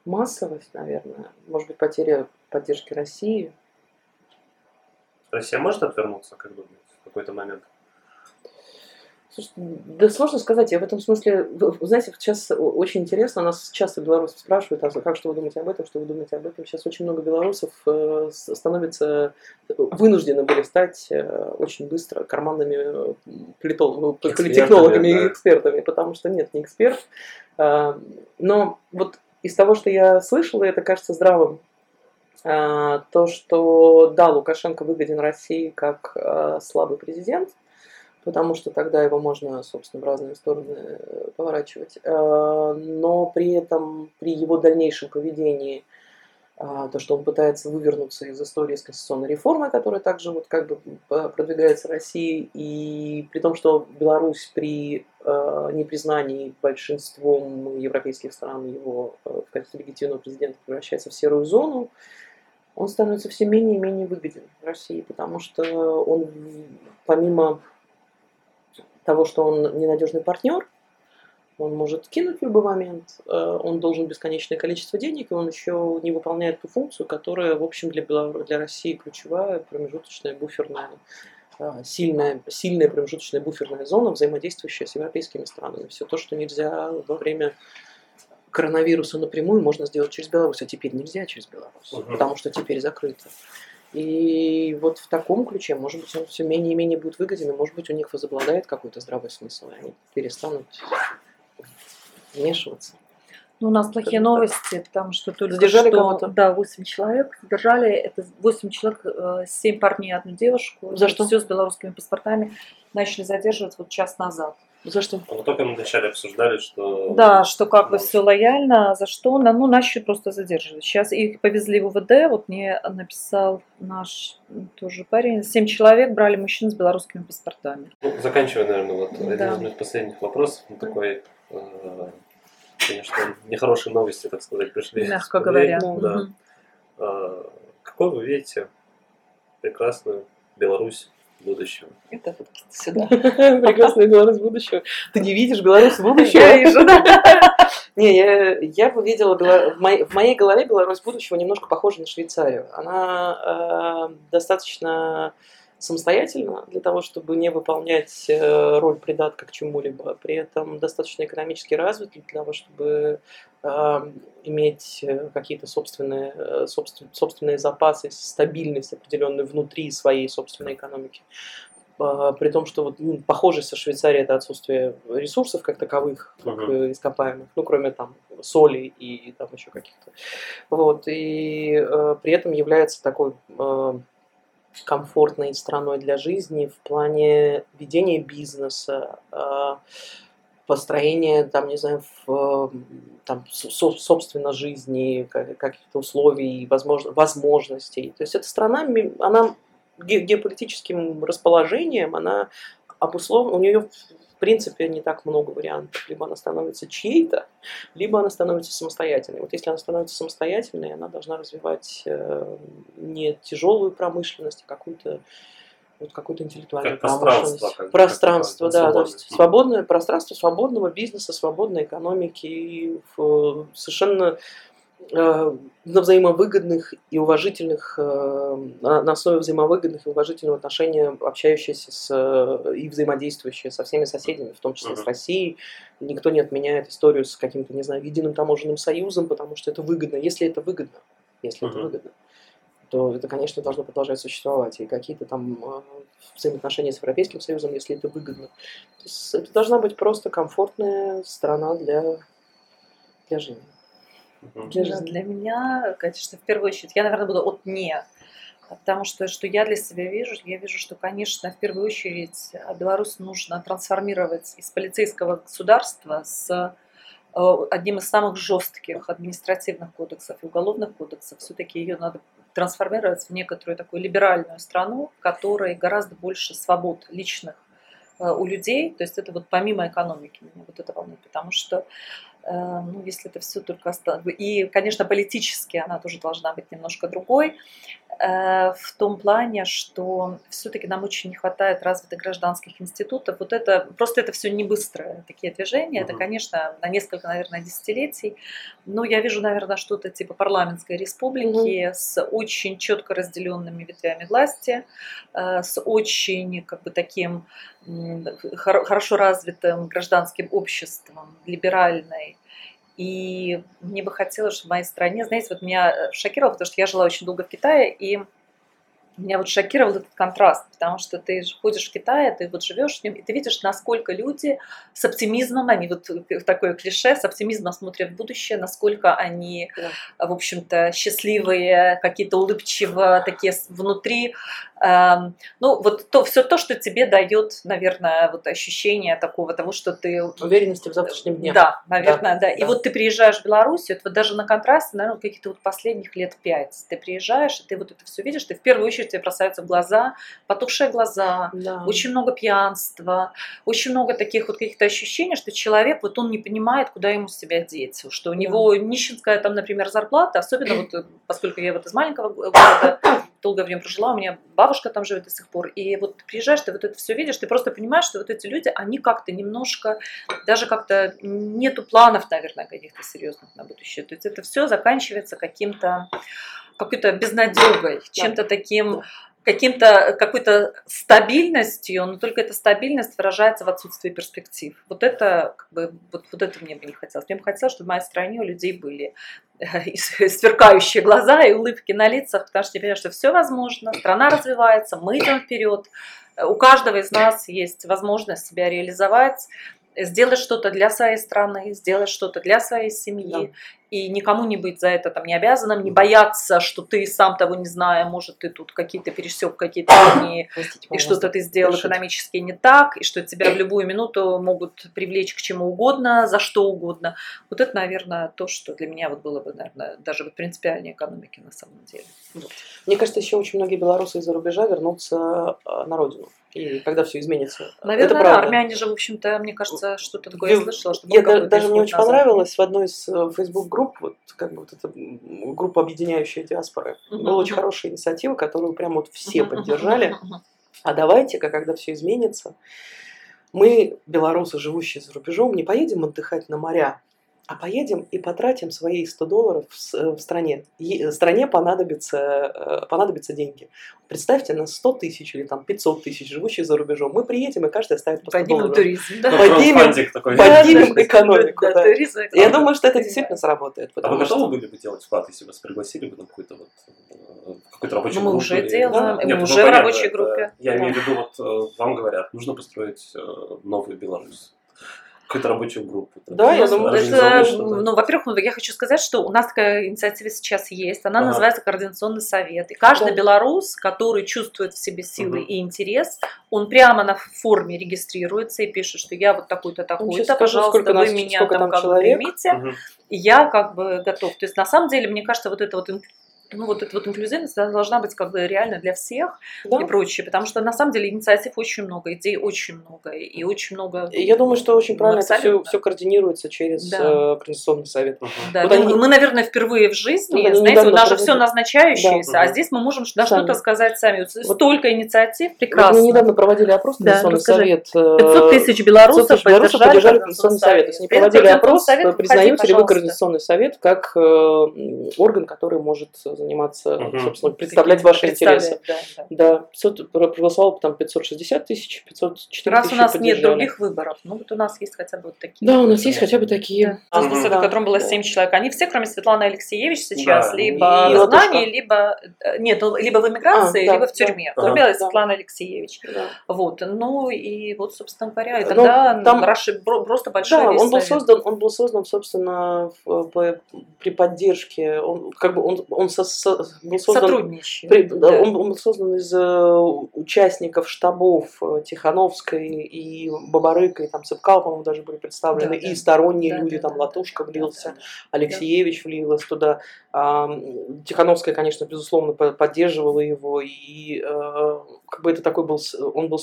B: Массовость, наверное. Может быть, потеря поддержки России.
A: Россия может отвернуться, как думаете, в какой-то момент?
B: Слушайте, да сложно сказать. Я в этом смысле, знаете, сейчас очень интересно, нас часто белорусы спрашивают, а как что вы думаете об этом, что вы думаете об этом. Сейчас очень много белорусов э, становятся, вынуждены были стать э, очень быстро карманными э, политол-
A: Экспертами,
B: политтехнологами и
A: да.
B: экспертами, потому что нет, не эксперт. Но вот из того, что я слышала, это кажется здравым. То, что да, Лукашенко выгоден России как слабый президент, потому что тогда его можно, собственно, в разные стороны э, поворачивать. Э, Но при этом, при его дальнейшем поведении, а, то, что он пытается вывернуться из истории с конституционной реформой, которая также вот как бы продвигается Россией, и при том, что Беларусь при э, непризнании большинством европейских стран его э, в качестве легитимного президента превращается в серую зону, он становится все менее и менее выгоден России, потому что он помимо того, что он ненадежный партнер, он может кинуть в любой момент, э, он должен бесконечное количество денег, и он еще не выполняет ту функцию, которая, в общем, для, Белору- для России ключевая, промежуточная, буферная, э, сильная, сильная промежуточная буферная зона, взаимодействующая с европейскими странами. Все то, что нельзя во время коронавируса напрямую, можно сделать через Беларусь, а теперь нельзя через Беларусь,
A: Мгм.
B: потому что теперь закрыто. И вот в таком ключе, может быть, он все менее и менее будет выгоден, и может быть, у них возобладает какой-то здравый смысл, и они перестанут вмешиваться.
C: Ну, у нас плохие
B: так.
C: новости, потому что только
B: Задержали
C: что,
B: кого-то?
C: Да, 8 человек задержали. Это 8 человек, 7 парней и одну девушку.
B: За что?
C: Все с белорусскими паспортами. Начали задерживать вот час назад.
B: За что?
A: Мы только вначале обсуждали, что...
C: Да, что как бы все лояльно, а за что? На- Ну, начали просто задерживать. Сейчас их повезли в УВД, вот мне написал наш тоже парень. Семь человек брали мужчин с белорусскими паспортами.
A: Ну, заканчивая, наверное, вот
C: Да.
A: один из моих последних вопросов. Он такой, э, конечно, нехорошие новости, так сказать, пришли.
C: Мягко говоря.
A: полей. Да. Э, какой вы видите прекрасную Беларусь будущего?
B: Это вот сюда. <laughs> Прекрасная Беларусь будущего. Ты не видишь Беларусь будущего?
C: Я вижу, да. <laughs>
B: Не, я, я бы видела, в, моей, в моей голове Беларусь будущего немножко похожа на Швейцарию. Она э, достаточно самостоятельна для того, чтобы не выполнять э, роль придатка к чему-либо. При этом достаточно экономически развит для того, чтобы э, иметь э, какие-то собственные, э, собствен- собственные запасы, стабильность определенную внутри своей собственной экономики. При том, что вот, ну, похожесть со Швейцарией это отсутствие ресурсов как таковых, как э, ископаемых, ну, кроме там соли и там еще каких-то. Вот, и э, при этом является такой э, комфортной страной для жизни в плане ведения бизнеса, э, построения, там, не знаю, в, там, со- собственно, жизни, ка- каких-то условий, возможно, возможностей. То есть эта страна, она ге- геополитическим расположением, она обусловлена, у нее принципе не так много вариантов. Либо она становится чьей-то, либо она становится самостоятельной. Вот если она становится самостоятельной, она должна развивать э, не тяжелую промышленность, а какую-то вот какую-то интеллектуальную
A: Как пространство,
B: промышленность.
A: как бы,
B: пространство,
A: такое,
B: да, то есть свободное пространство свободного бизнеса, свободной экономики и в- совершенно э, на взаимовыгодных и уважительных, э, на основе взаимовыгодных и уважительного отношения общающиеся с, э, и взаимодействующие со всеми соседями, в том числе с
A: Мгм.
B: Россией. Никто не отменяет историю с каким-то, не знаю, единым таможенным союзом, потому что это выгодно. Если это выгодно, если это
A: Мгм.
B: выгодно, то это, конечно, должно продолжать существовать. И какие-то там э, взаимоотношения с Европейским Союзом, если это выгодно. То есть это должна быть просто комфортная страна для, для жизни.
A: Мгм.
B: Для
C: меня, конечно, в первую очередь, я, наверное, буду от «не». Потому что, что я для себя вижу, я вижу, что, конечно, в первую очередь а, Беларусь нужно трансформировать из полицейского государства с э, одним из самых жестких административных кодексов и уголовных кодексов. Все-таки ее надо трансформировать в некоторую такую либеральную страну, в которой гораздо больше свобод личных э, у людей. То есть это вот помимо экономики меня вот это волнует, потому что ну, если это все только оста- И, конечно, политически она тоже должна быть немножко другой, э, в том плане, что все-таки нам очень не хватает развитых гражданских институтов. Вот это, просто это все не быстрые такие движения, это,
A: Мгм.
C: конечно, на несколько, наверное, десятилетий. Но я вижу, наверное, что-то типа парламентской республики с очень четко разделенными ветвями власти, э, с очень как бы таким хорошо развитым гражданским обществом, либеральной. И мне бы хотелось, чтобы в моей стране, знаете, вот меня э, шокировало, потому что я жила очень долго в Китае, и меня вот шокировал этот контраст, потому что ты ходишь в Китае, ты вот живешь в нем, и ты видишь, насколько люди с оптимизмом, они вот э, такое клише, с оптимизмом смотрят в будущее, насколько они,
B: Да.
C: в общем-то, счастливые, какие-то улыбчиво, такие внутри. Эм, Ну, вот то, все то, что тебе дает, наверное, вот ощущение такого того, что ты
B: Уверенности в завтрашнем дне.
C: да, наверное, да. И
B: да.
C: вот ты приезжаешь в Белоруссию, это вот даже на контрасте, наверное, каких-то вот последних лет пять. Ты приезжаешь, и ты вот это все видишь, ты в первую очередь тебе бросаются в глаза, потухшие глаза,
B: Да.
C: очень много пьянства, очень много таких вот каких-то ощущений, что человек, вот он не понимает, куда ему себя деть, что у него нищенская там, например, зарплата, особенно вот, э, поскольку я вот из маленького города долгое время прожила, у меня бабушка там живет до сих пор, и вот приезжаешь, ты вот это все видишь, ты просто понимаешь, что вот эти люди, они как-то немножко, даже как-то нету планов, наверное, каких-то серьезных на будущее, то есть это все заканчивается каким-то какой-то безнадегой, чем-то таким каким-то какой-то стабильностью, но только эта стабильность выражается в отсутствии перспектив. Вот это как бы вот, вот это мне бы не хотелось. Мне бы хотелось, чтобы в моей стране у людей были э, <laughs> и сверкающие глаза и улыбки на лицах, потому что я понимаю, что все возможно, страна развивается, мы идем вперед, у каждого из нас есть возможность себя реализовать, сделать что-то для своей страны, сделать что-то для своей семьи,
B: Да.
C: И никому не быть за это там не обязанным, не бояться, что ты сам того не зная, может, ты тут какие-то пересек какие-то <coughs>
B: Простите,
C: и что-то ты сделал
B: Решите.
C: экономически не так, и что тебя в <coughs> любую минуту могут привлечь к чему угодно, за что угодно. Вот это, наверное, то, что для меня вот было бы, наверное, даже вот принципиальной экономики на самом деле. Вот.
B: Мне кажется, еще очень многие белорусы из-за рубежа вернутся э, на родину. И когда все изменится.
C: Наверное,
B: это
C: да,
B: правда.
C: армяне же, в общем-то, мне кажется, что-то такое я
B: Я-
C: слышала, что
B: Я даже мне очень
C: назад.
B: понравилось в одной из Facebook групп, вот как бы вот эта группа объединяющая диаспоры, была очень хорошая инициатива, которую прям вот все поддержали. А давайте-ка, когда все изменится, мы, белорусы, живущие за рубежом, не поедем отдыхать на моря, а поедем и потратим свои 100 долларов в, с- в стране. Е- стране понадобится, э, понадобятся деньги. Представьте, на 100 тысяч или там 500 тысяч живущих за рубежом. Мы приедем, и каждый оставит по 100
C: Поднимем
B: долларов.
C: туризм. да.
A: Ну,
B: Поднимем-
A: такой.
B: Под- Поднимем
C: Да,
B: экономику,
C: да,
B: да.
C: туризм,
B: Я думаю, что это
C: Да.
B: действительно сработает.
A: А вы готовы
B: что
A: были бы делать вклад, если вас пригласили бы на какой-то вот э, какой-то рабочий
C: Ну, мы
A: группу?
C: уже делаем,
B: Да.
C: и
A: Нет,
C: мы
A: ну,
C: уже в
A: понятно,
C: рабочей
A: это-
C: группе.
A: Я
B: Да.
A: имею в виду, вот э, вам говорят, нужно построить э, новую Беларусь. Какую-то рабочую группу.
B: Да, я думаю,
C: Это,
A: что-то.
C: ну, во-первых, ну, я хочу сказать, что у нас такая инициатива сейчас есть. Она
A: Ага.
C: называется Координационный совет. И каждый
B: Да.
C: белорус, который чувствует в себе силы
A: Мгм.
C: и интерес, он прямо на форме регистрируется и пишет, что я вот такой-то, такой-то, пожалуйста,
B: сколько
C: вы
B: нас-
C: меня
B: сколько
C: там
B: там
C: как бы примите. И я как бы готов. То есть на самом деле, мне кажется, вот это вот ну, вот эта вот инклюзивность она должна быть как бы реально для всех
B: Да.
C: и прочее, потому что на самом деле инициатив очень много, идей очень много, и очень много...
B: И Я думаю, что очень
C: Ну,
B: правильно это все, все координируется через
C: Да.
B: э, Координационный совет.
C: Да,
B: Вот
C: ну,
B: они-
C: мы, наверное, впервые в жизни,
B: Вот они
C: знаете, вот даже
B: проводили-
C: все назначающееся,
A: Да.
C: а здесь мы можем да,
B: Сами.
C: что-то сказать сами. Вот
B: Вот-
C: Столько инициатив,
B: Вот
C: прекрасно.
B: мы недавно проводили опрос
C: Да,
B: Координационный
C: расскажи.
B: совет. э,
C: 500 тысяч белорусов
B: 500 тысяч белорусов поддержали Координационный совет. То есть они проводили опрос,
C: совет,
B: признаете ли вы. Координационный совет как э, орган, который может заниматься,
A: Мгм.
B: собственно, представлять ваши интересы.
C: да, да.
B: Да, 500, про- проголосовало там 560 тысяч, 504
C: Раз у
B: тысячи
C: нас нет
B: поддержали.
C: других выборов, ну вот у нас есть хотя бы вот такие.
B: Да, у нас есть хотя бы такие.
C: У нас в
B: Да,
C: котором было
B: да.
C: 7 человек. Они все, кроме Светланы Алексеевич сейчас,
A: Да,
C: либо
B: и
C: в изгнании, либо э, нет, ну, либо в эмиграции,
B: А, да,
C: либо в
B: да,
C: тюрьме.
A: да,
C: Кроме
B: да.
C: Светланы Алексеевич.
B: Да.
C: Вот, ну и вот, собственно говоря, и
B: Ну,
C: тогда
B: там-
C: расши- просто большой
B: Да, он был
C: совет.
B: создан, он был создан, собственно, в- по- при поддержке, он как бы он, он со- со- был создан
C: Сотрудничаем.
B: При-
C: да.
B: да, он, он создан из э, участников штабов э, Тихановской и Бабарыка, и там Цыпкал, по-моему, даже были представлены,
C: Да, да.
B: и сторонние
C: Да,
B: люди,
C: да,
B: там
C: да,
B: Латушка
C: да,
B: влился,
C: да, да.
B: Алексеевич влилась туда. Тихановская, конечно, безусловно, по- поддерживала его, и э, как бы это такой был, он был,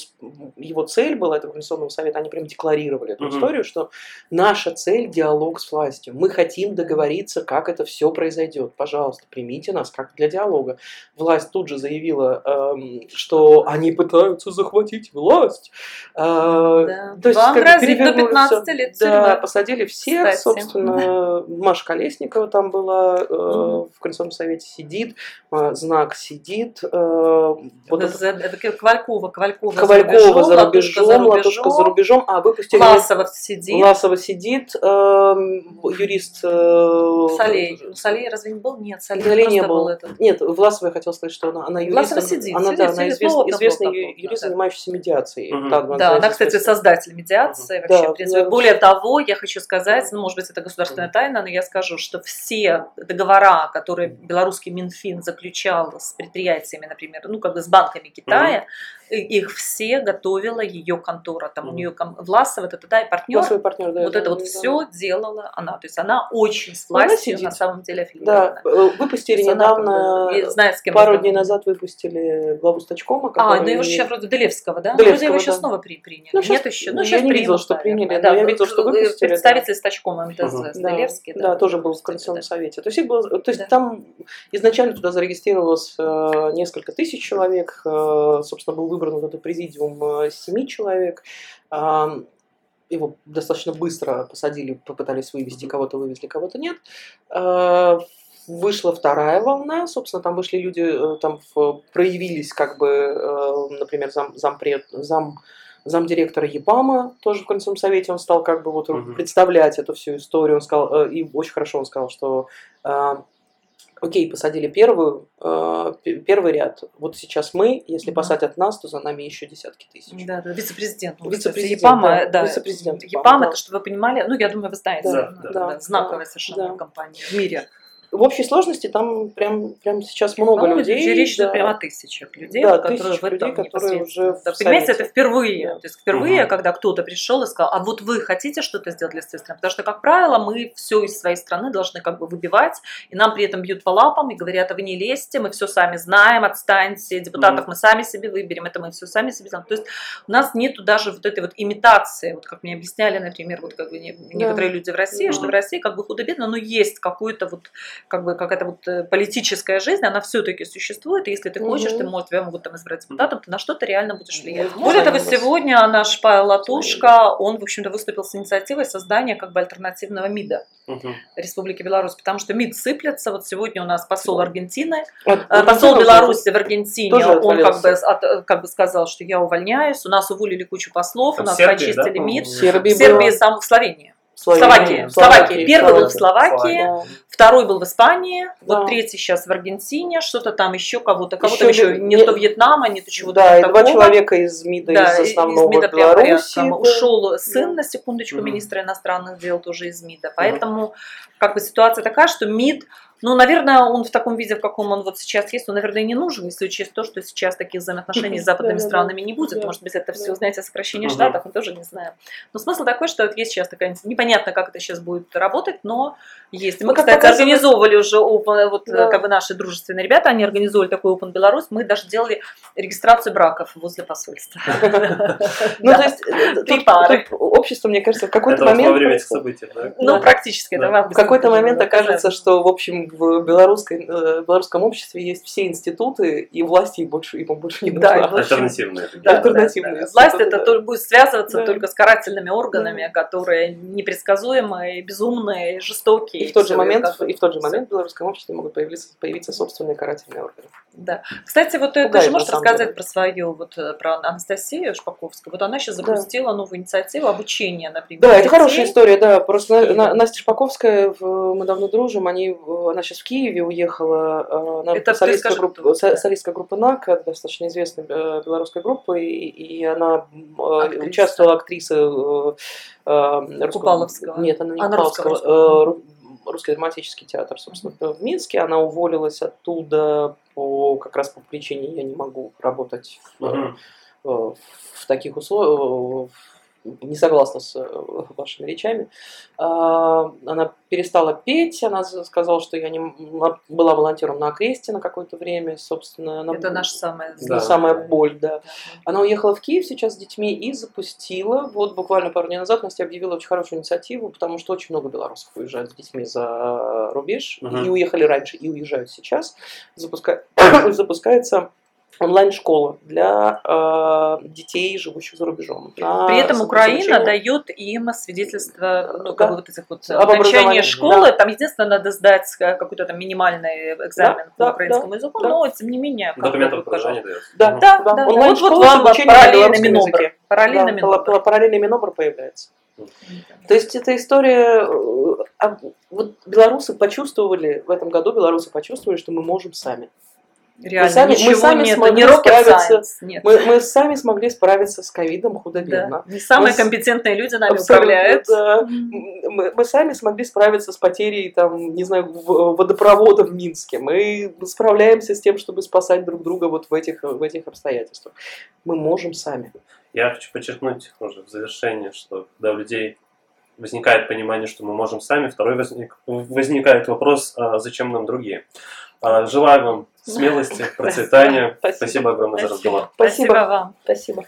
B: его цель была, этого Конституционного совета, они прям декларировали эту
A: Мгм.
B: историю, что наша цель – диалог с властью. Мы хотим договориться, как это все произойдет. Пожалуйста, примите нас как для диалога. Власть тут же заявила, эм, что они пытаются захватить власть. Э,
C: Да.
B: То есть,
C: Вам
B: как
C: грозит до
B: перевернули
C: 15
B: всё.
C: лет
B: Да, посадили всех,
C: Кстати.
B: собственно. Маша Колесникова там была, э. В Конституционном совете сидит, э, Знак сидит. э, вот это-
C: За- это Ковалькова, Ковалькова,
B: Ковалькова за
C: Латушка
B: рубежом, Латушка за рубежом. А, выпустили...
C: Власова сидит.
B: Власова сидит, эм, юрист... э,
C: Солей. Ну, Солей разве не был? Нет, Солей,
B: Солей не
C: был
B: был.
C: этот.
B: Нет, Власова я хотела сказать, что она, она юрист.
C: Власова сидит,
B: Она,
C: сидит,
B: да, она
C: сидит,
B: извест-
C: плотно,
B: известный
C: плотно, плотно,
B: юрист,
C: да.
B: занимающийся медиацией.
A: Мгм.
B: Да,
C: Да,
B: за-
C: она,
B: за-
C: кстати,
B: за-
C: создатель медиации
B: Да,
C: вообще. в принципе.
B: да.
C: Более того, я хочу сказать, ну, может быть, это государственная тайна, но я скажу, что все договора, которые белорусский Минфин заключал с предприятиями, например, ну, как бы с банками Китая, их все готовила ее контора. Там у
A: Мгм.
C: нее ком- Власова, это да, и партнер.
B: Власовый партнер, да.
C: вот
B: да,
C: это вот
B: да.
C: все делала она. То есть она очень с властью на самом деле
B: Да,
C: аффилирована.
B: э, выпустили
C: она
B: недавно,
C: знает, с кем
B: пару дней назад выпустили главу Стачкома.
C: А, ну его сейчас вроде Делевского, да?
B: Делевского,
C: вроде его сейчас
B: да.
C: снова при, приняли.
B: Ну,
C: Нет еще.
B: ну,
C: Ну,
B: я
C: сейчас
B: не видела,
C: примут,
B: что приняли,
C: Да,
B: я видела, что выпустили,
C: Представитель с Тачком МТЗ,
B: Да,
C: Делевский.
B: да, тоже был в
C: да.
B: совете. То есть, их было- то есть
C: Да.
B: там изначально туда зарегистрировалось э, несколько тысяч человек, э, собственно, был выбран вот этот президиум э, семи человек. Его достаточно быстро посадили, попытались вывести, кого-то вывезли, кого-то нет. А, Вышла вторая волна, собственно, там вышли люди, э, там в- проявились, как бы, э, например, зам, зампред, зам, замдиректора ЕПАМа тоже в Конституционном совете, он стал как бы вот
A: Мгм.
B: представлять эту всю историю, он сказал, э, и очень хорошо он сказал, что э, окей, посадили первую, э, первый ряд, вот сейчас мы, если
C: Мгм.
B: посадят нас, то за нами еще десятки тысяч.
C: Да, да, вице-президент. ну,
B: Вице-президент,
C: Епама,
B: да,
C: да.
B: вице-президент Епама,
C: Епам,
B: да.
C: это, чтобы вы понимали, ну, я думаю, вы знаете,
B: Да,
C: ну,
B: да,
C: да, знаковая
B: да,
C: совершенно
B: да.
C: компания в мире.
B: В общей сложности там прям, прям сейчас много людей.
C: здесь Речь идет
B: да.
C: прямо о тысячах людей,
B: Да,
C: которые
B: тысячи
C: в этом
B: людей, которые уже в
C: Да, Понимаете, это впервые.
B: Да.
C: То есть впервые,
A: Мгм.
C: когда кто-то пришел и сказал, а вот вы хотите что-то сделать для своей страны? Потому что, как правило, мы все из своей страны должны как бы выбивать, и нам при этом бьют по лапам и говорят, а вы не лезьте, мы все сами знаем, отстаньте, депутатов
A: Мгм.
C: мы сами себе выберем, это мы все сами себе сделаем. То есть у нас нету даже вот этой вот имитации, вот как мне объясняли, например, вот как бы не- некоторые люди в России,
A: Мгм.
C: что в России как бы худо-бедно, но есть какой-то вот как бы какая-то вот э, политическая жизнь, она все-таки существует, и если ты хочешь,
B: Мгм.
C: ты можешь, тебя могут там избрать депутатом, ты на что-то реально будешь влиять.
B: Возможно,
C: Более того, сегодня наш Павел Латушка, он, в общем-то, выступил с инициативой создания как бы альтернативного МИДа
A: Мгм.
C: Республики Беларусь, потому что МИД сыплется. Вот сегодня у нас посол Аргентины,
B: Вот,
C: э,
B: вот
C: посол
B: тоже-
C: Беларуси в Аргентине,
B: тоже
C: он как бы, от- как бы сказал, что я увольняюсь, у нас уволили кучу послов,
A: Это
C: у нас
A: Сербии,
C: почистили
A: да?
C: МИД.
B: В
C: В
B: Сербии,
C: Сербии, сам, в Словении.
B: Словения.
C: Словакия. Словакия. Первый был в Словакии,
B: Да.
C: второй был в Испании,
B: Да.
C: вот третий сейчас в Аргентине, что-то там еще кого-то, кого-то
B: Еще
C: еще, не
B: не-
C: то Вьетнама, не то чего-то
B: Да, и
C: такого.
B: два человека из МИДа,
C: Да,
B: из основного
C: МИДа
B: Беларуси.
C: прям
B: да.
C: Ушел сын,
B: Да.
C: на секундочку,
A: Мгм.
C: министра иностранных дел тоже из МИДа. Поэтому как бы ситуация такая, что МИД Ну, наверное, он в таком виде, в каком он вот сейчас есть, он, наверное, и не нужен, если учесть то, что сейчас таких взаимоотношений с <laughs> западными странами не будет. Может быть, это все, знаете, сокращение штатов, мы тоже не знаем. Но смысл такой, что вот есть сейчас такая, непонятно, как это сейчас будет работать, но есть. Мы,
B: Ну,
C: кстати, организовывали уже Open, вот как бы наши дружественные ребята, они организовали такой Open Беларусь, мы даже делали регистрацию браков возле посольства. <laughs>
B: Ну, то есть, э, тут-
C: Три пары.
B: общество, мне кажется, в какой-то
A: Это вот во
B: момент...
A: время этих событий, да?
C: Ну, практически, это
A: Да.
C: в
B: какой-то момент окажется, что, в общем, в белорусской, э, белорусском обществе есть все институты, и власти им больше, ему больше не
C: Да, и
B: нужна.
C: больше-
A: Альтернативные.
C: Да,
B: альтернативные
C: да, да. Власть это
B: да.
C: только будет связываться
B: Да.
C: только с карательными органами, которые непредсказуемые, безумные, жестокие.
B: И в тот же момент, и в тот же момент в белорусском обществе могут появиться, появиться собственные карательные органы.
C: Да. Кстати, вот ты
B: Пугает,
C: тоже
B: на
C: можешь рассказать
B: деле.
C: про свою, вот э, про Анастасию Шпаковскую. Вот она сейчас
B: Да.
C: запустила новую инициативу обучения, например.
B: Да, это
C: детей.
B: хорошая история, да. Просто. На- Настя Шпаковская, мы давно дружим, они, в- она сейчас в Киеве уехала, э, она
C: Это ты
B: солистка,
C: скажи,
B: группы,
C: кто
B: со-
C: это?
B: солистка группы НАК, достаточно известной э, белорусской группы, и, и она э,
C: Актриса.
B: участвовала актриса э, э, русского-
C: Купаловского.
B: Нет, она не
C: Она
B: Купаловского,
C: русского,
B: э, ру- Русский драматический театр, собственно, в Минске. Она уволилась оттуда по, как раз по причине «я не могу работать в,
A: Мгм.
B: э, в таких условиях, не согласна с э, вашими речами. А, Она перестала петь, она сказала, что я не была волонтером на окресте на какое-то время, собственно. Она,
C: Это наша самая
A: Да.
B: самая боль, да. Она уехала в Киев сейчас с детьми и запустила, вот буквально пару дней назад Настя объявила очень хорошую инициативу, потому что очень много белорусов уезжают с детьми за рубеж,
A: Мгм.
B: и уехали раньше, и уезжают сейчас. Запуска- <coughs> Запускается онлайн-школа для э, детей, живущих за рубежом. на
C: При этом Украина
B: обучение.
C: дает им свидетельство, ну,
B: Да.
C: как бы вот этих вот
B: Об
C: окончания школы. Там, единственное, надо сдать э, какой-то там минимальный экзамен
B: Да,
C: по украинскому
B: да,
C: языку,
B: да.
C: но, тем не менее, как
A: Документ
C: бы,
A: о поражении дается.
B: Да.
C: Да,
B: да,
C: да.
B: онлайн-школа
C: Вот, вот,
B: на
C: параллельно Минобр. Параллельно
B: Да,
C: Минобр.
B: пара- параллельно Минобр появляется. То есть эта история, э, а вот белорусы почувствовали, в этом году белорусы почувствовали, что мы можем сами.
C: Реально,
B: сами- мы
C: ничего
B: сами
C: нет,
B: смогли
C: не
B: справиться.
C: science, нет.
B: Мы, мы сами смогли справиться с ковидом
C: Да.
B: худо-бедно.
C: Не самые
B: Мы
C: компетентные люди нами управляют.
B: да. Мы, мы сами смогли справиться с потерей, там, не знаю, водопровода в Минске. Мы справляемся с тем, чтобы спасать друг друга вот в этих, в этих обстоятельствах. Мы можем сами.
A: Я хочу подчеркнуть уже в завершении, что когда у людей возникает понимание, что мы можем сами, второй возник, возникает вопрос, а зачем нам другие. А, Желаю вам смелости, процветания.
B: Спасибо.
A: Спасибо огромное за разговор.
C: Спасибо
B: Спасибо.
C: вам.
B: Спасибо.